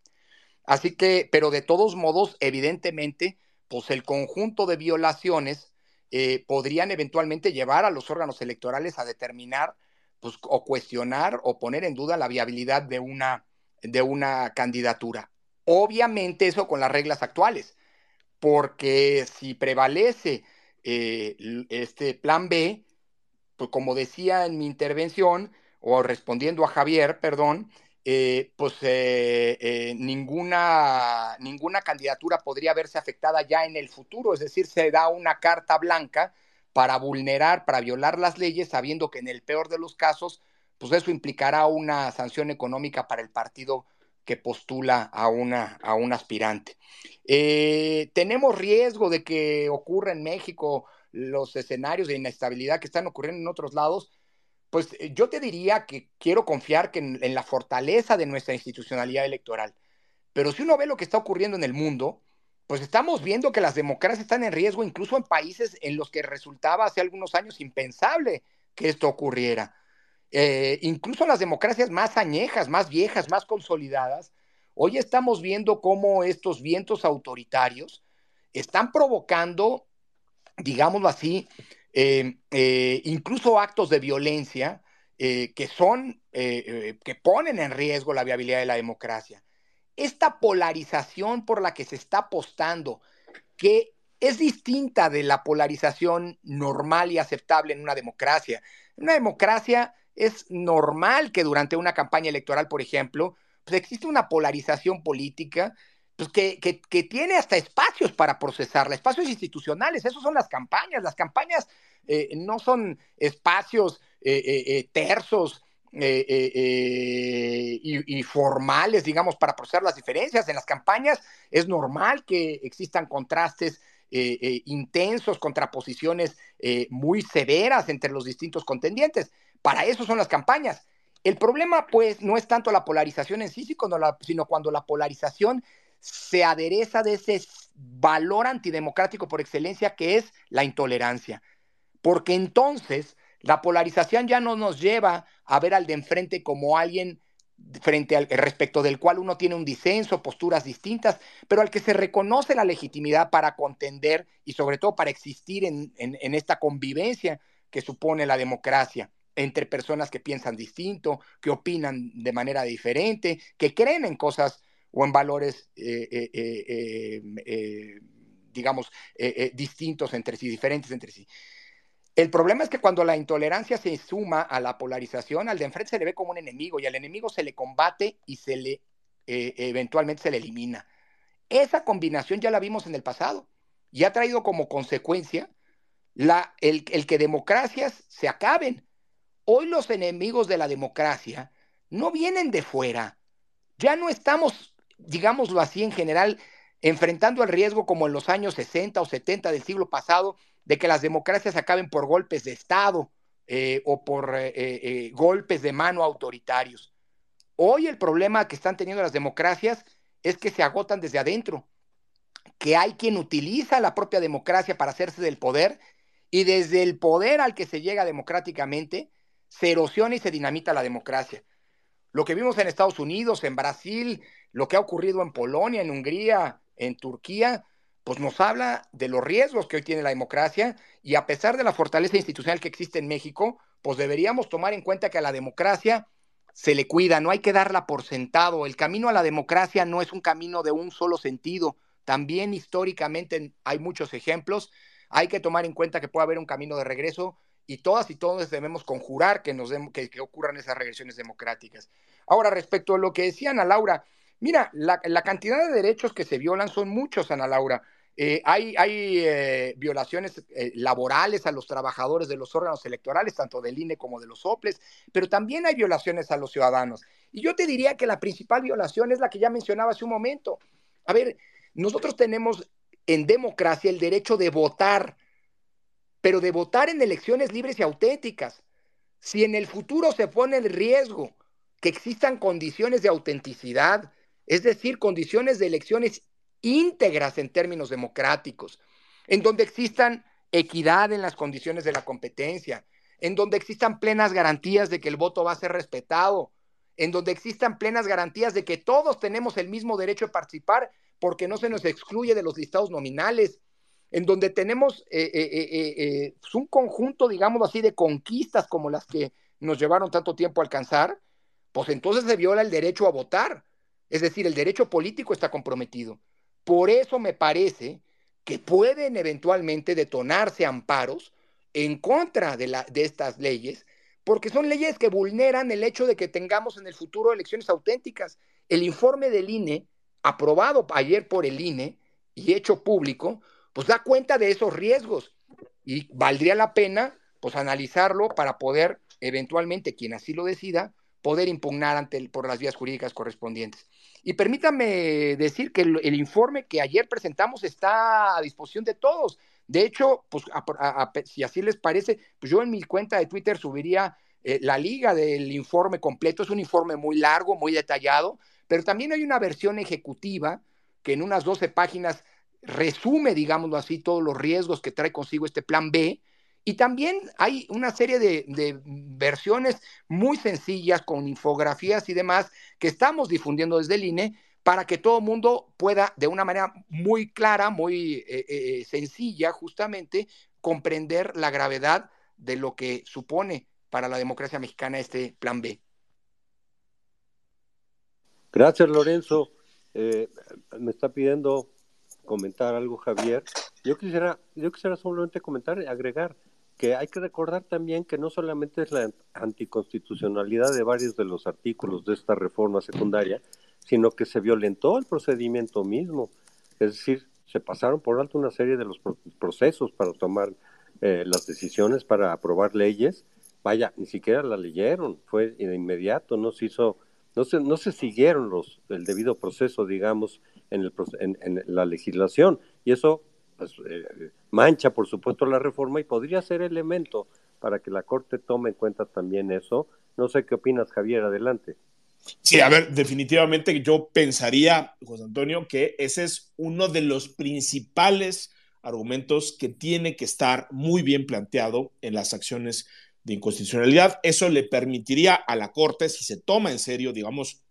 Así que, pero de todos modos, evidentemente, pues el conjunto de violaciones eh, podrían eventualmente llevar a los órganos electorales a determinar pues, o cuestionar o poner en duda la viabilidad de una, de una candidatura. Obviamente eso con las reglas actuales porque si prevalece eh, este plan B, pues como decía en mi intervención, o respondiendo a Javier, perdón, eh, pues eh, ninguna, ninguna candidatura podría verse afectada ya en el futuro, es decir, se da una carta blanca para vulnerar, para violar las leyes, sabiendo que en el peor de los casos, pues eso implicará una sanción económica para el partido que postula a, una, a un aspirante. Eh, tenemos riesgo de que ocurra en México los escenarios de inestabilidad que están ocurriendo en otros lados. Pues eh, yo te diría que quiero confiar que en, la fortaleza de nuestra institucionalidad electoral. Pero si uno ve lo que está ocurriendo en el mundo, pues estamos viendo que las democracias están en riesgo incluso en países en los que resultaba hace algunos años impensable que esto ocurriera. Eh, incluso las democracias más añejas, más viejas, más consolidadas, hoy estamos viendo cómo estos vientos autoritarios están provocando, digámoslo así, eh, eh, incluso actos de violencia que son, que ponen en riesgo la viabilidad de la democracia. Esta polarización por la que se está apostando, que es distinta de la polarización normal y aceptable en una democracia. En una democracia es normal que durante una campaña electoral, por ejemplo, pues existe una polarización política, pues que, que, tiene hasta espacios para procesarla, espacios institucionales, esos son las campañas. Las campañas eh, no son espacios eh, eh, tersos y, formales, digamos, para procesar las diferencias. En las campañas es normal que existan contrastes intensos, contraposiciones muy severas entre los distintos contendientes. Para eso son las campañas. El problema, pues, no es tanto la polarización en sí, sino cuando la polarización se adereza de ese valor antidemocrático por excelencia que es la intolerancia. Porque entonces la polarización ya no nos lleva a ver al de enfrente como alguien frente al respecto del cual uno tiene un disenso, posturas distintas, pero al que se reconoce la legitimidad para contender y sobre todo para existir en, esta convivencia que supone la democracia entre personas que piensan distinto, que opinan de manera diferente, que creen en cosas o en valores, eh, eh, eh, digamos, distintos entre sí, diferentes entre sí. El problema es que cuando la intolerancia se suma a la polarización, al de enfrente se le ve como un enemigo y al enemigo se le combate y se le eventualmente se le elimina. Esa combinación ya la vimos en el pasado y ha traído como consecuencia la, el, el que democracias se acaben. Hoy los enemigos de la democracia no vienen de fuera. Ya no estamos digámoslo así en general, enfrentando el riesgo como en los años 60 o 70 del siglo pasado, de que las democracias acaben por golpes de Estado eh, o por eh, eh, golpes de mano autoritarios. Hoy el problema que están teniendo las democracias es que se agotan desde adentro, que hay quien utiliza la propia democracia para hacerse del poder y desde el poder al que se llega democráticamente se erosiona y se dinamita la democracia. Lo que vimos en Estados Unidos, en Brasil, lo que ha ocurrido en Polonia, en Hungría, en Turquía, pues nos habla de los riesgos que hoy tiene la democracia y a pesar de la fortaleza institucional que existe en México, pues deberíamos tomar en cuenta que a la democracia se le cuida, no hay que darla por sentado. El camino a la democracia no es un camino de un solo sentido. También históricamente hay muchos ejemplos. Hay que tomar en cuenta que puede haber un camino de regreso y todas y todos debemos conjurar que, nos que, que ocurran esas regresiones democráticas. Ahora, respecto a lo que decía Ana Laura, Mira, la, cantidad de derechos que se violan son muchos, Ana Laura. Eh, hay, eh, violaciones eh, laborales a los trabajadores de los órganos electorales, tanto del INE como de los OPLES, pero también hay violaciones a los ciudadanos. Y yo te diría que la principal violación es la que ya mencionaba hace un momento. A ver, nosotros tenemos en democracia el derecho de votar, pero de votar en elecciones libres y auténticas. Si en el futuro se pone en riesgo que existan condiciones de autenticidad, es decir, condiciones de elecciones íntegras en términos democráticos, en donde existan equidad en las condiciones de la competencia, en donde existan plenas garantías de que el voto va a ser respetado, en donde existan plenas garantías de que todos tenemos el mismo derecho a participar porque no se nos excluye de los listados nominales, en donde tenemos eh, eh, eh, un conjunto, digamos así, de conquistas como las que nos llevaron tanto tiempo a alcanzar, pues entonces se viola el derecho a votar. Es decir, el derecho político está comprometido. Por eso me parece que pueden eventualmente detonarse amparos en contra de, estas leyes, porque son leyes que vulneran el hecho de que tengamos en el futuro elecciones auténticas. El informe del INE, aprobado ayer por el INE y hecho público, pues da cuenta de esos riesgos y valdría la pena pues analizarlo para poder eventualmente, quien así lo decida, poder impugnar ante por las vías jurídicas correspondientes. Y permítanme decir que el, informe que ayer presentamos está a disposición de todos. De hecho, pues si así les parece, pues yo en mi cuenta de Twitter subiría eh, la liga del informe completo. Es un informe muy largo, muy detallado, pero también hay una versión ejecutiva que en unas 12 páginas resume, digámoslo así, todos los riesgos que trae consigo este plan B y también hay una serie de, versiones muy sencillas con infografías y demás que estamos difundiendo desde el INE para que todo el mundo pueda de una manera muy clara, muy eh, eh, sencilla justamente, comprender la gravedad de lo que supone para la democracia mexicana este plan B. Gracias, Lorenzo. Eh, me está pidiendo comentar algo, Javier. Yo quisiera, yo quisiera solamente comentar agregar que hay que recordar también que no solamente es la anticonstitucionalidad de varios de los artículos de esta reforma secundaria, sino que se violentó el procedimiento mismo. Es decir, se pasaron por alto una serie de los procesos para tomar eh, las decisiones, para aprobar leyes. Vaya, ni siquiera la leyeron, fue de inmediato, no se hizo, no se, no se siguieron los, el debido proceso, digamos, en, el, en, la legislación. Y eso pues, eh, mancha, por supuesto, la reforma y podría ser elemento para que la Corte tome en cuenta también eso. No sé qué opinas, Javier, adelante. Sí, a ver, definitivamente yo pensaría, José Antonio, que ese es uno de los principales argumentos que tiene que estar muy bien planteado en las acciones de inconstitucionalidad. Eso le permitiría a la Corte, si se toma en serio, digamos,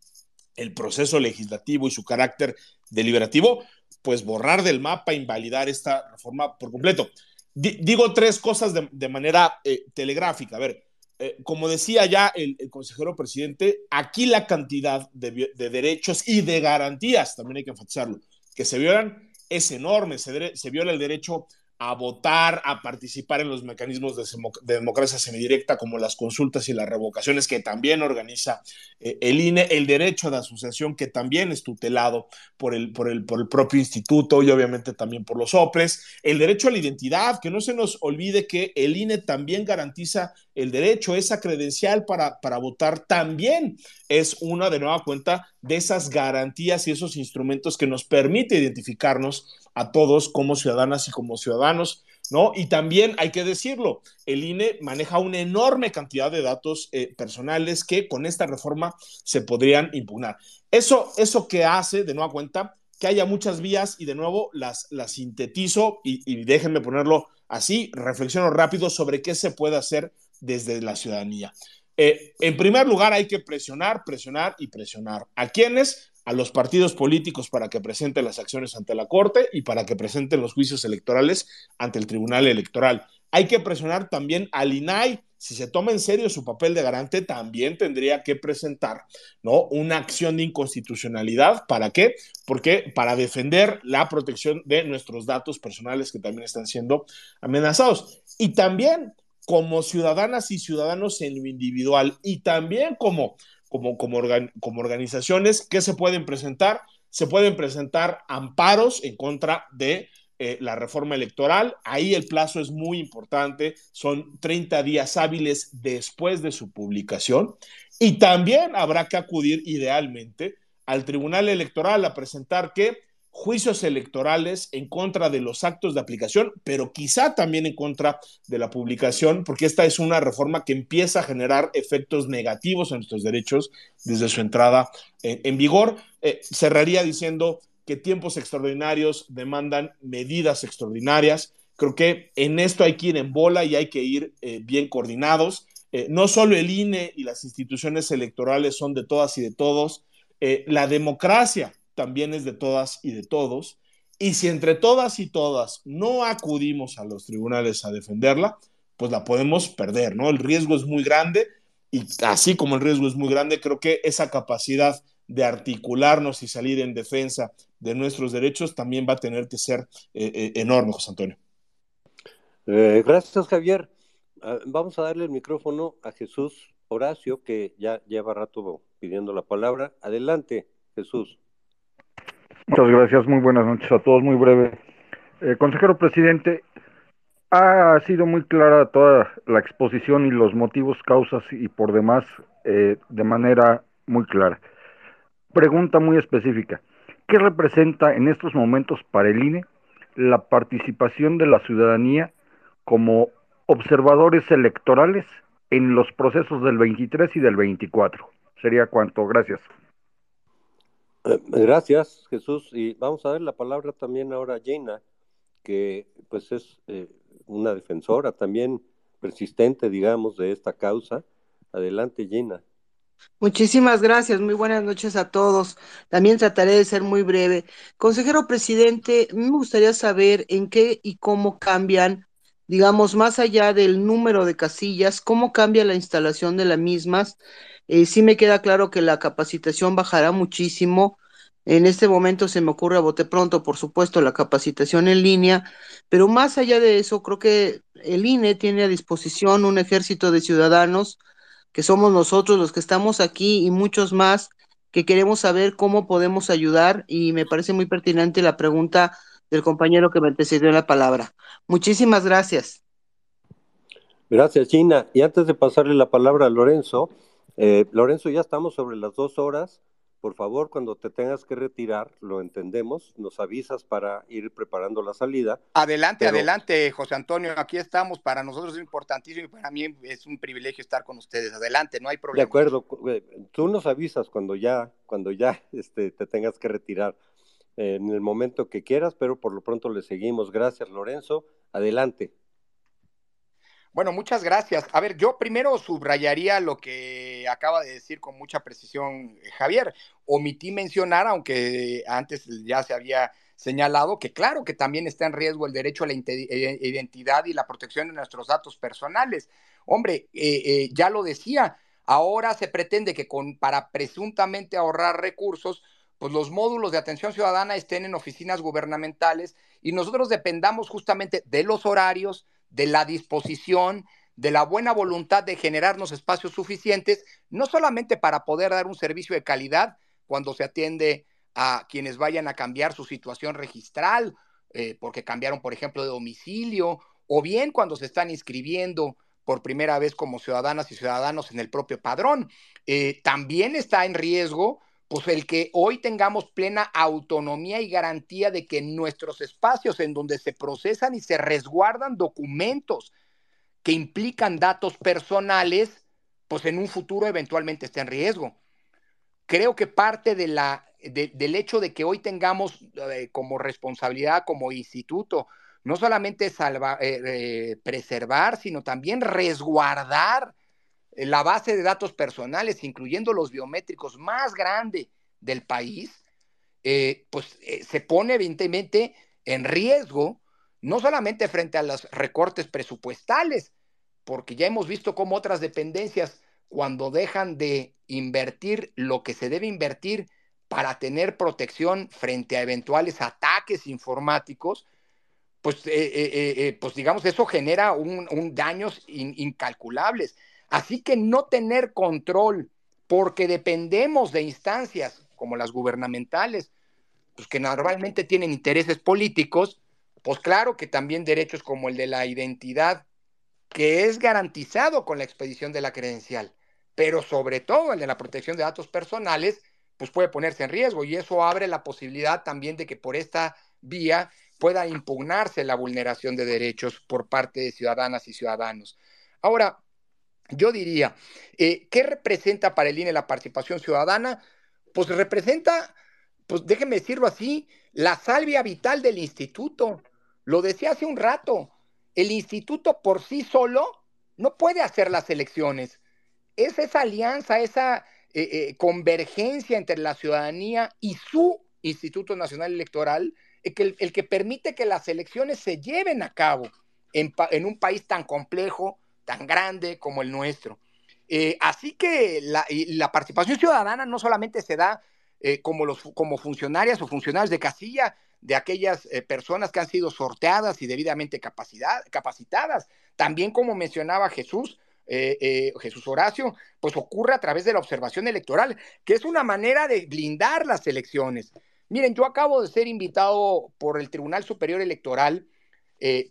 el proceso legislativo y su carácter deliberativo, pues borrar del mapa, invalidar esta reforma por completo. digo tres cosas de, manera eh, telegráfica. A ver, eh, como decía ya el, consejero presidente, aquí la cantidad de, derechos y de garantías, también hay que enfatizarlo, que se violan es enorme. Se, se viola el derecho a votar, a participar en los mecanismos de, democracia semidirecta como las consultas y las revocaciones que también organiza eh, el INE, el derecho de asociación que también es tutelado por el, por, el, por el propio instituto y obviamente también por los OPRES, el derecho a la identidad, que no se nos olvide que el INE también garantiza el derecho, esa credencial para, para votar también es una de nueva cuenta de esas garantías y esos instrumentos que nos permite identificarnos a todos como ciudadanas y como ciudadanos, ¿no? Y también hay que decirlo, el INE maneja una enorme cantidad de datos eh, personales que con esta reforma se podrían impugnar. Eso, eso que hace, de nueva cuenta, que haya muchas vías y de nuevo las, las sintetizo y, y déjenme ponerlo así, reflexiono rápido sobre qué se puede hacer desde la ciudadanía. Eh, en primer lugar, hay que presionar, presionar y presionar. ¿A quiénes? a los partidos políticos para que presenten las acciones ante la Corte y para que presenten los juicios electorales ante el Tribunal Electoral. Hay que presionar también al INAI. Si se toma en serio su papel de garante, también tendría que presentar ¿no? una acción de inconstitucionalidad. ¿Para qué? Porque para defender la protección de nuestros datos personales que también están siendo amenazados. Y también como ciudadanas y ciudadanos en lo individual y también como como, como, organizaciones que se pueden presentar. Se pueden presentar amparos en contra de eh, la reforma electoral. Ahí el plazo es muy importante, son 30 días hábiles después de su publicación. Y también habrá que acudir idealmente al Tribunal Electoral a presentar que juicios electorales en contra de los actos de aplicación, pero quizá también en contra de la publicación, porque esta es una reforma que empieza a generar efectos negativos en nuestros derechos desde su entrada en, vigor. Eh, cerraría diciendo que tiempos extraordinarios demandan medidas extraordinarias. Creo que en esto hay que ir en bola y hay que ir eh, bien coordinados. Eh, no solo el INE y las instituciones electorales son de todas y de todos, la democracia también es de todas y de todos. Y si entre todas y todas no acudimos a los tribunales a defenderla, pues la podemos perder, ¿no? El riesgo es muy grande y así como el riesgo es muy grande, creo que esa capacidad de articularnos y salir en defensa de nuestros derechos también va a tener que ser eh, eh, enorme, José Antonio. Eh, gracias, Javier. Ah, vamos a darle el micrófono a Jesús Horacio, que ya lleva rato pidiendo la palabra. Adelante, Jesús. Muchas gracias, muy buenas noches a todos, muy breve. Eh, consejero presidente, ha sido muy clara toda la exposición y los motivos, causas y por demás eh, de manera muy clara. Pregunta muy específica, ¿qué representa en estos momentos para el INE la participación de la ciudadanía como observadores electorales en los procesos del 23 y del 24? Sería cuanto, gracias. Eh, gracias, Jesús. Y vamos a ver la palabra también ahora a Jaina, que pues es eh, una defensora también persistente, digamos, de esta causa. Adelante, Jaina. Muchísimas gracias, muy buenas noches a todos. También trataré de ser muy breve. Consejero presidente, me gustaría saber en qué y cómo cambian, digamos, más allá del número de casillas, cómo cambia la instalación de las mismas eh, sí me queda claro que la capacitación bajará muchísimo. En este momento se me ocurre a bote pronto, por supuesto, la capacitación en línea, pero más allá de eso, creo que el INE tiene a disposición un ejército de ciudadanos, que somos nosotros los que estamos aquí y muchos más que queremos saber cómo podemos ayudar y me parece muy pertinente la pregunta del compañero que me antecedió la palabra. Muchísimas gracias. Gracias, Gina. Y antes de pasarle la palabra a Lorenzo, eh, Lorenzo, ya estamos sobre las dos horas. Por favor, cuando te tengas que retirar, lo entendemos, nos avisas para ir preparando la salida. Adelante, adelante, José Antonio, aquí estamos. Para nosotros es importantísimo y para mí es un privilegio estar con ustedes. Adelante, no hay problema. De acuerdo, eh, tú nos avisas cuando ya, cuando ya este, te tengas que retirar en el momento que quieras, pero por lo pronto le seguimos. Gracias, Lorenzo. Adelante. Bueno, muchas gracias. A ver, yo primero subrayaría lo que acaba de decir con mucha precisión eh, Javier. Omití mencionar, aunque antes ya se había señalado, que claro que también está en riesgo el derecho a la eh, identidad y la protección de nuestros datos personales. Hombre, eh, ya lo decía, ahora se pretende que con, para presuntamente ahorrar recursos, pues los módulos de atención ciudadana estén en oficinas gubernamentales y nosotros dependamos justamente de los horarios, de la disposición, de la buena voluntad de generarnos espacios suficientes, no solamente para poder dar un servicio de calidad cuando se atiende a quienes vayan a cambiar su situación registral, eh, porque cambiaron, por ejemplo, de domicilio, o bien cuando se están inscribiendo por primera vez como ciudadanas y ciudadanos en el propio padrón. Eh, también está en riesgo pues el que hoy tengamos plena autonomía y garantía de que nuestros espacios en donde se procesan y se resguardan documentos que implican datos personales, pues en un futuro eventualmente esté en riesgo. Creo que parte de la, del hecho de que hoy tengamos eh, como responsabilidad, como instituto, no solamente eh, eh, preservar, sino también resguardar la base de datos personales, incluyendo los biométricos más grande del país, eh, pues eh, se pone evidentemente en riesgo, no solamente frente a los recortes presupuestales, porque ya hemos visto cómo otras dependencias, cuando dejan de invertir lo que se debe invertir para tener protección frente a eventuales ataques informáticos, pues, eh, pues digamos, eso genera un, daños incalculables. Así que no tener control, porque dependemos de instancias como las gubernamentales, pues que normalmente tienen intereses políticos, pues claro que también derechos como el de la identidad, que es garantizado con la expedición de la credencial, pero sobre todo el de la protección de datos personales, pues puede ponerse en riesgo y eso abre la posibilidad también de que por esta vía pueda impugnarse la vulneración de derechos por parte de ciudadanas y ciudadanos. Ahora, yo diría, eh, ¿qué representa para el INE la participación ciudadana? Pues representa, pues déjeme decirlo así, la salvia vital del instituto. Lo decía hace un rato, el instituto por sí solo no puede hacer las elecciones. Es esa alianza, esa eh, eh, convergencia entre la ciudadanía y su Instituto Nacional Electoral el, el, que permite que las elecciones se lleven a cabo en un país tan complejo, tan grande como el nuestro. Eh, así que la, participación ciudadana no solamente se da eh, como, los, como funcionarias o funcionarios de casilla de aquellas eh, personas que han sido sorteadas y debidamente capacitadas, también como mencionaba Jesús, Jesús Horacio, pues ocurre a través de la observación electoral, que es una manera de blindar las elecciones. Miren, yo acabo de ser invitado por el Tribunal Superior Electoral,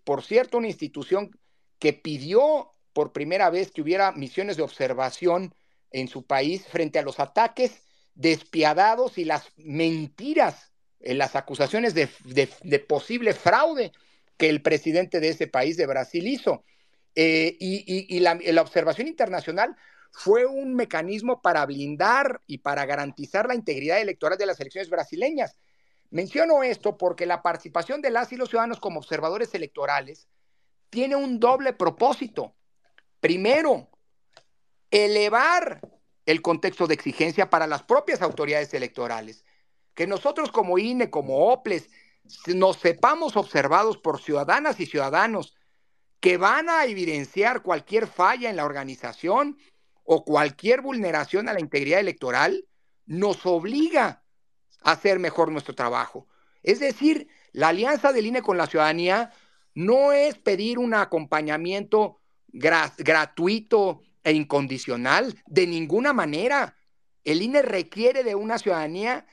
por cierto, una institución que pidió por primera vez que hubiera misiones de observación en su país frente a los ataques despiadados y las mentiras, en las acusaciones de, posible fraude que el presidente de ese país, de Brasil, hizo. Eh, y, la, la observación internacional fue un mecanismo para blindar y para garantizar la integridad electoral de las elecciones brasileñas. Menciono esto porque la participación de las y los ciudadanos como observadores electorales tiene un doble propósito. Primero, elevar el contexto de exigencia para las propias autoridades electorales. Que nosotros como INE, como OPLES, nos sepamos observados por ciudadanas y ciudadanos que van a evidenciar cualquier falla en la organización o cualquier vulneración a la integridad electoral, nos obliga a hacer mejor nuestro trabajo. Es decir, la alianza del INE con la ciudadanía no es pedir un acompañamiento gratuito e incondicional, de ninguna manera. El INE requiere de una ciudadanía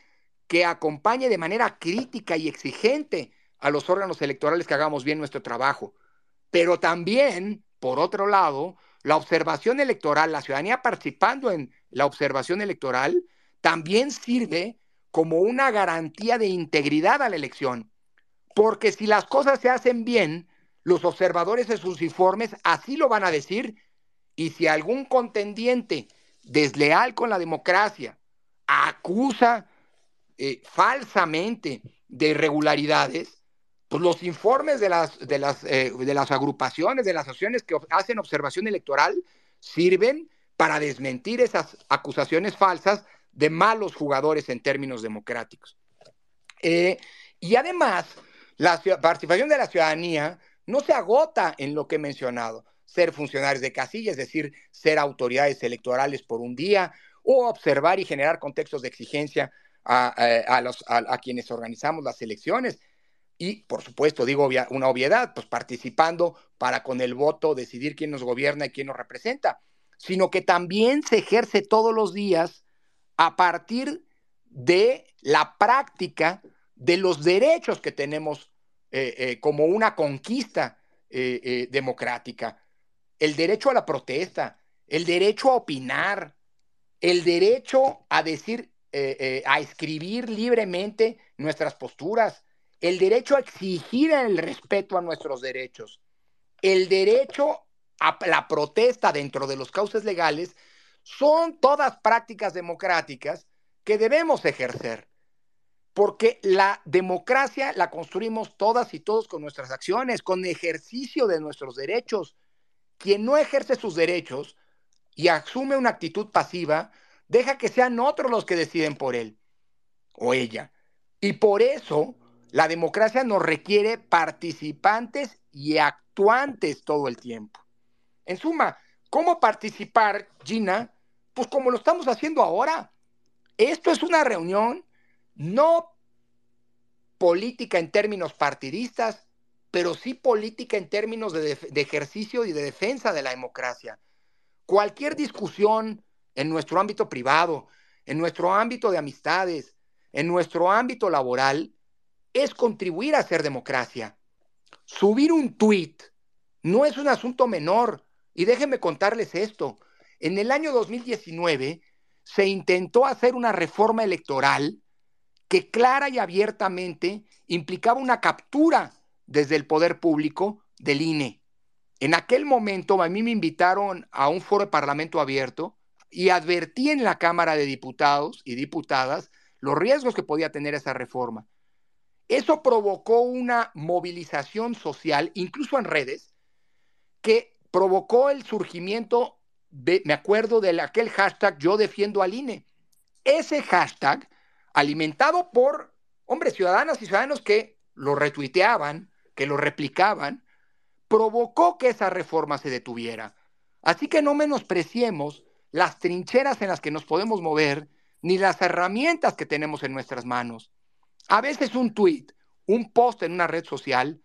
que acompañe de manera crítica y exigente a los órganos electorales que hagamos bien nuestro trabajo. Pero también, por otro lado, la observación electoral, la ciudadanía participando en la observación electoral, también sirve como una garantía de integridad a la elección. Porque si las cosas se hacen bien, los observadores de sus informes así lo van a decir. Y si algún contendiente desleal con la democracia acusa eh, falsamente de irregularidades, pues los informes de las, de, las, eh, de las agrupaciones, de las asociaciones que hacen observación electoral, sirven para desmentir esas acusaciones falsas de malos jugadores en términos democráticos. Eh, y además, la participación de la ciudadanía no se agota en lo que he mencionado, ser funcionarios de casilla, es decir, ser autoridades electorales por un día, o observar y generar contextos de exigencia a, a, los, a quienes organizamos las elecciones, y, por supuesto, digo una obviedad, pues participando para con el voto decidir quién nos gobierna y quién nos representa, sino que también se ejerce todos los días a partir de la práctica de los derechos que tenemos eh, eh, como una conquista eh, democrática. El derecho a la protesta, el derecho a opinar, el derecho a decir, a escribir libremente nuestras posturas, el derecho a exigir el respeto a nuestros derechos, el derecho a la protesta dentro de los cauces legales, son todas prácticas democráticas que debemos ejercer. Porque la democracia la construimos todas y todos con nuestras acciones, con ejercicio de nuestros derechos. Quien no ejerce sus derechos y asume una actitud pasiva, deja que sean otros los que deciden por él o ella. Y por eso la democracia nos requiere participantes y actuantes todo el tiempo. En suma, ¿cómo participar, Gina? Pues como lo estamos haciendo ahora. Esto es una reunión no política en términos partidistas, pero sí política en términos de, ejercicio y de defensa de la democracia. Cualquier discusión en nuestro ámbito privado, en nuestro ámbito de amistades, en nuestro ámbito laboral, es contribuir a hacer democracia. Subir un tuit no es un asunto menor. Y déjenme contarles esto. En el año 2019 se intentó hacer una reforma electoral que clara y abiertamente implicaba una captura desde el poder público del INE. En aquel momento a mí me invitaron a un foro de parlamento abierto y advertí en la Cámara de Diputados y Diputadas los riesgos que podía tener esa reforma. Eso provocó una movilización social, incluso en redes, que provocó el surgimiento, me acuerdo de aquel hashtag Yo defiendo al INE. Ese hashtag, alimentado por hombres, ciudadanas y ciudadanos que lo retuiteaban, que lo replicaban, provocó que esa reforma se detuviera. Así que no menospreciemos las trincheras en las que nos podemos mover, ni las herramientas que tenemos en nuestras manos. A veces un tweet, un post en una red social,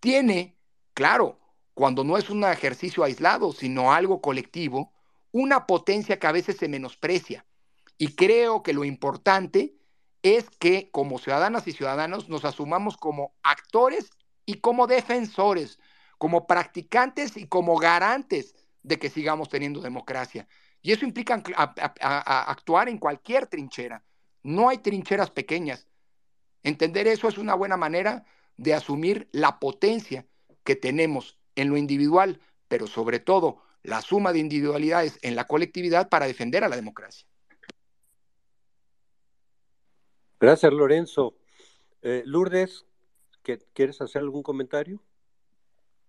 tiene, claro, cuando no es un ejercicio aislado, sino algo colectivo, una potencia que a veces se menosprecia. Y creo que lo importante es que como ciudadanas y ciudadanos nos asumamos como actores y como defensores, como practicantes y como garantes de que sigamos teniendo democracia. Y eso implica actuar en cualquier trinchera. No hay trincheras pequeñas. Entender eso es una buena manera de asumir la potencia que tenemos en lo individual, pero sobre todo la suma de individualidades en la colectividad para defender a la democracia. Gracias, Lorenzo. Eh, Lourdes, ¿quieres hacer algún comentario?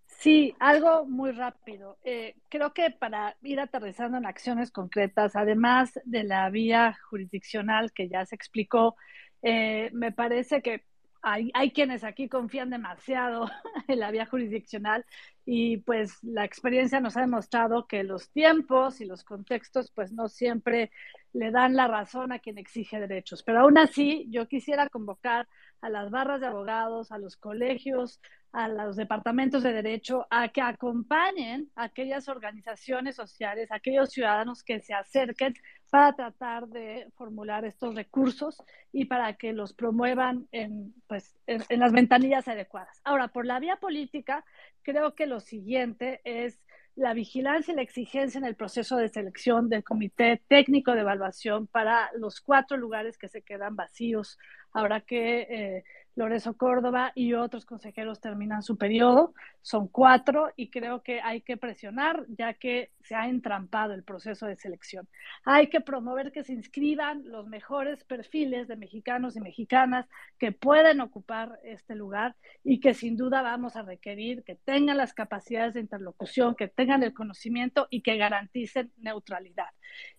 Sí, algo muy rápido. Eh, creo que para ir aterrizando en acciones concretas, además de la vía jurisdiccional que ya se explicó, eh, me parece que hay, quienes aquí confían demasiado en la vía jurisdiccional y pues la experiencia nos ha demostrado que los tiempos y los contextos pues no siempre le dan la razón a quien exige derechos. Pero aún así, yo quisiera convocar a las barras de abogados, a los colegios, a los departamentos de derecho a que acompañen a aquellas organizaciones sociales, a aquellos ciudadanos que se acerquen para tratar de formular estos recursos y para que los promuevan en, pues, en, las ventanillas adecuadas. Ahora, por la vía política, creo que lo siguiente es la vigilancia y la exigencia en el proceso de selección del Comité Técnico de Evaluación para los cuatro lugares que se quedan vacíos ahora que eh, Lorenzo Córdoba y otros consejeros terminan su periodo. Son cuatro y creo que hay que presionar ya que se ha entrampado el proceso de selección. Hay que promover que se inscriban los mejores perfiles de mexicanos y mexicanas que pueden ocupar este lugar y que sin duda vamos a requerir que tengan las capacidades de interlocución, que tengan el conocimiento y que garanticen neutralidad.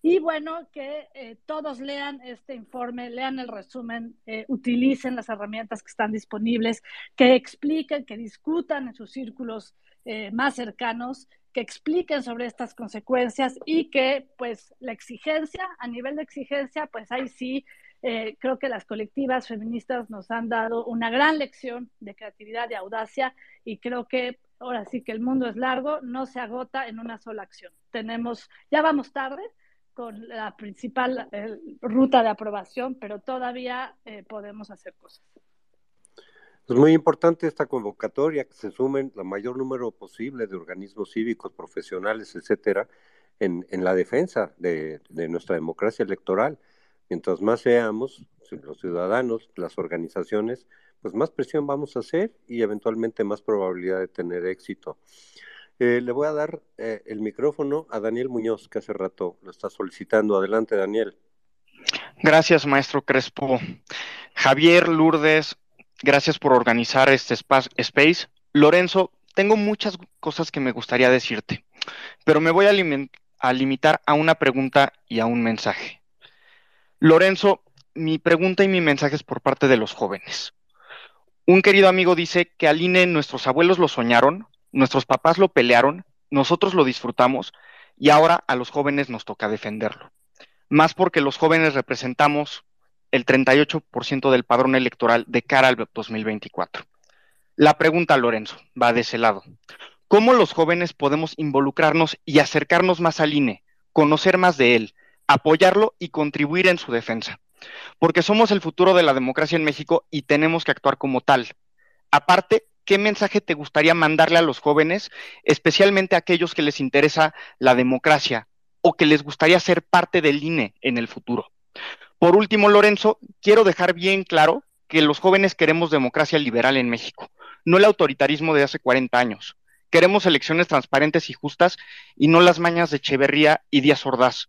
Y bueno, que eh, todos lean este informe, lean el resumen, eh, utilicen las herramientas que están disponibles, que expliquen, que discutan en sus círculos eh, más cercanos, que expliquen sobre estas consecuencias y que pues la exigencia, a nivel de exigencia, pues ahí sí creo que las colectivas feministas nos han dado una gran lección de creatividad y audacia y creo que ahora sí que el mundo es largo, no se agota en una sola acción. Tenemos, ya vamos tarde, con la principal eh, ruta de aprobación, pero todavía eh, podemos hacer cosas. Es muy importante esta convocatoria, que se sumen la mayor número posible de organismos cívicos, profesionales, etcétera, en, en la defensa de, de, nuestra democracia electoral. Mientras más seamos, los ciudadanos, las organizaciones, pues más presión vamos a hacer y eventualmente más probabilidad de tener éxito. Eh, le voy a dar eh, el micrófono a Daniel Muñoz, que hace rato lo está solicitando. Adelante, Daniel. Gracias, maestro Crespo. Javier Lourdes, gracias por organizar este space. Lorenzo, tengo muchas cosas que me gustaría decirte, pero me voy a, a limitar a una pregunta y a un mensaje. Lorenzo, mi pregunta y mi mensaje es por parte de los jóvenes. Un querido amigo dice que al INE nuestros abuelos lo soñaron, Nuestros papás lo pelearon, nosotros lo disfrutamos y ahora a los jóvenes nos toca defenderlo. Más porque los jóvenes representamos el 38% del padrón electoral de cara al 2024. La pregunta, Lorenzo, va de ese lado. ¿Cómo los jóvenes podemos involucrarnos y acercarnos más al INE, conocer más de él, apoyarlo y contribuir en su defensa? Porque somos el futuro de la democracia en México y tenemos que actuar como tal. Aparte, ¿qué mensaje te gustaría mandarle a los jóvenes, especialmente a aquellos que les interesa la democracia o que les gustaría ser parte del INE en el futuro? Por último, Lorenzo, quiero dejar bien claro que los jóvenes queremos democracia liberal en México, no el autoritarismo de hace 40 años. Queremos elecciones transparentes y justas y no las mañas de Echeverría y Díaz Ordaz.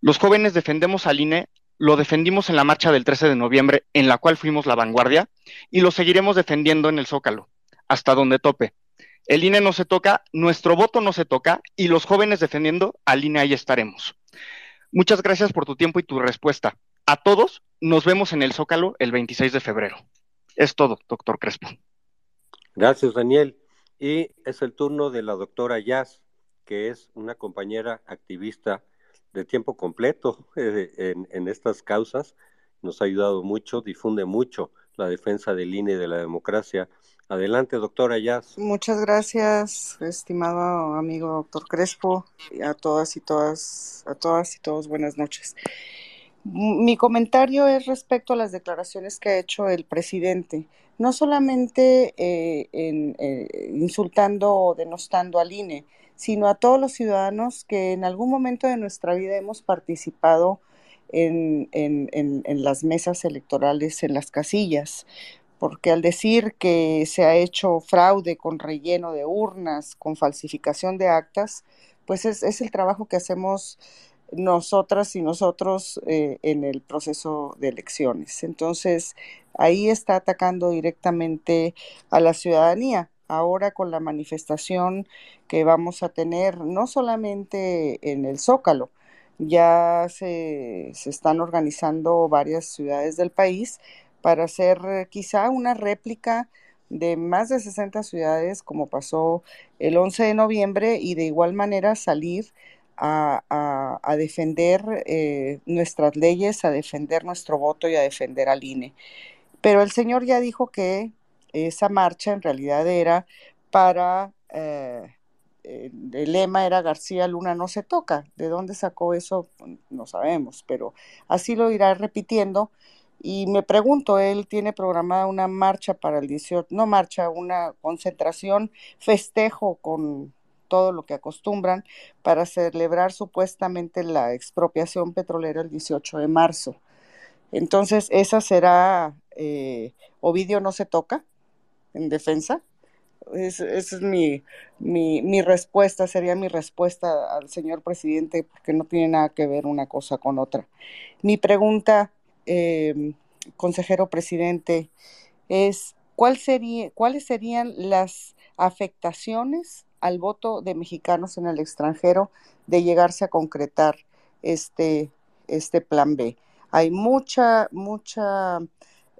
Los jóvenes defendemos al INE lo defendimos en la marcha del 13 de noviembre, en la cual fuimos la vanguardia, y lo seguiremos defendiendo en el Zócalo, hasta donde tope. El INE no se toca, nuestro voto no se toca, y los jóvenes defendiendo al INE ahí estaremos. Muchas gracias por tu tiempo y tu respuesta. A todos, nos vemos en el Zócalo el 26 de febrero. Es todo, doctor Crespo. Gracias, Daniel. Y es el turno de la doctora Jazz, que es una compañera activista de tiempo completo eh, en, en, estas causas. Nos ha ayudado mucho, difunde mucho la defensa del INE y de la democracia. Adelante, doctora Yaz. Muchas gracias, estimado amigo doctor Crespo, a todas y todas, a todas y todos, buenas noches. Mi comentario es respecto a las declaraciones que ha hecho el presidente, no solamente eh, en, eh, insultando o denostando al INE, sino a todos los ciudadanos que en algún momento de nuestra vida hemos participado en, las mesas electorales, en las casillas, porque al decir que se ha hecho fraude con relleno de urnas, con falsificación de actas, pues es, el trabajo que hacemos nosotras y nosotros eh, en el proceso de elecciones. Entonces, ahí está atacando directamente a la ciudadanía ahora con la manifestación que vamos a tener, no solamente en el Zócalo, ya se, están organizando varias ciudades del país para hacer quizá una réplica de más de 60 ciudades como pasó el 11 de noviembre y de igual manera salir a, defender eh, nuestras leyes, a defender nuestro voto y a defender al INE. Pero el señor ya dijo que esa marcha en realidad era para, eh, el lema era García Luna no se toca. ¿De dónde sacó eso? No sabemos, pero así lo irá repitiendo. Y me pregunto, él tiene programada una marcha para el 18, no marcha, una concentración, festejo con todo lo que acostumbran para celebrar supuestamente la expropiación petrolera el 18 de marzo. Entonces, esa será, eh, Ovidio no se toca en defensa. esa es mi, mi, mi, respuesta, sería mi respuesta al señor presidente, porque no tiene nada que ver una cosa con otra. Mi pregunta, eh, consejero presidente, es ¿cuál sería, cuáles serían las afectaciones al voto de mexicanos en el extranjero de llegarse a concretar este, este plan B. Hay mucha, mucha,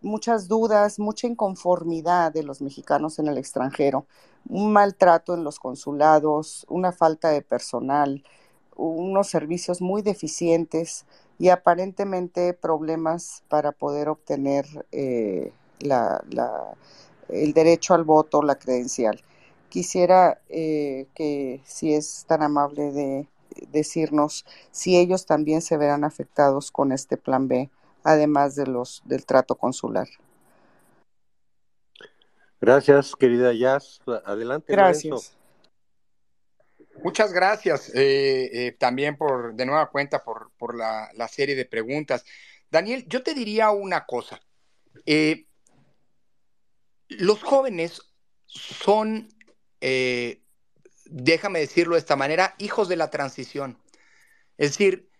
muchas dudas, mucha inconformidad de los mexicanos en el extranjero, un maltrato en los consulados, una falta de personal, unos servicios muy deficientes y aparentemente problemas para poder obtener eh, el derecho al voto, la credencial. Quisiera eh, que, si es tan amable de decirnos si ellos también se verán afectados con este plan B, además de los del trato consular. Gracias, querida Jazz. Adelante. Gracias. Lorenzo. Muchas gracias eh, eh, también por, de nueva cuenta, por, por la, la, serie de preguntas. Daniel, yo te diría una cosa. Eh, los jóvenes son eh, déjame decirlo de esta manera, hijos de la transición. Es decir,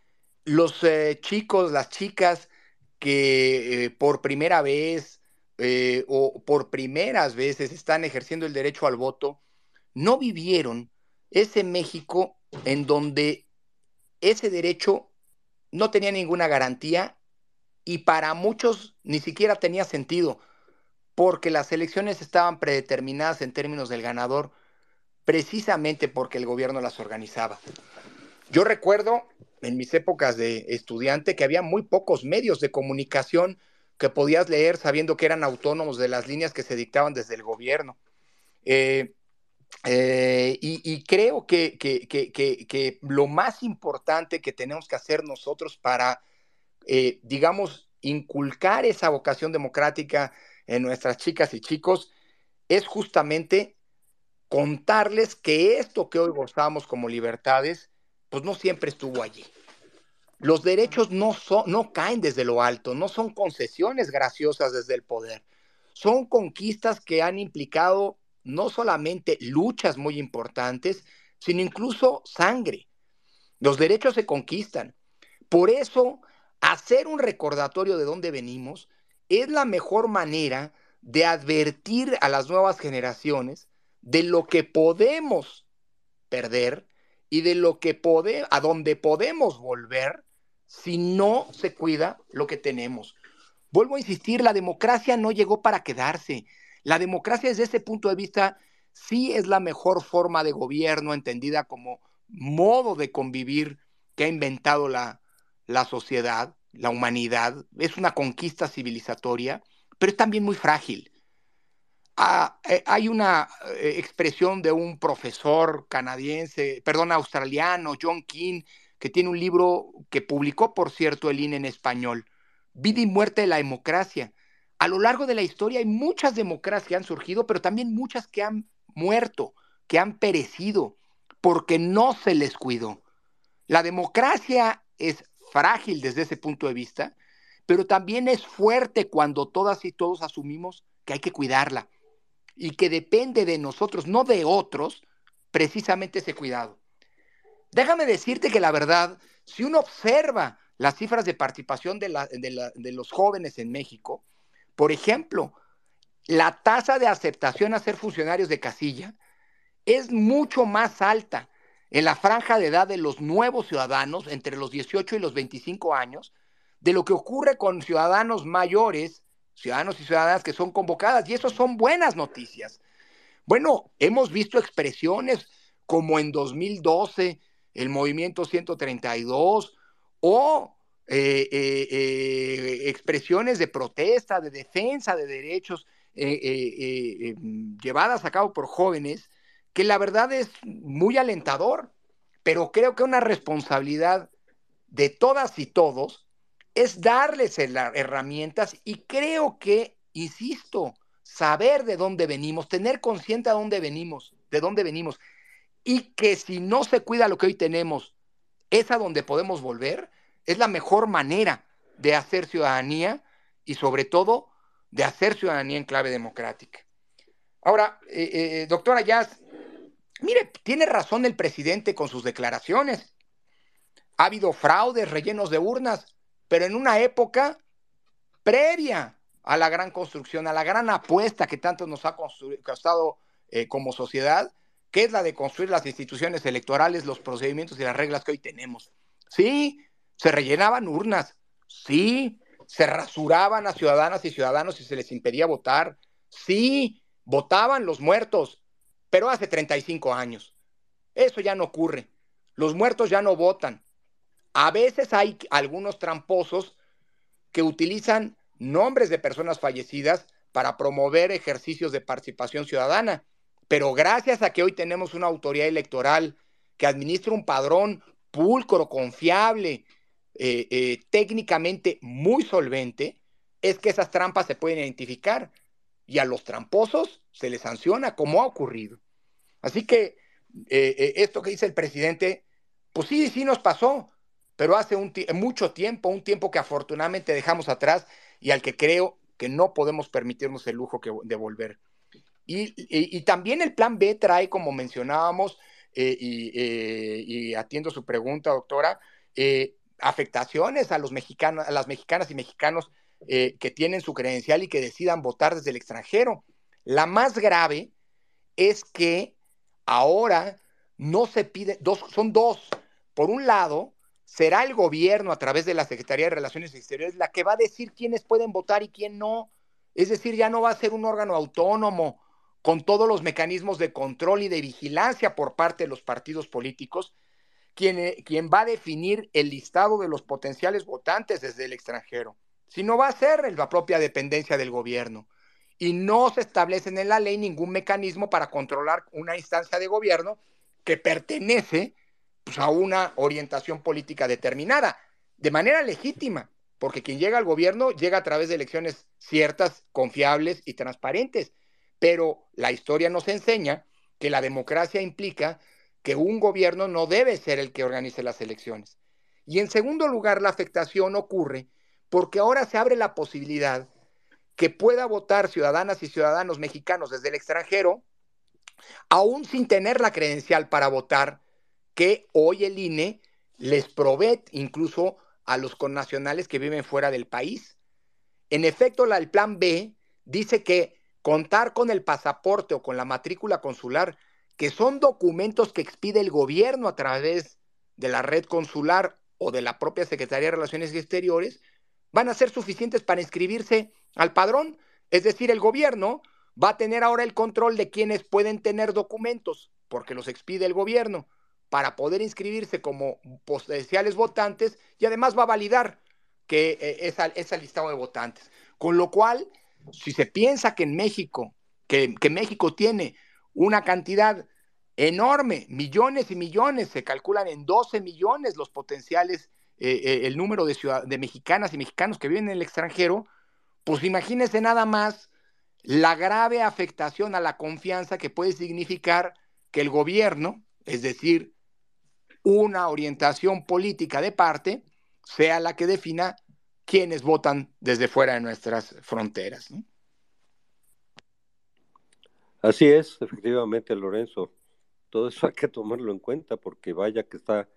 los eh, chicos, las chicas que eh, por primera vez eh, o por primeras veces están ejerciendo el derecho al voto, no vivieron ese México en donde ese derecho no tenía ninguna garantía y para muchos ni siquiera tenía sentido porque las elecciones estaban predeterminadas en términos del ganador, precisamente porque el gobierno las organizaba. Yo recuerdo en mis épocas de estudiante que había muy pocos medios de comunicación que podías leer sabiendo que eran autónomos de las líneas que se dictaban desde el gobierno. Eh, eh, y, creo que, que, que, que, lo más importante que tenemos que hacer nosotros para, eh, digamos, inculcar esa vocación democrática en nuestras chicas y chicos es justamente contarles que esto que hoy gozamos como libertades, pues no siempre estuvo allí. Los derechos no, son, no caen desde lo alto, no son concesiones graciosas desde el poder, son conquistas que han implicado no solamente luchas muy importantes, sino incluso sangre. Los derechos se conquistan. Por eso, hacer un recordatorio de dónde venimos es la mejor manera de advertir a las nuevas generaciones de lo que podemos perder y de lo que pode, a donde podemos volver si no se cuida lo que tenemos. Vuelvo a insistir, la democracia no llegó para quedarse. La democracia desde ese punto de vista sí es la mejor forma de gobierno entendida como modo de convivir que ha inventado la, la sociedad la humanidad, es una conquista civilizatoria, pero es también muy frágil. Eh, hay una eh, expresión de un profesor canadiense, perdón, australiano, John King, que tiene un libro que publicó, por cierto, el INE en español, Vida y muerte de la democracia. A lo largo de la historia hay muchas democracias que han surgido, pero también muchas que han muerto, que han perecido, porque no se les cuidó. La democracia es frágil desde ese punto de vista, pero también es fuerte cuando todas y todos asumimos que hay que cuidarla y que depende de nosotros, no de otros, precisamente ese cuidado. Déjame decirte que la verdad, si uno observa las cifras de participación de, de los jóvenes en México, por ejemplo, la tasa de aceptación a ser funcionarios de casilla es mucho más alta en la franja de edad de los nuevos ciudadanos entre los 18 y los 25 años de lo que ocurre con ciudadanos mayores, ciudadanos y ciudadanas que son convocadas. Y eso son buenas noticias. Bueno, hemos visto expresiones como en 2012 el movimiento 132 o eh, eh, eh, expresiones de protesta, de defensa de derechos llevadas a cabo por jóvenes, que la verdad es muy alentador, pero creo que una responsabilidad de todas y todos es darles herramientas y creo que, insisto, saber de dónde venimos, tener consciente de dónde venimos, de dónde venimos, y que si no se cuida lo que hoy tenemos, es a donde podemos volver, es la mejor manera de hacer ciudadanía y sobre todo de hacer ciudadanía en clave democrática. Ahora, eh, eh, doctora Jazz, mire, tiene razón el presidente con sus declaraciones. Ha habido fraudes, rellenos de urnas, pero en una época previa a la gran construcción, a la gran apuesta que tanto nos ha costado eh, como sociedad, que es la de construir las instituciones electorales, los procedimientos y las reglas que hoy tenemos. Sí, se rellenaban urnas, sí, se rasuraban a ciudadanas y ciudadanos y se les impedía votar, sí, votaban los muertos, pero hace 35 años. Eso ya no ocurre. Los muertos ya no votan. A veces hay algunos tramposos que utilizan nombres de personas fallecidas para promover ejercicios de participación ciudadana, pero gracias a que hoy tenemos una autoridad electoral que administra un padrón pulcro, confiable, eh, eh, técnicamente muy solvente, es que esas trampas se pueden identificar y a los tramposos se les sanciona, como ha ocurrido. Así que eh, esto que dice el presidente, pues sí, sí nos pasó, pero hace un mucho tiempo, un tiempo que afortunadamente dejamos atrás y al que creo que no podemos permitirnos el lujo de volver. Y, también el plan B trae, como mencionábamos, eh, eh, y, atiendo su pregunta, doctora, eh, afectaciones a los mexicanos, a las mexicanas y mexicanos que tienen su credencial y que decidan votar desde el extranjero. La más grave es que ahora no se pide, dos, son dos. Por un lado, será el gobierno a través de la Secretaría de Relaciones Exteriores la que va a decir quiénes pueden votar y quién no. Es decir, ya no va a ser un órgano autónomo con todos los mecanismos de control y de vigilancia por parte de los partidos políticos, quien, eh, quien va a definir el listado de los potenciales votantes desde el extranjero, sino va a ser la propia dependencia del gobierno. Y no se establece en la ley ningún mecanismo para controlar una instancia de gobierno que pertenece pues, a una orientación política determinada, de manera legítima, porque quien llega al gobierno llega a través de elecciones ciertas, confiables y transparentes. Pero la historia nos enseña que la democracia implica que un gobierno no debe ser el que organice las elecciones. Y en segundo lugar, la afectación ocurre porque ahora se abre la posibilidad que pueda votar ciudadanas y ciudadanos mexicanos desde el extranjero, aún sin tener la credencial para votar que hoy el INE les provee incluso a los connacionales que viven fuera del país. En efecto, el plan B dice que contar con el pasaporte o con la matrícula consular, que son documentos que expide el gobierno a través de la red consular o de la propia Secretaría de Relaciones Exteriores, van a ser suficientes para inscribirse al padrón. Es decir, el gobierno va a tener ahora el control de quienes pueden tener documentos, porque los expide el gobierno para poder inscribirse como potenciales votantes y además va a validar que eh, esa, ese listado de votantes. Con lo cual, si se piensa que en México, que, México tiene una cantidad enorme, millones y millones, se calculan en 12 millones los potenciales, eh, eh, el número de, de mexicanas y mexicanos que viven en el extranjero, pues imagínense nada más la grave afectación a la confianza que puede significar que el gobierno, es decir, una orientación política de parte sea la que defina quiénes votan desde fuera de nuestras fronteras. Así es, efectivamente, Lorenzo. Todo eso hay que tomarlo en cuenta porque vaya que está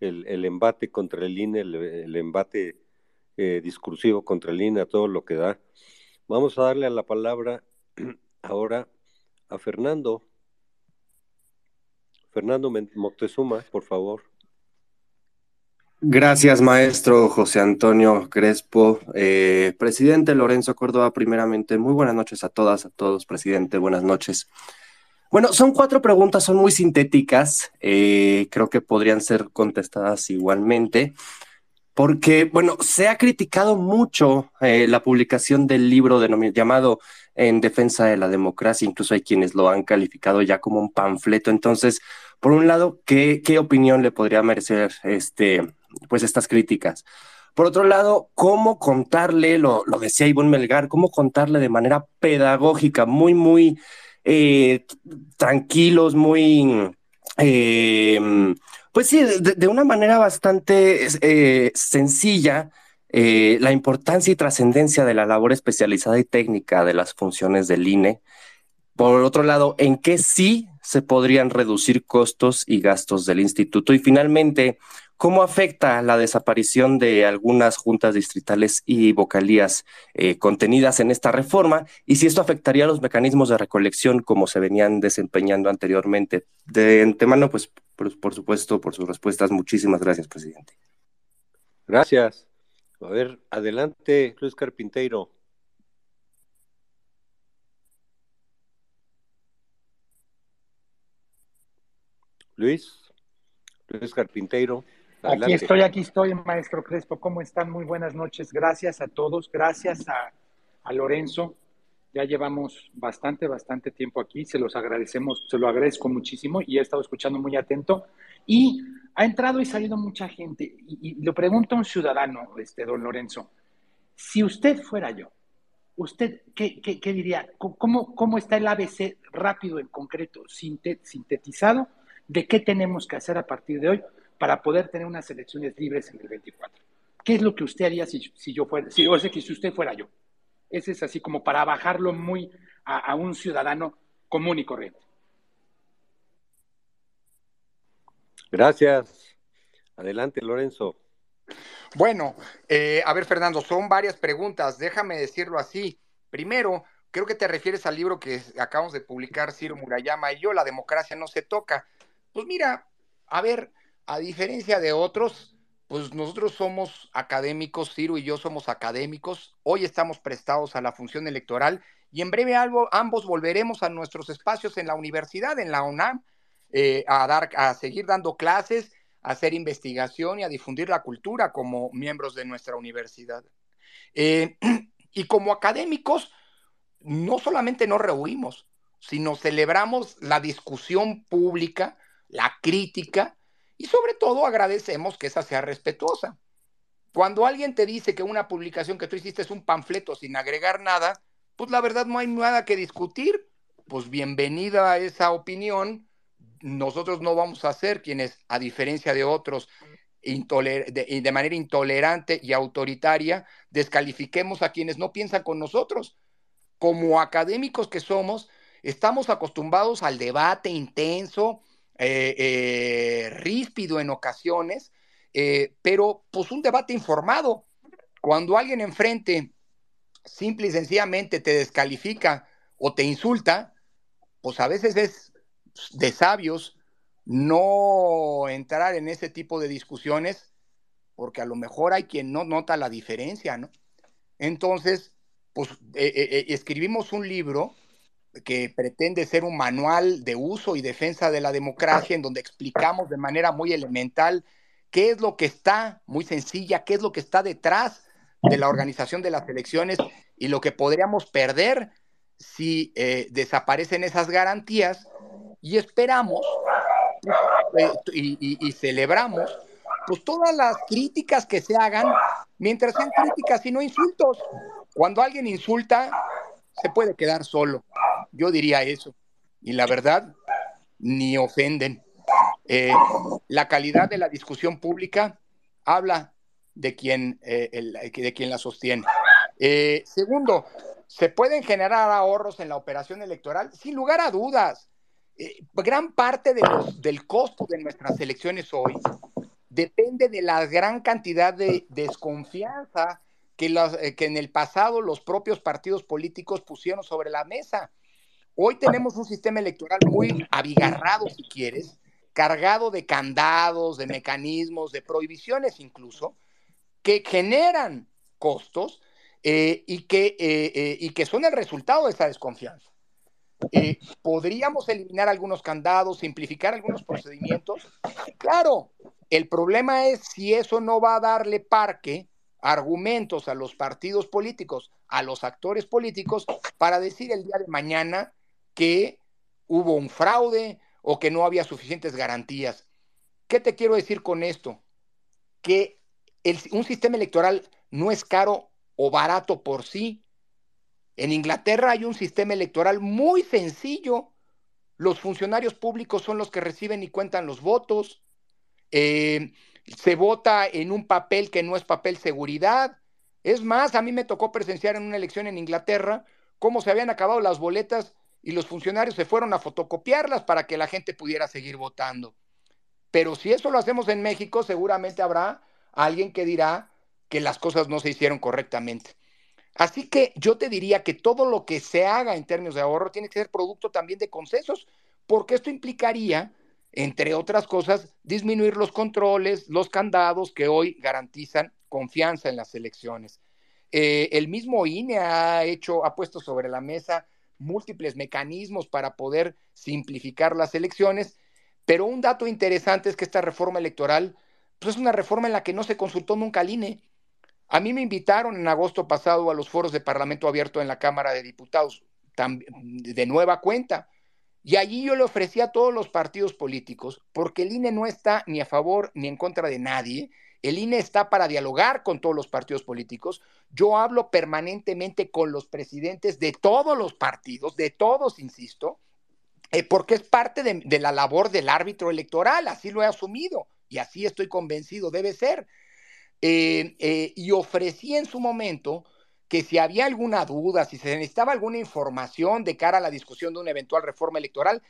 el, el embate contra el INE, el, embate eh, discursivo contra el INE, a todo lo que da. Vamos a darle a la palabra ahora a Fernando Fernando Moctezuma, por favor. Gracias, maestro José Antonio Crespo. Eh, presidente Lorenzo Córdoba, primeramente, muy buenas noches a todas, a todos, presidente, buenas noches. Bueno, son cuatro preguntas, son muy sintéticas, eh, creo que podrían ser contestadas igualmente. Porque, bueno, se ha criticado mucho eh, la publicación del libro llamado En defensa de la democracia, incluso hay quienes lo han calificado ya como un panfleto. Entonces, por un lado, ¿qué, qué opinión le podría merecer este, pues estas críticas? Por otro lado, ¿cómo contarle, lo, lo decía Ivonne Melgar, cómo contarle de manera pedagógica, muy, muy eh, tranquilos, muy... Eh, pues sí, de, una manera bastante eh, sencilla, eh, la importancia y trascendencia de la labor especializada y técnica de las funciones del INE. Por otro lado, en qué sí se podrían reducir costos y gastos del instituto. Y finalmente, ¿Cómo afecta la desaparición de algunas juntas distritales y vocalías eh, contenidas en esta reforma? Y si esto afectaría los mecanismos de recolección como se venían desempeñando anteriormente. De antemano, pues por, supuesto, por sus respuestas, muchísimas gracias, presidente. Gracias. A ver, adelante, Luis Carpinteiro. Luis, Luis Carpinteiro. Aquí estoy, aquí estoy, maestro Crespo. ¿Cómo están? Muy buenas noches. Gracias a todos. Gracias a, Lorenzo. Ya llevamos bastante, bastante tiempo aquí. Se los agradecemos, se lo agradezco muchísimo y he estado escuchando muy atento. Y ha entrado y salido mucha gente. Y, lo pregunto a un ciudadano, este, don Lorenzo. Si usted fuera yo, ¿usted qué, qué, diría? ¿Cómo, ¿Cómo está el ABC rápido, en concreto, sintetizado? ¿De qué tenemos que hacer a partir de hoy? Para poder tener unas elecciones libres en el 24. ¿Qué es lo que usted haría si, yo fuera, si, o sea, que si usted fuera yo? Ese es así como para bajarlo muy a, un ciudadano común y corriente. Gracias. Adelante, Lorenzo. Bueno, eh, a ver, Fernando, son varias preguntas. Déjame decirlo así. Primero, creo que te refieres al libro que acabamos de publicar Ciro Murayama y yo, La democracia no se toca. Pues mira, a ver, a diferencia de otros, pues nosotros somos académicos, Ciro y yo somos académicos, hoy estamos prestados a la función electoral y en breve ambos volveremos a nuestros espacios en la universidad, en la UNAM, eh, a, dar, a seguir dando clases, a hacer investigación y a difundir la cultura como miembros de nuestra universidad. Eh, y como académicos, no solamente nos reunimos, sino celebramos la discusión pública, la crítica, y sobre todo agradecemos que esa sea respetuosa. Cuando alguien te dice que una publicación que tú hiciste es un panfleto sin agregar nada, pues la verdad no hay nada que discutir. Pues bienvenida a esa opinión. Nosotros no vamos a ser quienes, a diferencia de otros, de, de manera intolerante y autoritaria, descalifiquemos a quienes no piensan con nosotros. Como académicos que somos, estamos acostumbrados al debate intenso, eh, eh, ríspido en ocasiones, eh, pero pues un debate informado. Cuando alguien enfrente simple y sencillamente te descalifica o te insulta, pues a veces es de sabios no entrar en ese tipo de discusiones, porque a lo mejor hay quien no nota la diferencia, ¿no? Entonces, pues escribimos un libro que pretende ser un manual de uso y defensa de la democracia en donde explicamos de manera muy elemental qué es lo que está, muy sencilla, qué es lo que está detrás de la organización de las elecciones y lo que podríamos perder si eh, desaparecen esas garantías y esperamos eh, y, celebramos pues todas las críticas que se hagan mientras sean críticas y no insultos. Cuando alguien insulta, se puede quedar solo. Yo diría eso. Y la verdad, ni ofenden. Eh, la calidad de la discusión pública habla de quien, eh, de quien la sostiene. Eh, segundo, ¿se pueden generar ahorros en la operación electoral? Sin lugar a dudas. gran parte de del costo de nuestras elecciones hoy depende de la gran cantidad de desconfianza que, que en el pasado los propios partidos políticos pusieron sobre la mesa. Hoy tenemos un sistema electoral muy abigarrado, si quieres, cargado de candados, de mecanismos, de prohibiciones incluso, que generan costos eh, y, que, eh, eh, y que son el resultado de esa desconfianza. podríamos eliminar algunos candados, simplificar algunos procedimientos. Claro, El problema es si eso no va a darle parque, argumentos a los partidos políticos, a los actores políticos, para decir el día de mañana que hubo un fraude o que no había suficientes garantías. ¿Qué te quiero decir con esto? Que un sistema electoral no es caro o barato por sí. En Inglaterra hay un sistema electoral muy sencillo. Los funcionarios públicos son los que reciben y cuentan los votos. Eh, se vota en un papel que no es papel seguridad. Es más, a mí me tocó presenciar en una elección en Inglaterra cómo se habían acabado las boletas y los funcionarios se fueron a fotocopiarlas para que la gente pudiera seguir votando. Pero si eso lo hacemos en México, seguramente habrá alguien que dirá que las cosas no se hicieron correctamente. Así que yo te diría que todo lo que se haga en términos de ahorro tiene que ser producto también de consensos, porque esto implicaría, entre otras cosas, disminuir los controles, los candados que hoy garantizan confianza en las elecciones. Eh, el mismo INE ha hecho, ha puesto sobre la mesa múltiples mecanismos para poder simplificar las elecciones, pero un dato interesante es que esta reforma electoral pues, es una reforma en la que no se consultó nunca al INE. A mí me invitaron en agosto pasado a los foros de Parlamento Abierto en la Cámara de Diputados, de nueva cuenta, y allí yo le ofrecí a todos los partidos políticos, porque el INE no está ni a favor ni en contra de nadie, el INE está para dialogar con todos los partidos políticos. Yo hablo permanentemente con los presidentes de todos los partidos, de todos, insisto, eh, porque es parte de, la labor del árbitro electoral, así lo he asumido y así estoy convencido, debe ser. Eh, eh, y ofrecí en su momento que si había alguna duda, si se necesitaba alguna información de cara a la discusión de una eventual reforma electoral,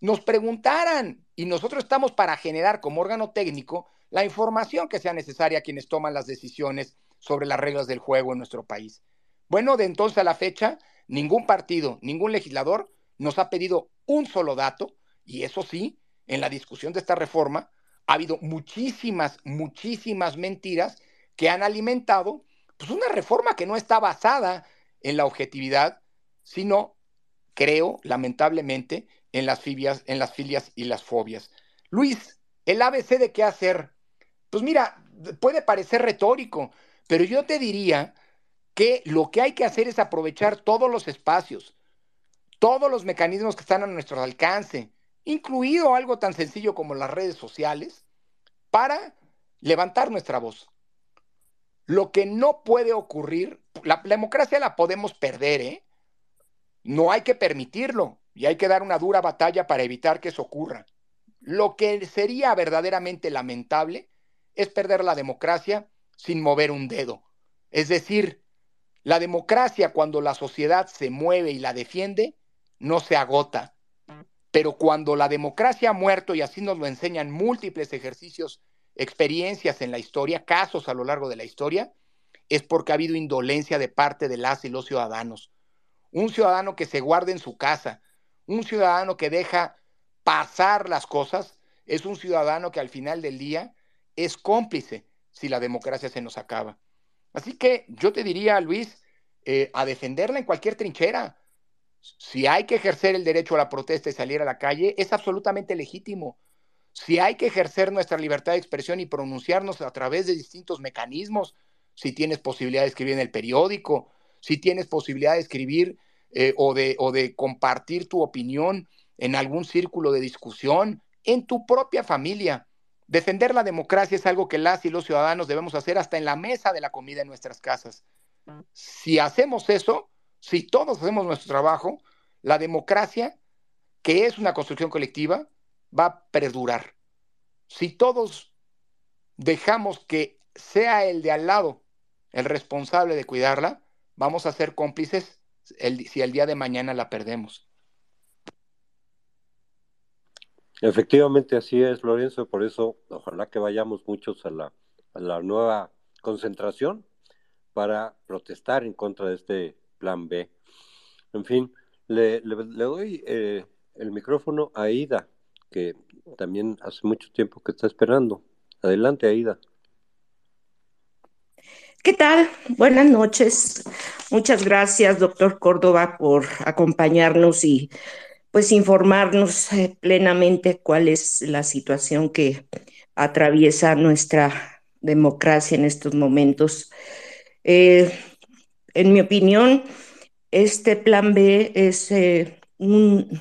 nos preguntaran y nosotros estamos para generar como órgano técnico la información que sea necesaria a quienes toman las decisiones sobre las reglas del juego en nuestro país. Bueno, de entonces a la fecha, ningún partido, ningún legislador nos ha pedido un solo dato, y eso sí, en la discusión de esta reforma ha habido muchísimas, muchísimas mentiras que han alimentado pues, una reforma que no está basada en la objetividad, sino, creo, lamentablemente, en las, filias, en las filias y las fobias. Luis, el ABC de qué hacer. Pues mira, puede parecer retórico, pero yo te diría que lo que hay que hacer es aprovechar todos los espacios, todos los mecanismos que están a nuestro alcance, incluido algo tan sencillo como las redes sociales, para levantar nuestra voz. Lo que no puede ocurrir, la, democracia la podemos perder, ¿eh? No hay que permitirlo y hay que dar una dura batalla para evitar que eso ocurra. Lo que sería verdaderamente lamentable es perder la democracia sin mover un dedo. Es decir, la democracia cuando la sociedad se mueve y la defiende, no se agota. Pero cuando la democracia ha muerto, y así nos lo enseñan múltiples ejercicios, experiencias en la historia, casos a lo largo de la historia, es porque ha habido indolencia de parte de las y los ciudadanos. Un ciudadano que se guarda en su casa, un ciudadano que deja pasar las cosas, es un ciudadano que al final del día es cómplice si la democracia se nos acaba. Así que yo te diría, Luis, eh, a defenderla en cualquier trinchera. Si hay que ejercer el derecho a la protesta y salir a la calle, es absolutamente legítimo. Si hay que ejercer nuestra libertad de expresión y pronunciarnos a través de distintos mecanismos, si tienes posibilidad de escribir en el periódico, si tienes posibilidad de escribir eh, o, de, o de compartir tu opinión en algún círculo de discusión, en tu propia familia, Defender la democracia es algo que las y los ciudadanos debemos hacer hasta en la mesa de la comida en nuestras casas. Si hacemos eso, si todos hacemos nuestro trabajo, la democracia, que es una construcción colectiva, va a perdurar. Si todos dejamos que sea el de al lado el responsable de cuidarla, vamos a ser cómplices si el día de mañana la perdemos. Efectivamente, así es, Lorenzo, por eso ojalá que vayamos muchos a la, a la nueva concentración para protestar en contra de este plan B. En fin, le, doy eh, el micrófono a Aida, que también hace mucho tiempo que está esperando. Adelante, Aida. ¿Qué tal? Buenas noches. Muchas gracias, doctor Córdoba, por acompañarnos y pues informarnos eh, plenamente cuál es la situación que atraviesa nuestra democracia en estos momentos. Eh, en mi opinión, este plan B es eh, un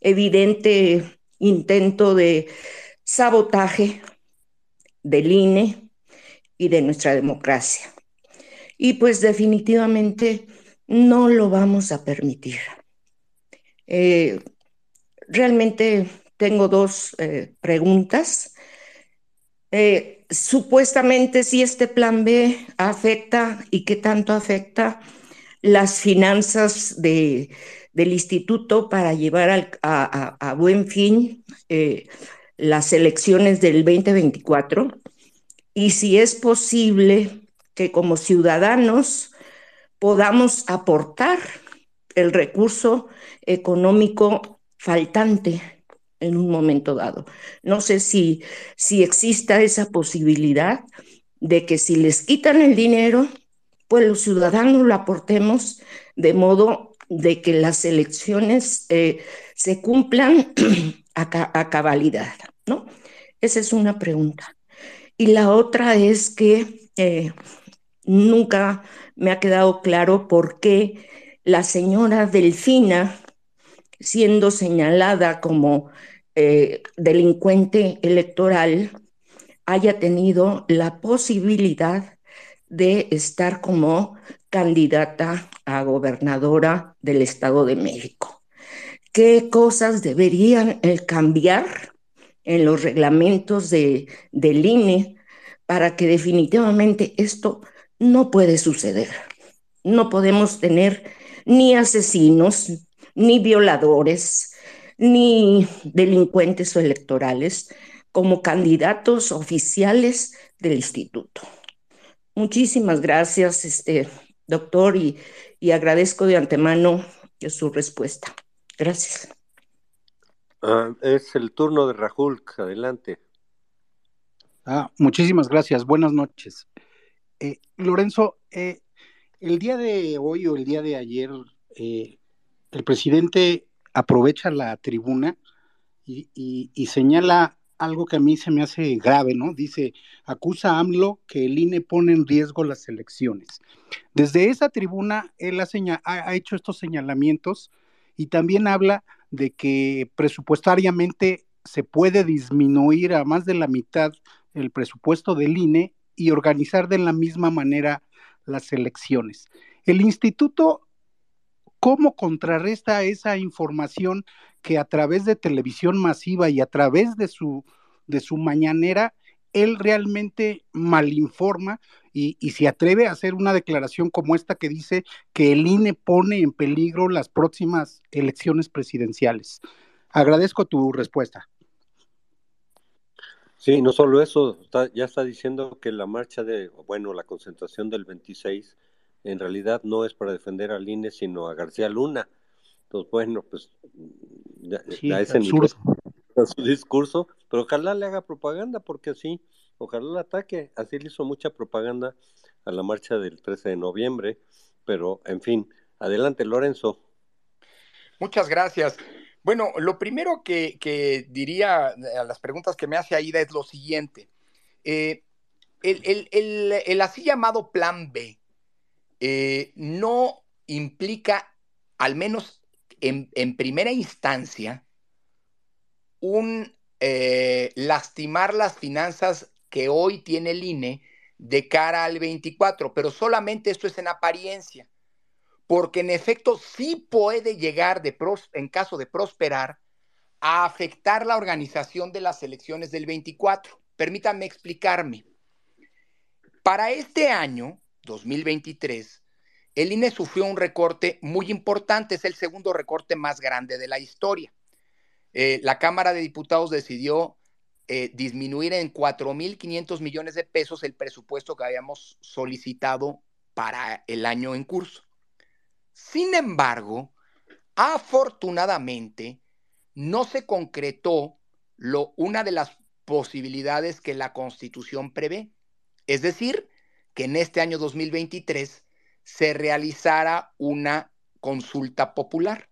evidente intento de sabotaje del INE y de nuestra democracia. Y pues definitivamente no lo vamos a permitir. Eh, realmente tengo dos eh, preguntas. Eh, supuestamente si este plan B afecta y qué tanto afecta las finanzas de, del instituto para llevar a, buen fin las elecciones del 2024 y si es posible que como ciudadanos podamos aportar el recurso económico faltante en un momento dado. No sé si, si exista esa posibilidad de que si les quitan el dinero, pues los ciudadanos lo aportemos de modo de que las elecciones eh, se cumplan a, cabalidad, ¿no? Esa es una pregunta. Y la otra es que eh, nunca me ha quedado claro por qué la señora Delfina, siendo señalada como eh, delincuente electoral, haya tenido la posibilidad de estar como candidata a gobernadora del Estado de México. ¿Qué cosas deberían cambiar en los reglamentos de, del INE para que definitivamente esto no puede suceder? No podemos tener ni asesinos, ni violadores, ni delincuentes o electorales como candidatos oficiales del instituto. Muchísimas gracias, este, doctor, y, y agradezco de antemano su respuesta. Gracias. Ah, es el turno de Rahul, adelante. Ah, muchísimas gracias, buenas noches. Eh, Lorenzo, eh, el día de hoy o el día de ayer, eh, el presidente aprovecha la tribuna y, señala algo que a mí se me hace grave, ¿no? Dice, acusa a AMLO que el INE pone en riesgo las elecciones. Desde esa tribuna, él ha, ha hecho estos señalamientos y también habla de que presupuestariamente se puede disminuir a más de la mitad el presupuesto del INE y organizar de la misma manera las elecciones. El instituto, ¿cómo contrarresta esa información que a través de televisión masiva y a través de su, de su mañanera, él realmente malinforma y, y se atreve a hacer una declaración como esta que dice que el INE pone en peligro las próximas elecciones presidenciales? Agradezco tu respuesta. Sí, no solo eso, ya está diciendo que la marcha de, bueno, la concentración del 26 en realidad no es para defender al INE, sino a García Luna. Entonces, bueno, pues ya, ese nivel su discurso, pero ojalá le haga propaganda, porque así, ojalá le ataque. Así le hizo mucha propaganda a la marcha del 13 de noviembre, pero en fin, adelante, Lorenzo. Muchas gracias. Bueno, lo primero que, diría a las preguntas que me hace Aida es lo siguiente. Eh, el, así llamado plan B eh, no implica, al menos en, primera instancia, un eh, lastimar las finanzas que hoy tiene el INE de cara al 24, pero solamente esto es en apariencia porque en efecto sí puede llegar de en caso de prosperar a afectar la organización de las elecciones del 24. Permítanme explicarme. Para este año, 2023, el INE sufrió un recorte muy importante, es el segundo recorte más grande de la historia. Eh, la Cámara de Diputados decidió eh, disminuir en 4.500 millones de pesos el presupuesto que habíamos solicitado para el año en curso. Sin embargo, afortunadamente, no se concretó una de las posibilidades que la Constitución prevé, es decir, que en este año 2023 se realizara una consulta popular.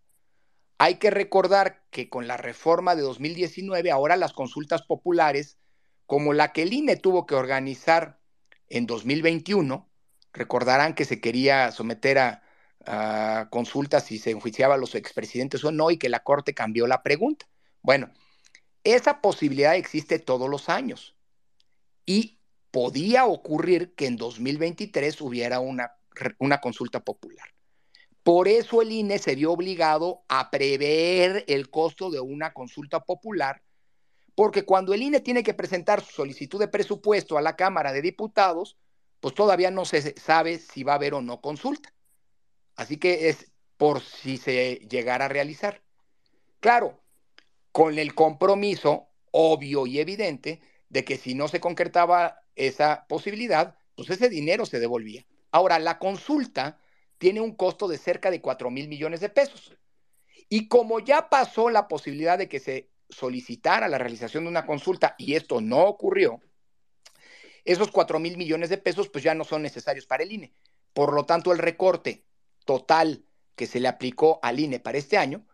Hay que recordar que con la reforma de 2019 ahora las consultas populares como la que el INE tuvo que organizar en 2021, recordarán que se quería someter a, a consultas si se enjuiciaba a los expresidentes o no y que la Corte cambió la pregunta. Bueno, esa posibilidad existe todos los años y podía ocurrir que en 2023 hubiera una, una consulta popular. Por eso el INE se vio obligado a prever el costo de una consulta popular, porque cuando el INE tiene que presentar su solicitud de presupuesto a la Cámara de Diputados, pues todavía no se sabe si va a haber o no consulta. Así que es por si se llegara a realizar. Claro, con el compromiso obvio y evidente de que si no se concretaba esa posibilidad, pues ese dinero se devolvía. Ahora, la consulta tiene un costo de cerca de 4 mil millones de pesos. Y como ya pasó la posibilidad de que se solicitara la realización de una consulta y esto no ocurrió, esos 4 mil millones de pesos pues ya no son necesarios para el INE. Por lo tanto, el recorte total que se le aplicó al INE para este año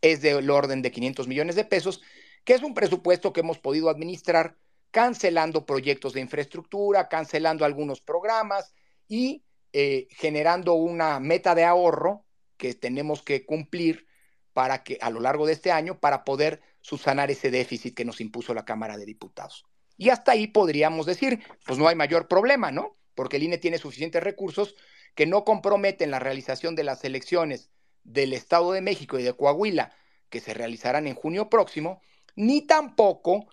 es del orden de 500 millones de pesos, que es un presupuesto que hemos podido administrar cancelando proyectos de infraestructura, cancelando algunos programas y eh, generando una meta de ahorro que tenemos que cumplir para que a lo largo de este año para poder subsanar ese déficit que nos impuso la Cámara de Diputados. Y hasta ahí podríamos decir, pues no hay mayor problema, ¿no? Porque el INE tiene suficientes recursos que no comprometen la realización de las elecciones del Estado de México y de Coahuila, que se realizarán en junio próximo, ni tampoco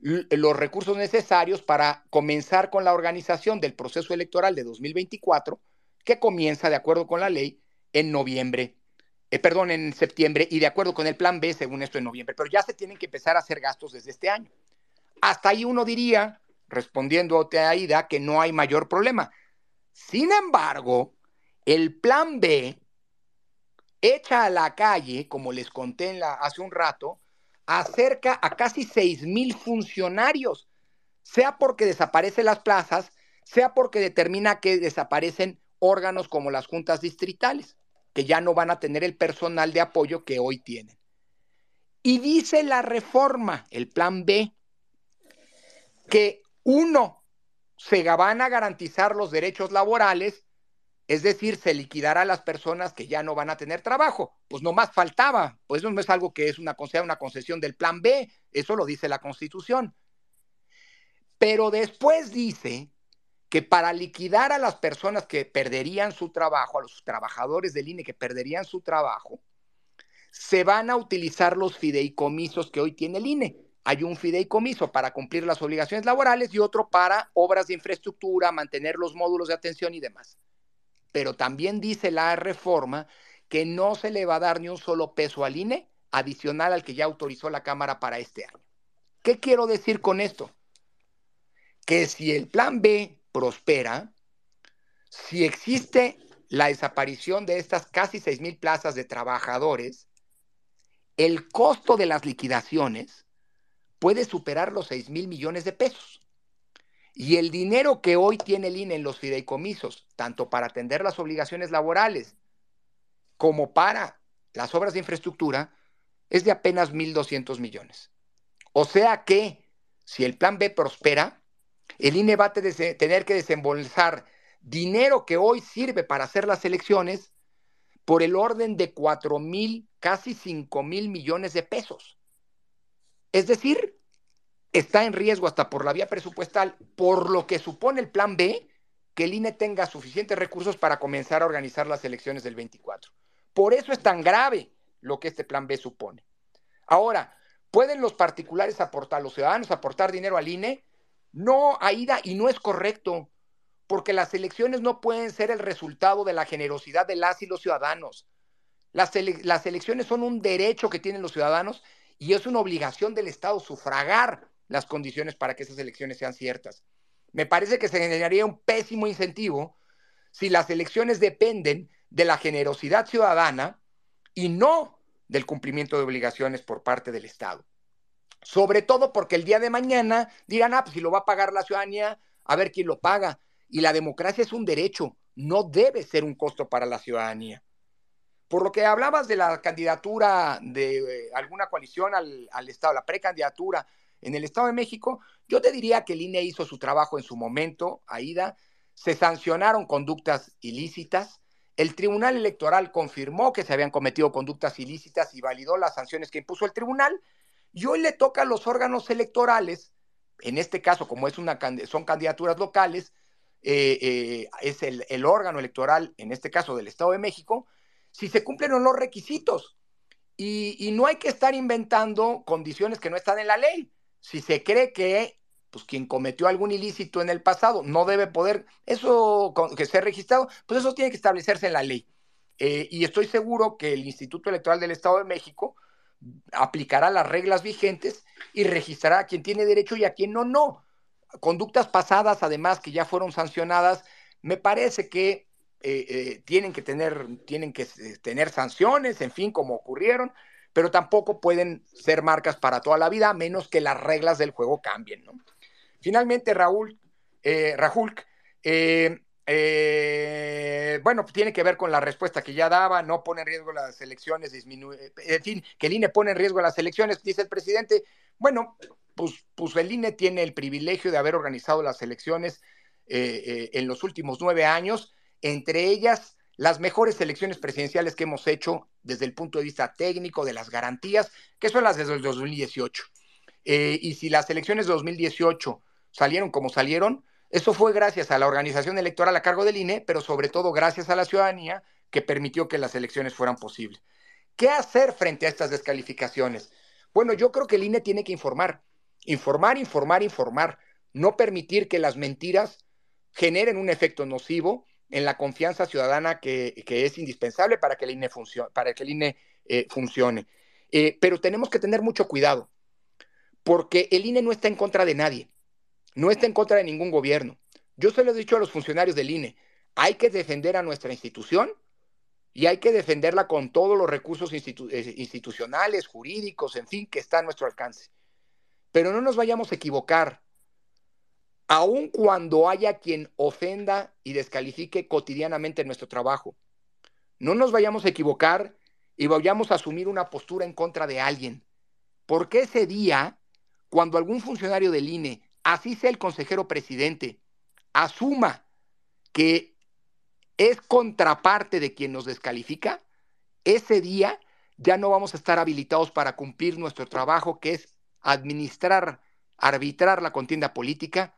los recursos necesarios para comenzar con la organización del proceso electoral de 2024, que comienza de acuerdo con la ley en noviembre, eh, perdón, en septiembre, y de acuerdo con el plan B, según esto, en noviembre. Pero ya se tienen que empezar a hacer gastos desde este año. Hasta ahí uno diría, respondiendo a Aida, que no hay mayor problema. Sin embargo, el plan B echa a la calle, como les conté hace un rato, acerca a casi 6 mil funcionarios, sea porque desaparecen las plazas, sea porque determina que desaparecen órganos como las juntas distritales, que ya no van a tener el personal de apoyo que hoy tienen. Y dice la reforma, el plan B, que uno, se van a garantizar los derechos laborales, es decir, se liquidará a las personas que ya no van a tener trabajo. Pues no más faltaba, pues eso no es algo que es una, una concesión del plan B, eso lo dice la Constitución. Pero después dice que para liquidar a las personas que perderían su trabajo, a los trabajadores del INE que perderían su trabajo, se van a utilizar los fideicomisos que hoy tiene el INE. Hay un fideicomiso para cumplir las obligaciones laborales y otro para obras de infraestructura, mantener los módulos de atención y demás. Pero también dice la reforma que no se le va a dar ni un solo peso al INE adicional al que ya autorizó la Cámara para este año. ¿Qué quiero decir con esto? Que si el plan B prospera, si existe la desaparición de estas casi 6 mil plazas de trabajadores, el costo de las liquidaciones puede superar los 6 mil millones de pesos. Y el dinero que hoy tiene el INE en los fideicomisos, tanto para atender las obligaciones laborales como para las obras de infraestructura, es de apenas 1.200 millones. O sea que, si el plan B prospera, el INE va a tener que desembolsar dinero que hoy sirve para hacer las elecciones por el orden de 4 mil, casi 5 mil millones de pesos. Es decir, está en riesgo hasta por la vía presupuestal, por lo que supone el plan B, que el INE tenga suficientes recursos para comenzar a organizar las elecciones del 24. Por eso es tan grave lo que este plan B supone. Ahora, ¿pueden los particulares aportar, los ciudadanos aportar dinero al INE? No, Aida, y no es correcto, porque las elecciones no pueden ser el resultado de la generosidad de las y los ciudadanos. Las, las elecciones son un derecho que tienen los ciudadanos y es una obligación del Estado sufragar las condiciones para que esas elecciones sean ciertas. Me parece que se generaría un pésimo incentivo si las elecciones dependen de la generosidad ciudadana y no del cumplimiento de obligaciones por parte del Estado. Sobre todo porque el día de mañana dirán, ah, pues si lo va a pagar la ciudadanía, a ver quién lo paga. Y la democracia es un derecho, no debe ser un costo para la ciudadanía. Por lo que hablabas de la candidatura de eh, alguna coalición al, al Estado, la precandidatura, en el Estado de México, yo te diría que el INE hizo su trabajo en su momento, Aida, se sancionaron conductas ilícitas, el Tribunal Electoral confirmó que se habían cometido conductas ilícitas y validó las sanciones que impuso el tribunal, y hoy le toca a los órganos electorales, en este caso, como es una, son candidaturas locales, eh, eh, es el, el órgano electoral, en este caso del Estado de México, si se cumplen o no los requisitos. Y, no hay que estar inventando condiciones que no están en la ley. Si se cree que pues, quien cometió algún ilícito en el pasado no debe poder, eso que sea registrado, pues eso tiene que establecerse en la ley. Eh, y estoy seguro que el Instituto Electoral del Estado de México aplicará las reglas vigentes y registrará a quien tiene derecho y a quien no, no. Conductas pasadas, además, que ya fueron sancionadas, me parece que eh, eh, tienen que tener, tienen que eh, tener sanciones, en fin, como ocurrieron, pero tampoco pueden ser marcas para toda la vida, a menos que las reglas del juego cambien, ¿no? Finalmente, Raúl, Raúl, bueno, tiene que ver con la respuesta que ya daba, no pone en riesgo las elecciones, disminuye, en fin, que el INE pone en riesgo las elecciones, dice el presidente, bueno, pues, pues el INE tiene el privilegio de haber organizado las elecciones en los últimos nueve años, entre ellas las mejores elecciones presidenciales que hemos hecho desde el punto de vista técnico de las garantías, que son las el 2018. Eh, y si las elecciones de 2018 salieron como salieron, eso fue gracias a la organización electoral a cargo del INE, pero sobre todo gracias a la ciudadanía que permitió que las elecciones fueran posibles. ¿Qué hacer frente a estas descalificaciones? Bueno, yo creo que el INE tiene que informar, informar, informar, informar, no permitir que las mentiras generen un efecto nocivo en la confianza ciudadana que, es indispensable para que el INE, funcione, para que el INE eh, funcione. Eh, pero tenemos que tener mucho cuidado, porque el INE no está en contra de nadie, no está en contra de ningún gobierno. Yo se lo he dicho a los funcionarios del INE, hay que defender a nuestra institución y hay que defenderla con todos los recursos eh, institucionales, jurídicos, en fin, que está a nuestro alcance. Pero no nos vayamos a equivocar aun cuando haya quien ofenda y descalifique cotidianamente nuestro trabajo. No nos vayamos a equivocar y vayamos a asumir una postura en contra de alguien. Porque ese día, cuando algún funcionario del INE, así sea el consejero presidente, asuma que es contraparte de quien nos descalifica, ese día ya no vamos a estar habilitados para cumplir nuestro trabajo, que es administrar, arbitrar la contienda política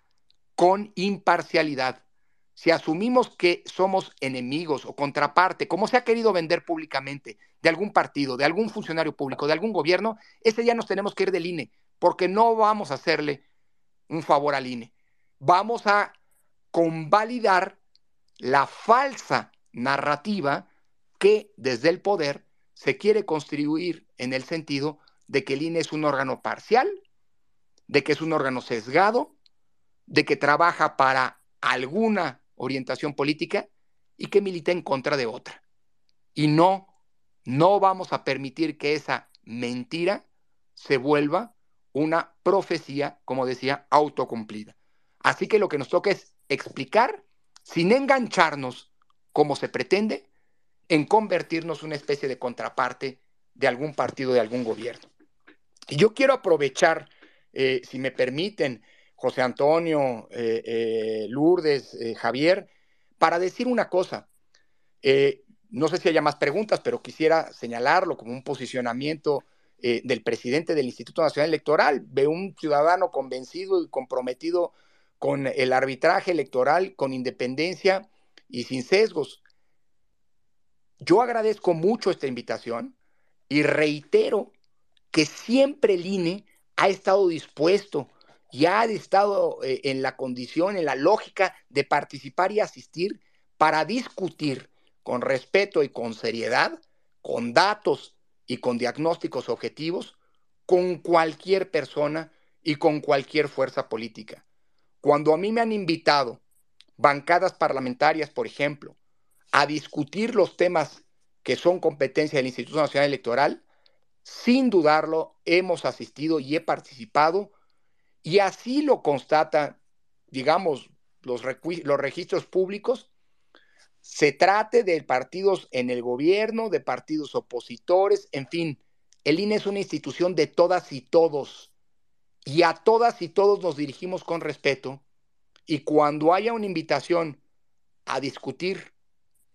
con imparcialidad. Si asumimos que somos enemigos o contraparte, como se ha querido vender públicamente, de algún partido, de algún funcionario público, de algún gobierno, ese día nos tenemos que ir del INE, porque no vamos a hacerle un favor al INE. Vamos a convalidar la falsa narrativa que desde el poder se quiere construir en el sentido de que el INE es un órgano parcial, de que es un órgano sesgado, de que trabaja para alguna orientación política y que milita en contra de otra. Y no, no vamos a permitir que esa mentira se vuelva una profecía, como decía, autocumplida. Así que lo que nos toca es explicar, sin engancharnos, como se pretende, en convertirnos una especie de contraparte de algún partido, de algún gobierno. Y yo quiero aprovechar, eh, si me permiten, José Antonio, eh, eh, Lourdes, eh, Javier, para decir una cosa. no sé si haya más preguntas, pero quisiera señalarlo como un posicionamiento del presidente del Instituto Nacional Electoral. Ve un ciudadano convencido y comprometido con el arbitraje electoral, con independencia y sin sesgos. Yo agradezco mucho esta invitación y reitero que siempre el INE ha estado dispuesto ya ha estado eh, en la condición, en la lógica de participar y asistir para discutir con respeto y con seriedad, con datos y con diagnósticos objetivos, con cualquier persona y con cualquier fuerza política. Cuando a mí me han invitado bancadas parlamentarias, por ejemplo, a discutir los temas que son competencia del Instituto Nacional Electoral, sin dudarlo, hemos asistido y he participado y así lo constatan, digamos, los, los registros públicos, se trate de partidos en el gobierno, de partidos opositores, en fin, el INE es una institución de todas y todos. y a todas y todos nos dirigimos con respeto y cuando haya una invitación a discutir,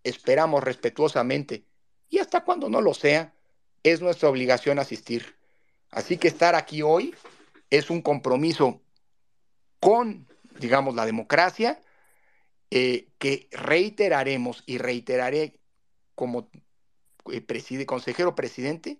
esperamos respetuosamente y hasta cuando no lo sea, es nuestra obligación asistir. Así que estar aquí hoy es un compromiso con, digamos, la democracia eh, que reiteraremos y reiteraré como eh, consejero presidente,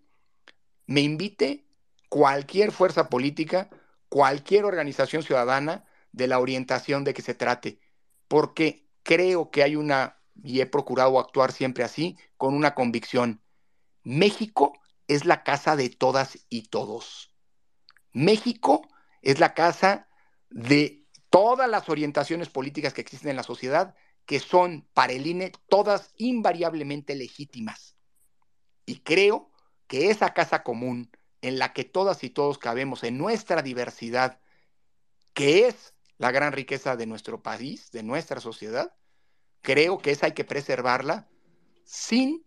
me invite cualquier fuerza política, cualquier organización ciudadana de la orientación de que se trate, porque creo que hay una, y he procurado actuar siempre así, con una convicción. México es la casa de todas y todos. México es la casa de todas las orientaciones políticas que existen en la sociedad, que son para el INE todas invariablemente legítimas. Y creo que esa casa común en la que todas y todos cabemos en nuestra diversidad, que es la gran riqueza de nuestro país, de nuestra sociedad, creo que esa hay que preservarla sin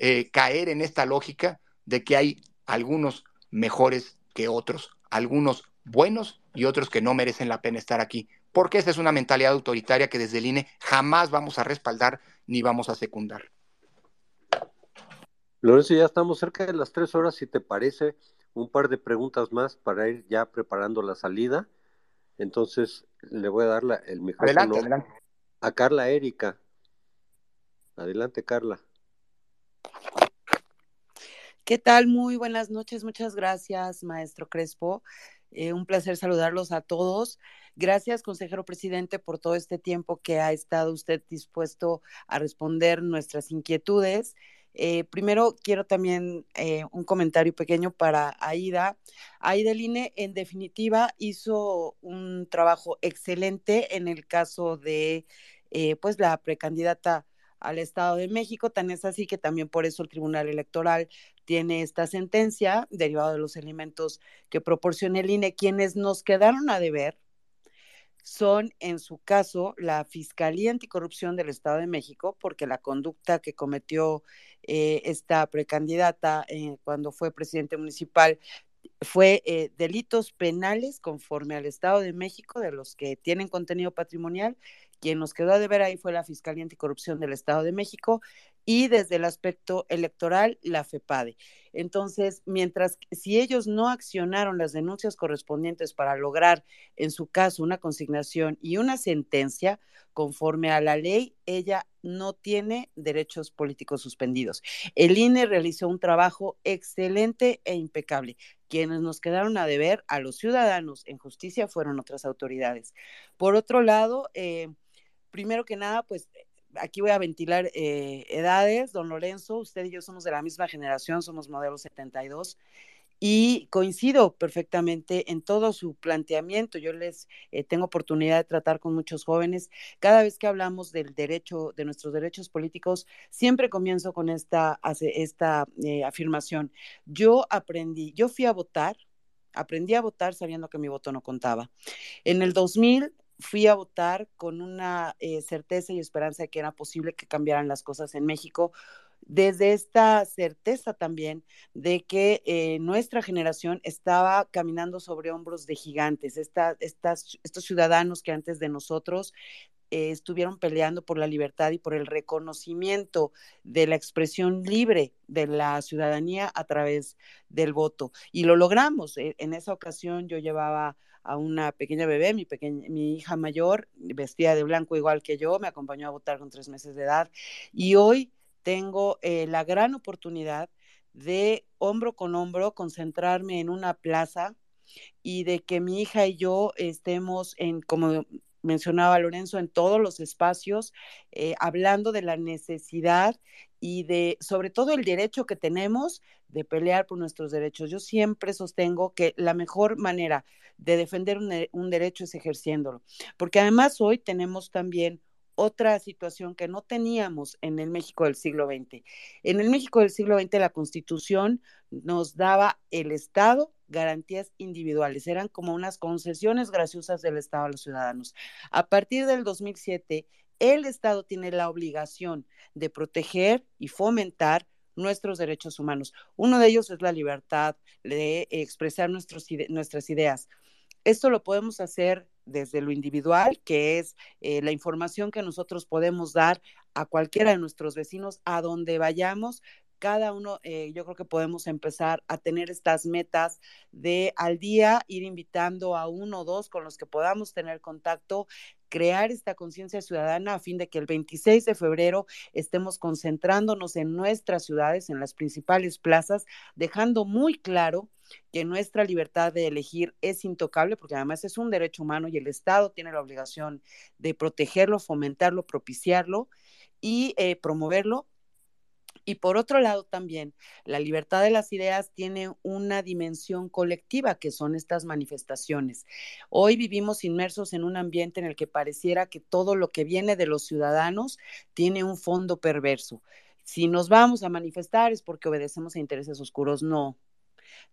eh, caer en esta lógica de que hay algunos mejores que otros, algunos buenos y otros que no merecen la pena estar aquí, porque esa es una mentalidad autoritaria que desde el INE jamás vamos a respaldar ni vamos a secundar. Lorenzo, ya estamos cerca de las tres horas, si te parece, un par de preguntas más para ir ya preparando la salida. Entonces, le voy a dar la, el micrófono a Carla Erika. Adelante, Carla. ¿Qué tal? Muy buenas noches. Muchas gracias, maestro Crespo. Eh, un placer saludarlos a todos. Gracias, consejero presidente, por todo este tiempo que ha estado usted dispuesto a responder nuestras inquietudes. Eh, primero, quiero también eh, un comentario pequeño para Aida. Aida Line, en definitiva, hizo un trabajo excelente en el caso de pues la precandidata al Estado de México. Tan es así que también por eso el Tribunal Electoral tiene esta sentencia derivada de los elementos que proporciona el INE. Quienes nos quedaron a deber son, en su caso, la Fiscalía Anticorrupción del Estado de México, porque la conducta que cometió eh, esta precandidata eh, cuando fue presidente municipal fue eh, delitos penales conforme al Estado de México, de los que tienen contenido patrimonial. Quien nos quedó a deber ahí fue la Fiscalía Anticorrupción del Estado de México y desde el aspecto electoral la FEPADE. Entonces, mientras si ellos no accionaron las denuncias correspondientes para lograr, en su caso, una consignación y una sentencia conforme a la ley, ella no tiene derechos políticos suspendidos. El INE realizó un trabajo excelente e impecable. Quienes nos quedaron a deber a los ciudadanos en justicia fueron otras autoridades. Por otro lado, eh, primero que nada, pues aquí voy a ventilar eh, edades. Don Lorenzo, usted y yo somos de la misma generación, somos modelo 72 y coincido perfectamente en todo su planteamiento. Yo les eh, tengo oportunidad de tratar con muchos jóvenes. Cada vez que hablamos del derecho, de nuestros derechos políticos, siempre comienzo con esta, esta eh, afirmación. Yo aprendí, yo fui a votar, aprendí a votar sabiendo que mi voto no contaba. En el 2000 fui a votar con una eh, certeza y esperanza de que era posible que cambiaran las cosas en México, desde esta certeza también de que eh, nuestra generación estaba caminando sobre hombros de gigantes, estos ciudadanos que antes de nosotros eh, estuvieron peleando por la libertad y por el reconocimiento de la expresión libre de la ciudadanía a través del voto. Y lo logramos. en esa ocasión yo llevaba a una pequeña bebé, mi, pequeña, mi hija mayor, vestida de blanco igual que yo, me acompañó a votar con tres meses de edad y hoy tengo eh, la gran oportunidad de hombro con hombro concentrarme en una plaza y de que mi hija y yo estemos en, como mencionaba Lorenzo, en todos los espacios, eh, hablando de la necesidad y de, sobre todo, el derecho que tenemos de pelear por nuestros derechos. Yo siempre sostengo que la mejor manera de defender un, derecho es ejerciéndolo, porque además hoy tenemos también otra situación que no teníamos en el México del siglo XX. En el México del siglo XX la Constitución nos daba el Estado garantías individuales, eran como unas concesiones graciosas del Estado a los ciudadanos. A partir del 2007, el Estado tiene la obligación de proteger y fomentar nuestros derechos humanos. Uno de ellos es la libertad de expresar nuestras ideas. Esto lo podemos hacer desde lo individual, que es eh, la información que nosotros podemos dar a cualquiera de nuestros vecinos, a donde vayamos, cada uno, eh, yo creo que podemos empezar a tener estas metas de al día ir invitando a uno o dos con los que podamos tener contacto, crear esta conciencia ciudadana a fin de que el 26 de febrero estemos concentrándonos en nuestras ciudades, en las principales plazas, dejando muy claro que nuestra libertad de elegir es intocable, porque además es un derecho humano y el Estado tiene la obligación de protegerlo, fomentarlo, propiciarlo y eh, promoverlo y por otro lado también, la libertad de las ideas tiene una dimensión colectiva, que son estas manifestaciones. Hoy vivimos inmersos en un ambiente en el que pareciera que todo lo que viene de los ciudadanos tiene un fondo perverso. Si nos vamos a manifestar es porque obedecemos a intereses oscuros. No,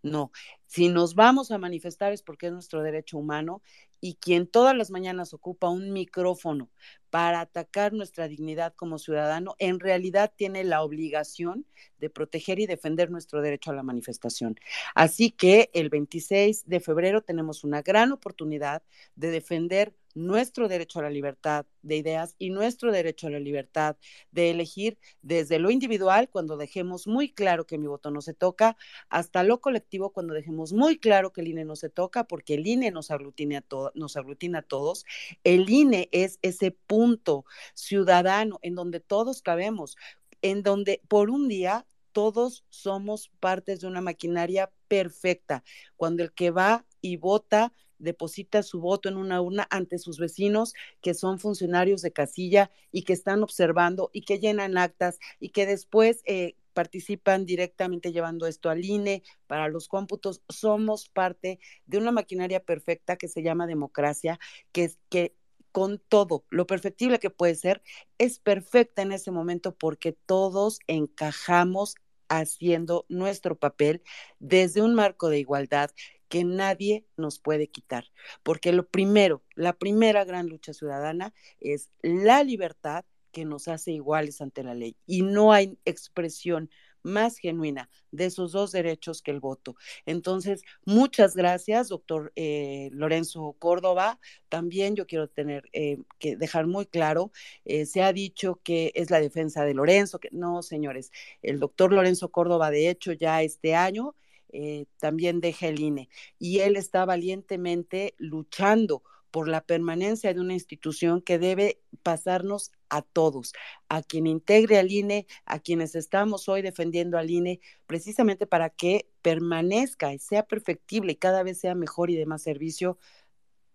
no, si nos vamos a manifestar es porque es nuestro derecho humano y quien todas las mañanas ocupa un micrófono para atacar nuestra dignidad como ciudadano, en realidad tiene la obligación de proteger y defender nuestro derecho a la manifestación. Así que el 26 de febrero tenemos una gran oportunidad de defender nuestro derecho a la libertad de ideas y nuestro derecho a la libertad de elegir desde lo individual, cuando dejemos muy claro que mi voto no se toca, hasta lo colectivo, cuando dejemos muy claro que el INE no se toca, porque el INE nos aglutina a, nos aglutina a todos. El INE es ese punto ciudadano en donde todos cabemos, en donde por un día todos somos partes de una maquinaria perfecta. Cuando el que va y vota deposita su voto en una urna ante sus vecinos que son funcionarios de casilla y que están observando y que llenan actas y que después eh, participan directamente llevando esto al INE para los cómputos. Somos parte de una maquinaria perfecta que se llama democracia, que, que con todo lo perfectible que puede ser, es perfecta en ese momento porque todos encajamos haciendo nuestro papel desde un marco de igualdad que nadie nos puede quitar, porque lo primero, la primera gran lucha ciudadana es la libertad que nos hace iguales ante la ley y no hay expresión más genuina de esos dos derechos que el voto. Entonces, muchas gracias, doctor eh, Lorenzo Córdoba. También yo quiero tener eh, que dejar muy claro, eh, se ha dicho que es la defensa de Lorenzo, que no, señores, el doctor Lorenzo Córdoba, de hecho, ya este año también deja el INE. Y él está valientemente luchando por la permanencia de una institución que debe pasarnos a todos, a quien integre al INE, a quienes estamos hoy defendiendo al INE, precisamente para que permanezca y sea perfectible y cada vez sea mejor y de más servicio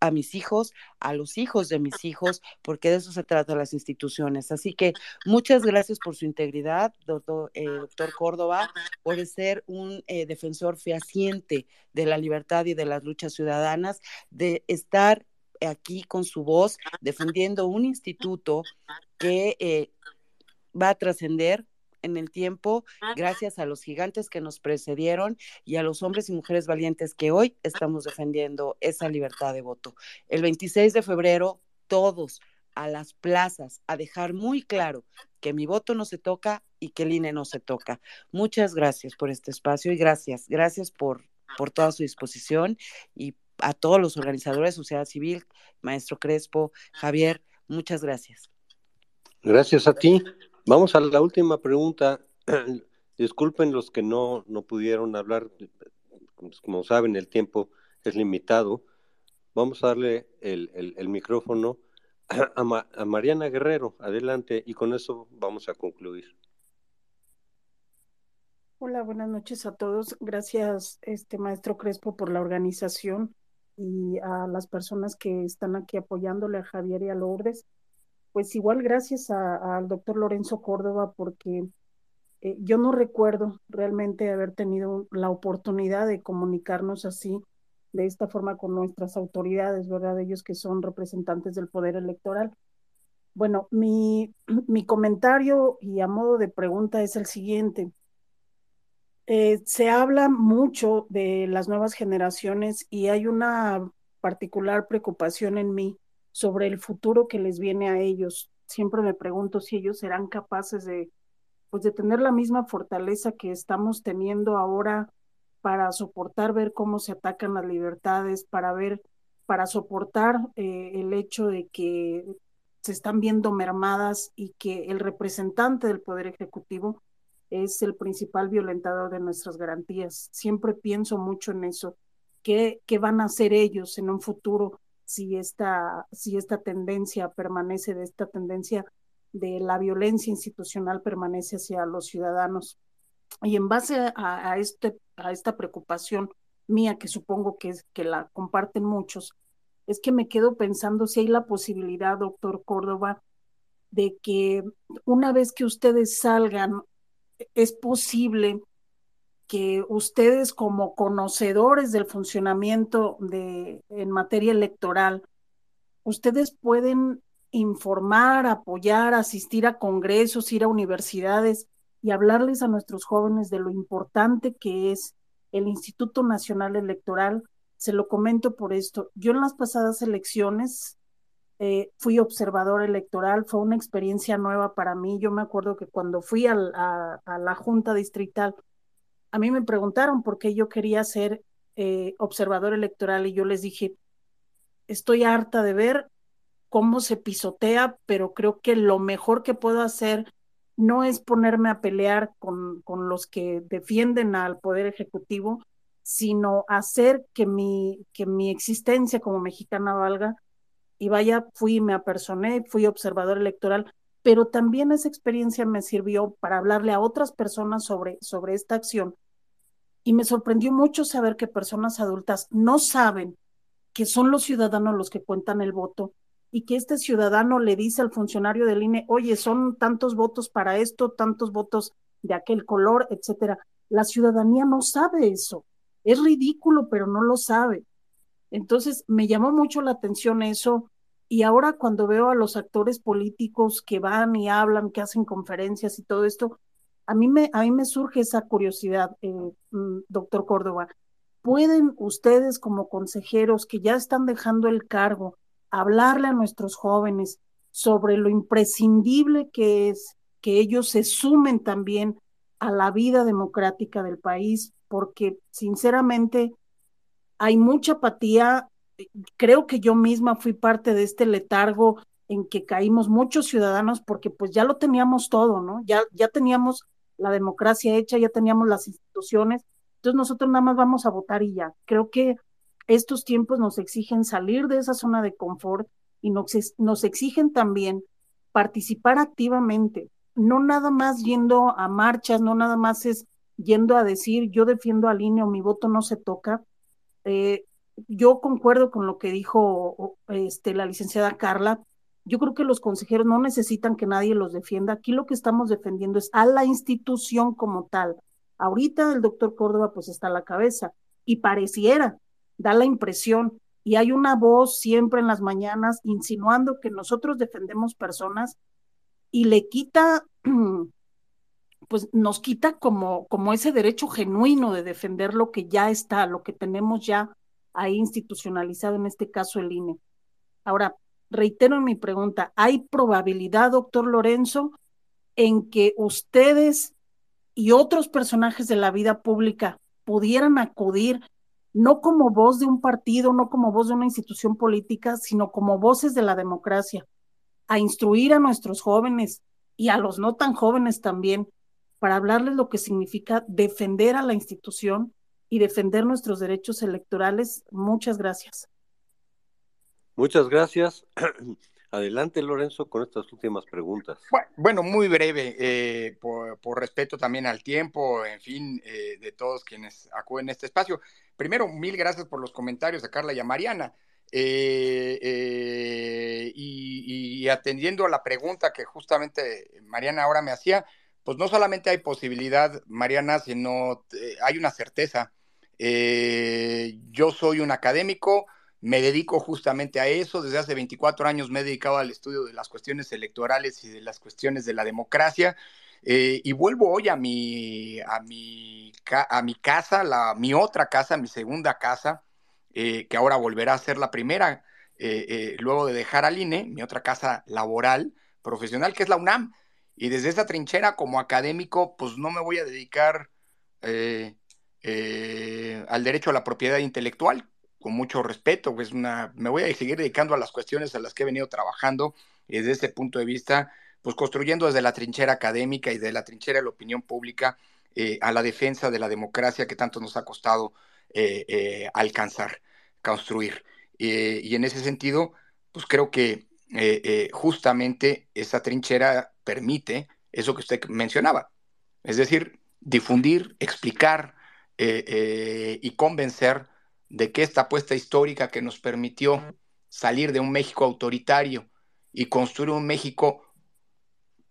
a mis hijos, a los hijos de mis hijos, porque de eso se trata las instituciones. Así que muchas gracias por su integridad, doctor, eh, doctor Córdoba, por ser un eh, defensor fehaciente de la libertad y de las luchas ciudadanas, de estar aquí con su voz defendiendo un instituto que eh, va a trascender en el tiempo, gracias a los gigantes que nos precedieron y a los hombres y mujeres valientes que hoy estamos defendiendo esa libertad de voto. El 26 de febrero, todos a las plazas a dejar muy claro que mi voto no se toca y que el INE no se toca. Muchas gracias por este espacio y gracias, gracias por, por toda su disposición y a todos los organizadores de sociedad civil, maestro Crespo, Javier, muchas gracias. Gracias a ti. Vamos a la última pregunta. Disculpen los que no, no pudieron hablar, como saben, el tiempo es limitado. Vamos a darle el, el, micrófono a, a, Mariana Guerrero. Adelante, y con eso vamos a concluir. Hola, buenas noches a todos. Gracias, este maestro Crespo, por la organización y a las personas que están aquí apoyándole a Javier y a Lourdes pues igual gracias al doctor Lorenzo Córdoba porque eh, yo no recuerdo realmente haber tenido la oportunidad de comunicarnos así, de esta forma con nuestras autoridades, ¿verdad? Ellos que son representantes del poder electoral. Bueno, mi, mi comentario y a modo de pregunta es el siguiente. Eh, se habla mucho de las nuevas generaciones y hay una particular preocupación en mí sobre el futuro que les viene a ellos. Siempre me pregunto si ellos serán capaces de, pues, de tener la misma fortaleza que estamos teniendo ahora para soportar ver cómo se atacan las libertades, para ver para soportar eh, el hecho de que se están viendo mermadas y que el representante del Poder Ejecutivo es el principal violentador de nuestras garantías. Siempre pienso mucho en eso. ¿Qué, qué van a hacer ellos en un futuro si esta, si esta tendencia permanece, de esta tendencia de la violencia institucional permanece hacia los ciudadanos? Y en base a, este, a esta preocupación mía, que supongo que, es, que la comparten muchos, es que me quedo pensando si hay la posibilidad, doctor Córdoba, de que una vez que ustedes salgan, es posible que ustedes como conocedores del funcionamiento de, en materia electoral, ustedes pueden informar, apoyar, asistir a congresos, ir a universidades y hablarles a nuestros jóvenes de lo importante que es el Instituto Nacional Electoral. Se lo comento por esto. Yo en las pasadas elecciones eh, fui observador electoral, fue una experiencia nueva para mí. Yo me acuerdo que cuando fui a, la Junta Distrital, a mí me preguntaron por qué yo quería ser eh, observador electoral y yo les dije, estoy harta de ver cómo se pisotea, pero creo que lo mejor que puedo hacer no es ponerme a pelear con, con los que defienden al Poder Ejecutivo, sino hacer que mi, que mi existencia como mexicana valga. Y vaya, fui, me apersoné, fui observador electoral, pero también esa experiencia me sirvió para hablarle a otras personas sobre, sobre esta acción. Y me sorprendió mucho saber que personas adultas no saben que son los ciudadanos los que cuentan el voto y que este ciudadano le dice al funcionario del INE, oye, son tantos votos para esto, tantos votos de aquel color, etcétera. La ciudadanía no sabe eso. Es ridículo, pero no lo sabe. Entonces, me llamó mucho la atención eso. Y ahora cuando veo a los actores políticos que van y hablan, que hacen conferencias y todo esto, a mí me, a mí me surge esa curiosidad, eh, mm, doctor Córdoba. ¿Pueden ustedes como consejeros que ya están dejando el cargo hablarle a nuestros jóvenes sobre lo imprescindible que es que ellos se sumen también a la vida democrática del país, porque sinceramente hay mucha apatía. Creo que yo misma fui parte de este letargo en que caímos muchos ciudadanos porque pues ya lo teníamos todo, ¿no? Ya, ya teníamos la democracia hecha, ya teníamos las instituciones, entonces nosotros nada más vamos a votar y ya. Creo que estos tiempos nos exigen salir de esa zona de confort y nos, nos exigen también participar activamente, no nada más yendo a marchas, no nada más es yendo a decir yo defiendo al INE o mi voto no se toca. Eh, yo concuerdo con lo que dijo este, la licenciada Carla. Yo creo que los consejeros no necesitan que nadie los defienda. Aquí lo que estamos defendiendo es a la institución como tal. Ahorita el doctor Córdoba pues está a la cabeza y pareciera da la impresión y hay una voz siempre en las mañanas insinuando que nosotros defendemos personas y le quita, pues nos quita como, como ese derecho genuino de defender lo que ya está, lo que tenemos ya ahí institucionalizado, en este caso el INE. Ahora, reitero mi pregunta, ¿hay probabilidad, doctor Lorenzo, en que ustedes y otros personajes de la vida pública pudieran acudir no como voz de un partido, no como voz de una institución política, sino como voces de la democracia, a instruir a nuestros jóvenes y a los no tan jóvenes también, para hablarles lo que significa defender a la institución y defender nuestros derechos electorales. Muchas gracias. Muchas gracias. Adelante, Lorenzo, con estas últimas preguntas. Bueno, muy breve, eh, por, respeto también al tiempo, en fin, eh, de todos quienes acuden a este espacio. Primero, mil gracias por los comentarios de Carla y a Mariana. Eh, y, atendiendo a la pregunta que justamente Mariana ahora me hacía, pues no solamente hay posibilidad, Mariana, sino hay una certeza. yo soy un académico, me dedico justamente a eso. Desde hace 24 años me he dedicado al estudio de las cuestiones electorales y de las cuestiones de la democracia. Eh, y vuelvo hoy a mi, a mi, a mi casa, la, mi otra casa, mi segunda casa, eh, que ahora volverá a ser la primera, eh, luego de dejar al INE, mi otra casa laboral, profesional, que es la UNAM. Y desde esa trinchera como académico, pues no me voy a dedicar al derecho a la propiedad intelectual, con mucho respeto, pues una, me voy a seguir dedicando a las cuestiones a las que he venido trabajando desde este punto de vista, pues construyendo desde la trinchera académica y de la trinchera de la opinión pública eh, a la defensa de la democracia que tanto nos ha costado eh, eh, alcanzar, construir. y en ese sentido, pues creo que justamente esa trinchera permite eso que usted mencionaba, es decir, difundir, explicar y convencer de que esta apuesta histórica que nos permitió salir de un México autoritario y construir un México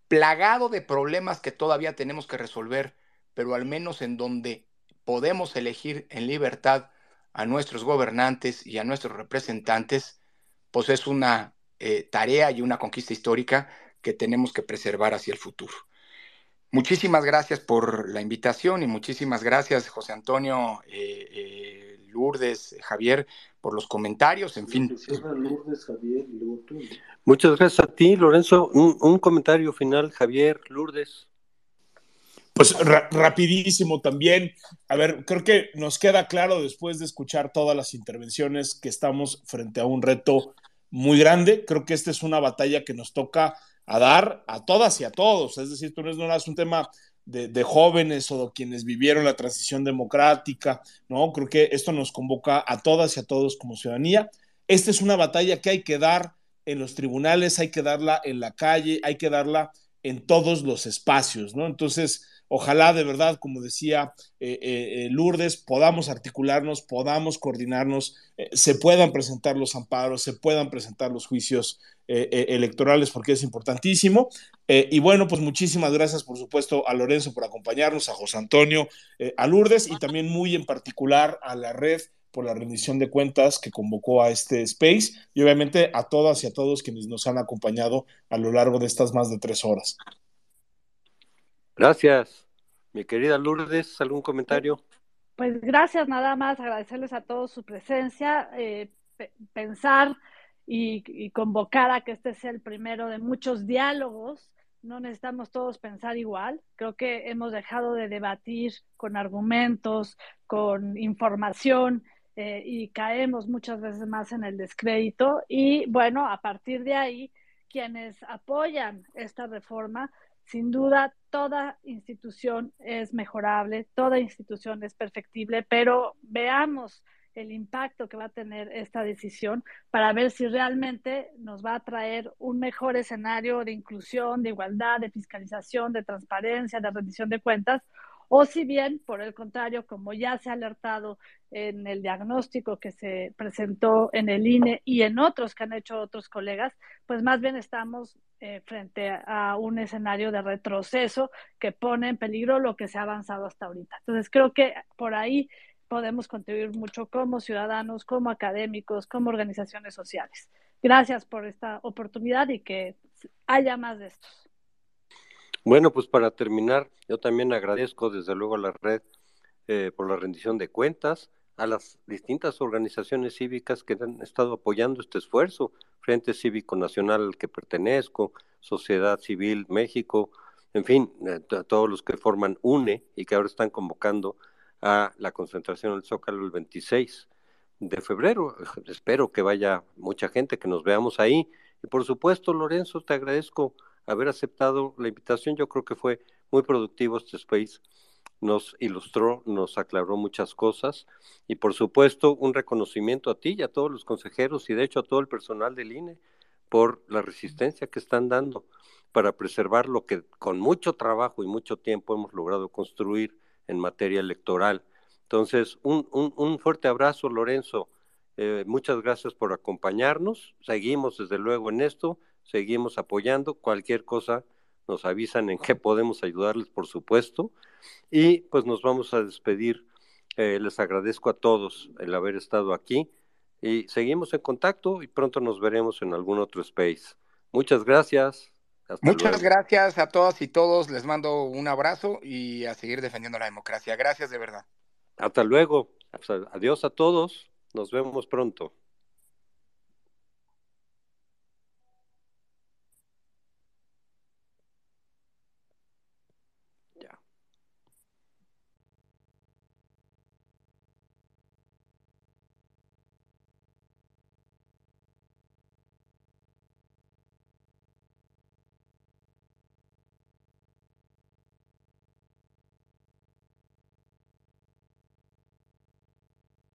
plagado de problemas que todavía tenemos que resolver, pero al menos en donde podemos elegir en libertad a nuestros gobernantes y a nuestros representantes, pues es una eh, tarea y una conquista histórica que tenemos que preservar hacia el futuro. Muchísimas gracias por la invitación y muchísimas gracias, José Antonio. Eh, eh, Lourdes, Javier, por los comentarios, en fin. Muchas gracias a ti, Lorenzo. Un, comentario final, Javier, Lourdes. Pues rapidísimo también. A ver, creo que nos queda claro después de escuchar todas las intervenciones que estamos frente a un reto muy grande. Creo que esta es una batalla que nos toca a dar a todas y a todos. Es decir, tú no es un tema de, jóvenes o de quienes vivieron la transición democrática, ¿no? Creo que esto nos convoca a todas y a todos como ciudadanía. Esta es una batalla que hay que dar en los tribunales, hay que darla en la calle, hay que darla en todos los espacios, ¿no? Entonces, ojalá de verdad, como decía eh, eh, eh, Lourdes, podamos articularnos, podamos coordinarnos, se puedan presentar los amparos, se puedan presentar los juicios electorales, porque es importantísimo. y bueno, pues muchísimas gracias, por supuesto, a Lorenzo por acompañarnos, a José Antonio, a Lourdes y también muy en particular a la red por la rendición de cuentas que convocó a este space y obviamente a todas y a todos quienes nos han acompañado a lo largo de estas más de tres horas. Gracias. Mi querida Lourdes, ¿algún comentario? Pues gracias, nada más agradecerles a todos su presencia, eh, pensar y, convocar a que este sea el primero de muchos diálogos. No necesitamos todos pensar igual. Creo que hemos dejado de debatir con argumentos, con información eh, y caemos muchas veces más en el descrédito. Y bueno, a partir de ahí, quienes apoyan esta reforma sin duda, toda institución es mejorable, toda institución es perfectible, pero veamos el impacto que va a tener esta decisión para ver si realmente nos va a traer un mejor escenario de inclusión, de igualdad, de fiscalización, de transparencia, de rendición de cuentas, o si bien, por el contrario, como ya se ha alertado en el diagnóstico que se presentó en el INE y en otros que han hecho otros colegas, pues más bien estamos eh, frente a un escenario de retroceso que pone en peligro lo que se ha avanzado hasta ahorita. Entonces, creo que por ahí podemos contribuir mucho como ciudadanos, como académicos, como organizaciones sociales. Gracias por esta oportunidad y que haya más de estos. Bueno, pues para terminar, yo también agradezco desde luego a la red eh, por la rendición de cuentas, a las distintas organizaciones cívicas que han estado apoyando este esfuerzo, Frente Cívico Nacional al que pertenezco, Sociedad Civil México, en fin, eh, a todos los que forman UNE y que ahora están convocando a la concentración del Zócalo el 26 de febrero. Espero que vaya mucha gente, que nos veamos ahí. Y por supuesto, Lorenzo, te agradezco haber aceptado la invitación. Yo creo que fue muy productivo este space. Nos ilustró, nos aclaró muchas cosas y por supuesto un reconocimiento a ti y a todos los consejeros y de hecho a todo el personal del INE por la resistencia que están dando para preservar lo que con mucho trabajo y mucho tiempo hemos logrado construir en materia electoral. Entonces, un, un, fuerte abrazo, Lorenzo. Eh, muchas gracias por acompañarnos. Seguimos desde luego en esto seguimos apoyando. Cualquier cosa nos avisan en qué podemos ayudarles, por supuesto. Y pues nos vamos a despedir. Eh, les agradezco a todos el haber estado aquí y seguimos en contacto y pronto nos veremos en algún otro space. Muchas gracias. Muchas gracias a todas y todos. Les mando un abrazo y a seguir defendiendo la democracia. Gracias de verdad. Hasta luego. Adiós a todos. Nos vemos pronto.